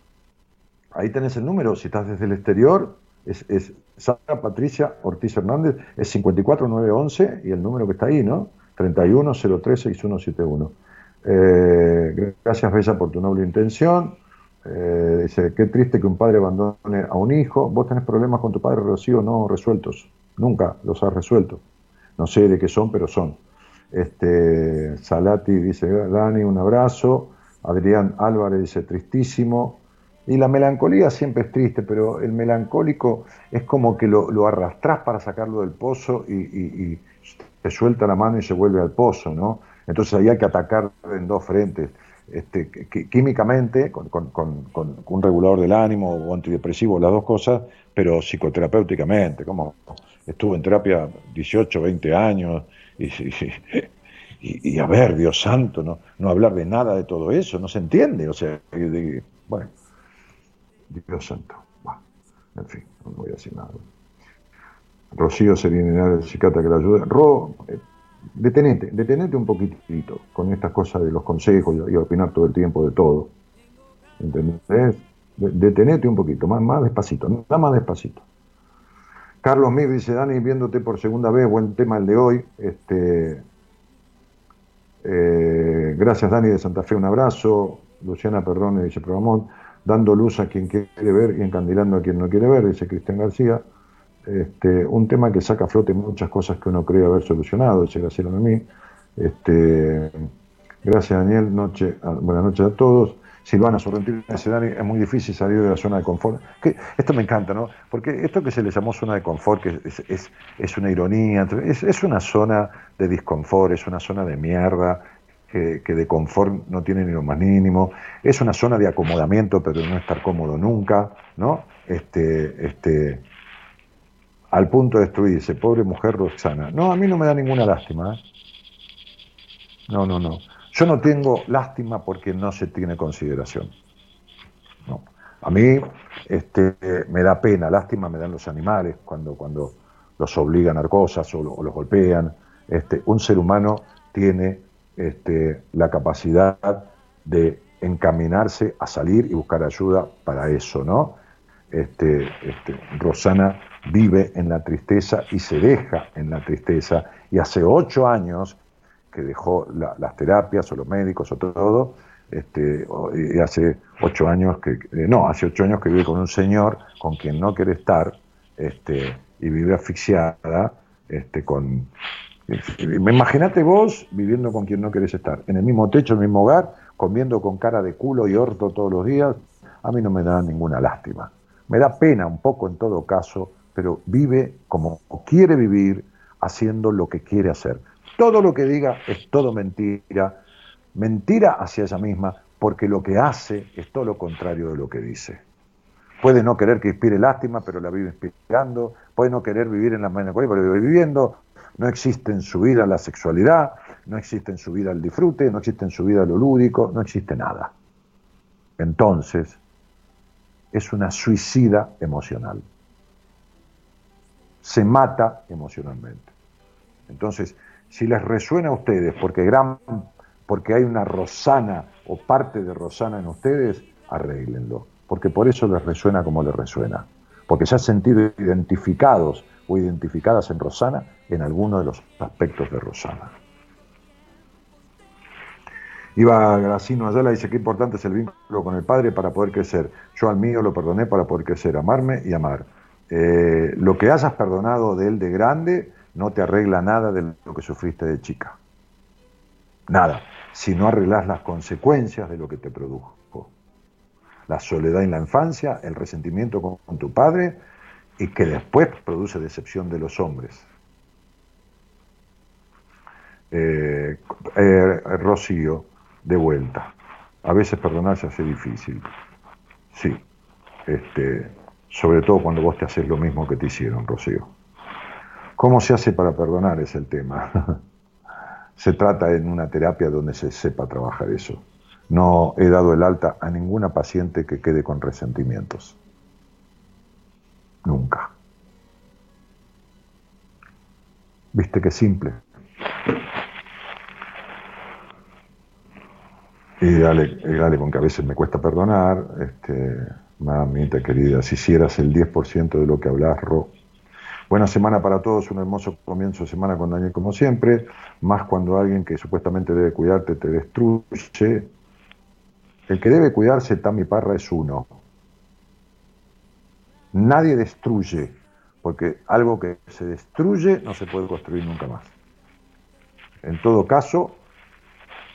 Ahí tenés el número, si estás desde el exterior, es, Sandra Patricia Ortiz Hernández, es 54911 y el número que está ahí, ¿no? 31036171. Eh, gracias, Bella, por tu noble intención. Eh, dice, qué triste que un padre abandone a un hijo. Vos tenés problemas con tu padre, Rocío, no resueltos. Nunca los has resuelto. No sé de qué son, pero son. Este, Salati dice, Dani, un abrazo. Adrián Álvarez dice, tristísimo. Y la melancolía siempre es triste, pero el melancólico es como que lo, lo arrastrás para sacarlo del pozo y, y, te suelta la mano y se vuelve al pozo, ¿no? Entonces ahí hay que atacar en dos frentes. Este, químicamente, con, un regulador del ánimo o antidepresivo, las dos cosas, pero psicoterapéuticamente, como estuve en terapia 18, 20 años, y, y, y, a ver, Dios santo, no, no hablar de nada de todo eso, no se entiende, o sea, de, bueno, Dios santo, en fin, no voy a decir nada. Rocío Serenidad, el psiquiatra que la ayuda. Ro, eh, detenete, detenete un poquitito con estas cosas de los consejos y, opinar todo el tiempo de todo. ¿Entendés? Detenete un poquito, más, más despacito, nada más despacito. Carlos Mir dice, Dani, viéndote por segunda vez, buen tema el de hoy. Este, eh, gracias, Dani de Santa Fe, un abrazo. Luciana Perrone dice, Programón, dando luz a quien quiere ver y encandilando a quien no quiere ver, dice Cristian García. Este, un tema que saca a flote muchas cosas que uno cree haber solucionado, dice Graciela a mí. Este, gracias Daniel, noche, buenas noches a todos. Silvana Sorrentino dice, Dani, es muy difícil salir de la zona de confort. Que, esto me encanta, ¿no? Porque esto que se le llamó zona de confort, que es, es, es una ironía, es, es, una zona de disconfort, es una zona de mierda, que, de confort no tiene ni lo más mínimo, es una zona de acomodamiento, pero no estar cómodo nunca, ¿no? Este, este, al punto de destruirse, pobre mujer Roxana. No, a mí no me da ninguna lástima. ¿eh? No, no, no. Yo no tengo lástima porque no se tiene consideración. No. A mí este, me da pena, lástima me dan los animales cuando, cuando los obligan a cosas o, o los golpean. Este, un ser humano tiene este, la capacidad de encaminarse a salir y buscar ayuda para eso, ¿no? Este, este, Rosana vive en la tristeza y se deja en la tristeza. Y hace ocho años que dejó la, las terapias o los médicos o todo, este, y hace ocho años que, eh, no, hace ocho años que vive con un señor con quien no quiere estar, este, y vive asfixiada, este, con... Imagínate vos viviendo con quien no querés estar, en el mismo techo, en el mismo hogar, comiendo con cara de culo y orto todos los días, a mí no me da ninguna lástima. Me da pena un poco en todo caso pero vive como quiere vivir, haciendo lo que quiere hacer. Todo lo que diga es todo mentira, mentira hacia ella misma, porque lo que hace es todo lo contrario de lo que dice. Puede no querer que inspire lástima, pero la vive inspirando, puede no querer vivir en la melancolía, pero vive viviendo, no existe en su vida la sexualidad, no existe en su vida el disfrute, no existe en su vida lo lúdico, no existe nada. Entonces, es una suicida emocional se mata emocionalmente. Entonces, si les resuena a ustedes, porque, gran, porque hay una Rosana o parte de Rosana en ustedes, arréglenlo, porque por eso les resuena como les resuena, porque se han sentido identificados o identificadas en Rosana en alguno de los aspectos de Rosana. Iba Gracino Ayala dice que importante es el vínculo con el padre para poder crecer. Yo al mío lo perdoné para poder crecer, amarme y amar. Eh, lo que hayas perdonado de él de grande no te arregla nada de lo que sufriste de chica. Nada. Si no arreglas las consecuencias de lo que te produjo. La soledad en la infancia, el resentimiento con tu padre y que después produce decepción de los hombres. Eh, eh, Rocío, de vuelta. A veces perdonar se hace difícil. Sí. Este, sobre todo cuando vos te haces lo mismo que te hicieron, Rocío. ¿Cómo se hace para perdonar? Es el tema. (laughs) se trata en una terapia donde se sepa trabajar eso. No he dado el alta a ninguna paciente que quede con resentimientos. Nunca. ¿Viste qué simple? Y dale, dale, con que a veces me cuesta perdonar, este, mamita querida, si hicieras el 10% de lo que hablas, Ro. Buena semana para todos, un hermoso comienzo de semana con Daniel como siempre, más cuando alguien que supuestamente debe cuidarte te destruye. El que debe cuidarse, Tami Parra, es uno. Nadie destruye, porque algo que se destruye no se puede construir nunca más. En todo caso,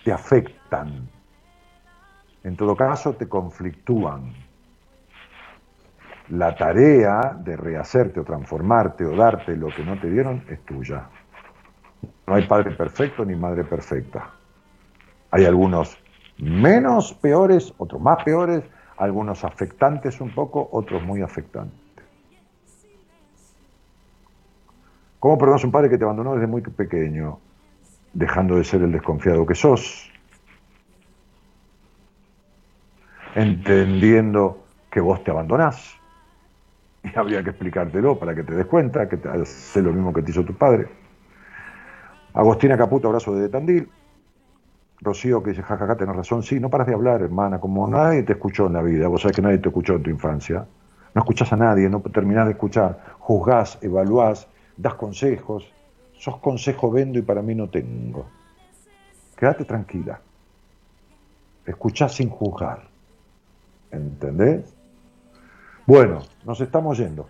te afectan en todo caso, te conflictúan. La tarea de rehacerte o transformarte o darte lo que no te dieron es tuya. No hay padre perfecto ni madre perfecta. Hay algunos menos peores, otros más peores, algunos afectantes un poco, otros muy afectantes. ¿Cómo perdonas a un padre que te abandonó desde muy pequeño, dejando de ser el desconfiado que sos? entendiendo que vos te abandonás. Y habría que explicártelo para que te des cuenta que te hace lo mismo que te hizo tu padre. Agostina Caputo, abrazo de Tandil. Rocío que dice, jajaja, tenés razón. Sí, no paras de hablar, hermana, como nadie te escuchó en la vida. Vos sabés que nadie te escuchó en tu infancia. No escuchás a nadie, no terminás de escuchar. Juzgás, evaluás, das consejos. Sos consejo vendo y para mí no tengo. Quédate tranquila. Escuchás sin juzgar. ¿Entendés? Bueno, nos estamos yendo.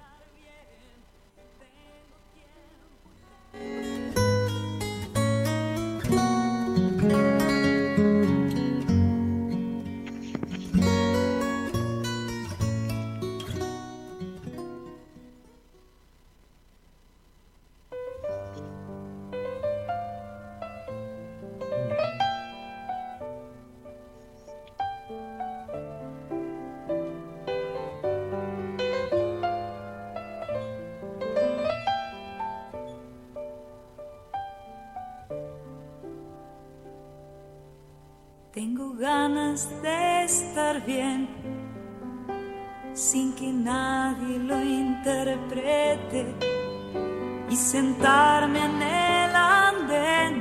Sentarme en el andén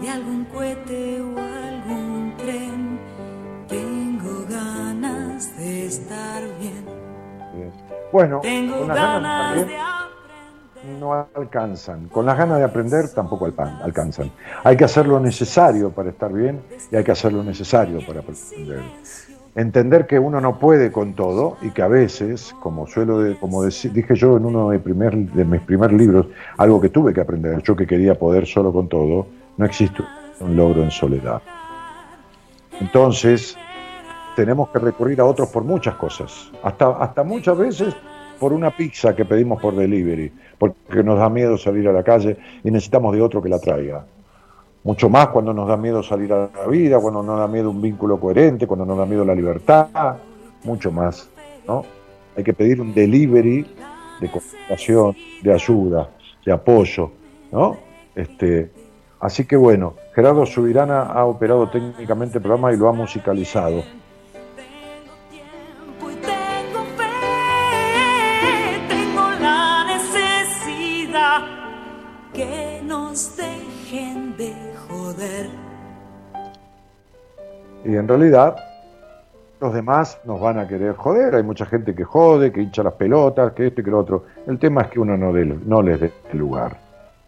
de algún cohete o algún tren. Tengo ganas de estar bien. Bueno, Tengo con las ganas ganas no alcanzan. Con las ganas de aprender tampoco alcanzan. Hay que hacer lo necesario para estar bien y hay que hacer lo necesario para aprender. Entender que uno no puede con todo y que a veces, como suelo de- como dije yo en uno de, primer- de mis primeros libros, algo que tuve que aprender, yo que quería poder solo con todo, no existe un logro en soledad. Entonces, tenemos que recurrir a otros por muchas cosas, hasta, hasta muchas veces por una pizza que pedimos por delivery, porque nos da miedo salir a la calle y necesitamos de otro que la traiga. Mucho más cuando nos da miedo salir a la vida, cuando nos da miedo un vínculo coherente, cuando nos da miedo la libertad, mucho más, ¿no? Hay que pedir un delivery de comunicación, de ayuda, de apoyo, ¿no? Este, así que bueno, Gerardo Subirana ha operado técnicamente el programa y lo ha musicalizado. Y en realidad los demás nos van a querer joder. Hay mucha gente que jode, que hincha las pelotas, que esto y que lo otro. El tema es que uno no, no les dé lugar.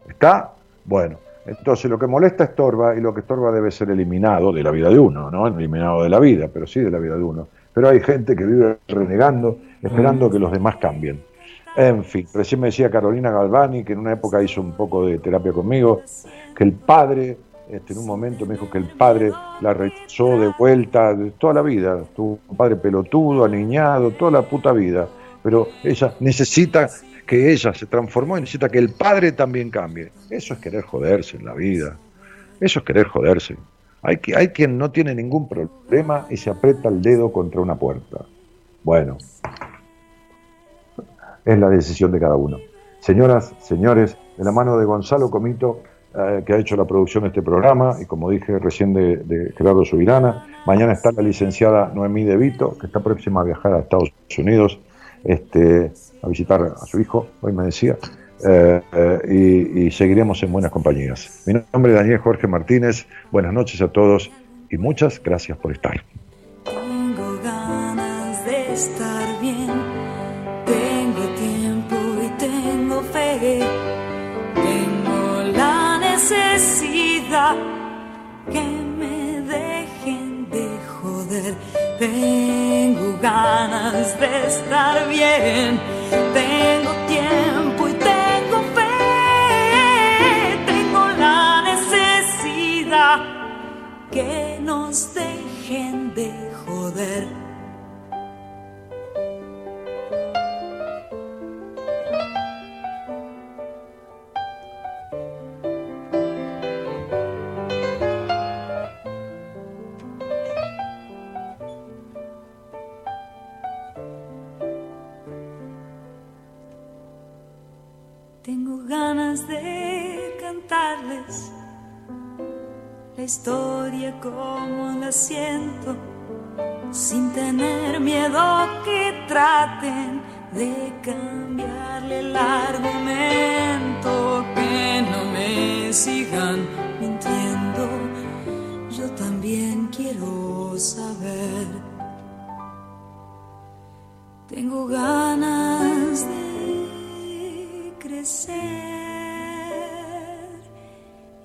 ¿Está? Bueno. Entonces lo que molesta estorba y lo que estorba debe ser eliminado de la vida de uno, no eliminado de la vida, pero sí de la vida de uno. Pero hay gente que vive renegando, esperando que los demás cambien. En fin, recién me decía Carolina Galvani, que en una época hizo un poco de terapia conmigo, que el padre, este, en un momento me dijo que el padre la rechazó de vuelta toda la vida, tuvo un padre pelotudo, aniñado, toda la puta vida, pero ella necesita que ella se transformó y necesita que el padre también cambie. Eso es querer joderse en la vida, eso es querer joderse. Hay, que, hay quien no tiene ningún problema y se aprieta el dedo contra una puerta. Bueno, es la decisión de cada uno. Señoras, señores, de la mano de Gonzalo Comito, eh, que ha hecho la producción de este programa, y como dije recién de, Gerardo Subirana, mañana está la licenciada Noemí De Vito, que está próxima a viajar a Estados Unidos este, a visitar a su hijo, hoy me decía, eh, eh, y, seguiremos en buenas compañías. Mi nombre es Daniel Jorge Martínez, buenas noches a todos y muchas gracias por de estar que me dejen de joder, tengo ganas de estar bien, tengo tiempo y tengo fe, tengo la necesidad que nos dejen de joder. De cantarles la historia como la siento, sin tener miedo que traten de cambiarle el argumento, que no me sigan mintiendo. Yo también quiero saber. Tengo ganas de crecer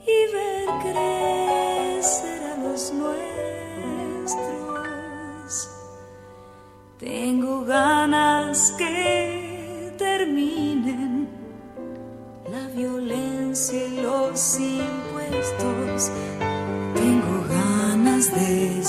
y ver crecer a los nuestros. Tengo ganas que terminen la violencia y los impuestos. Tengo ganas de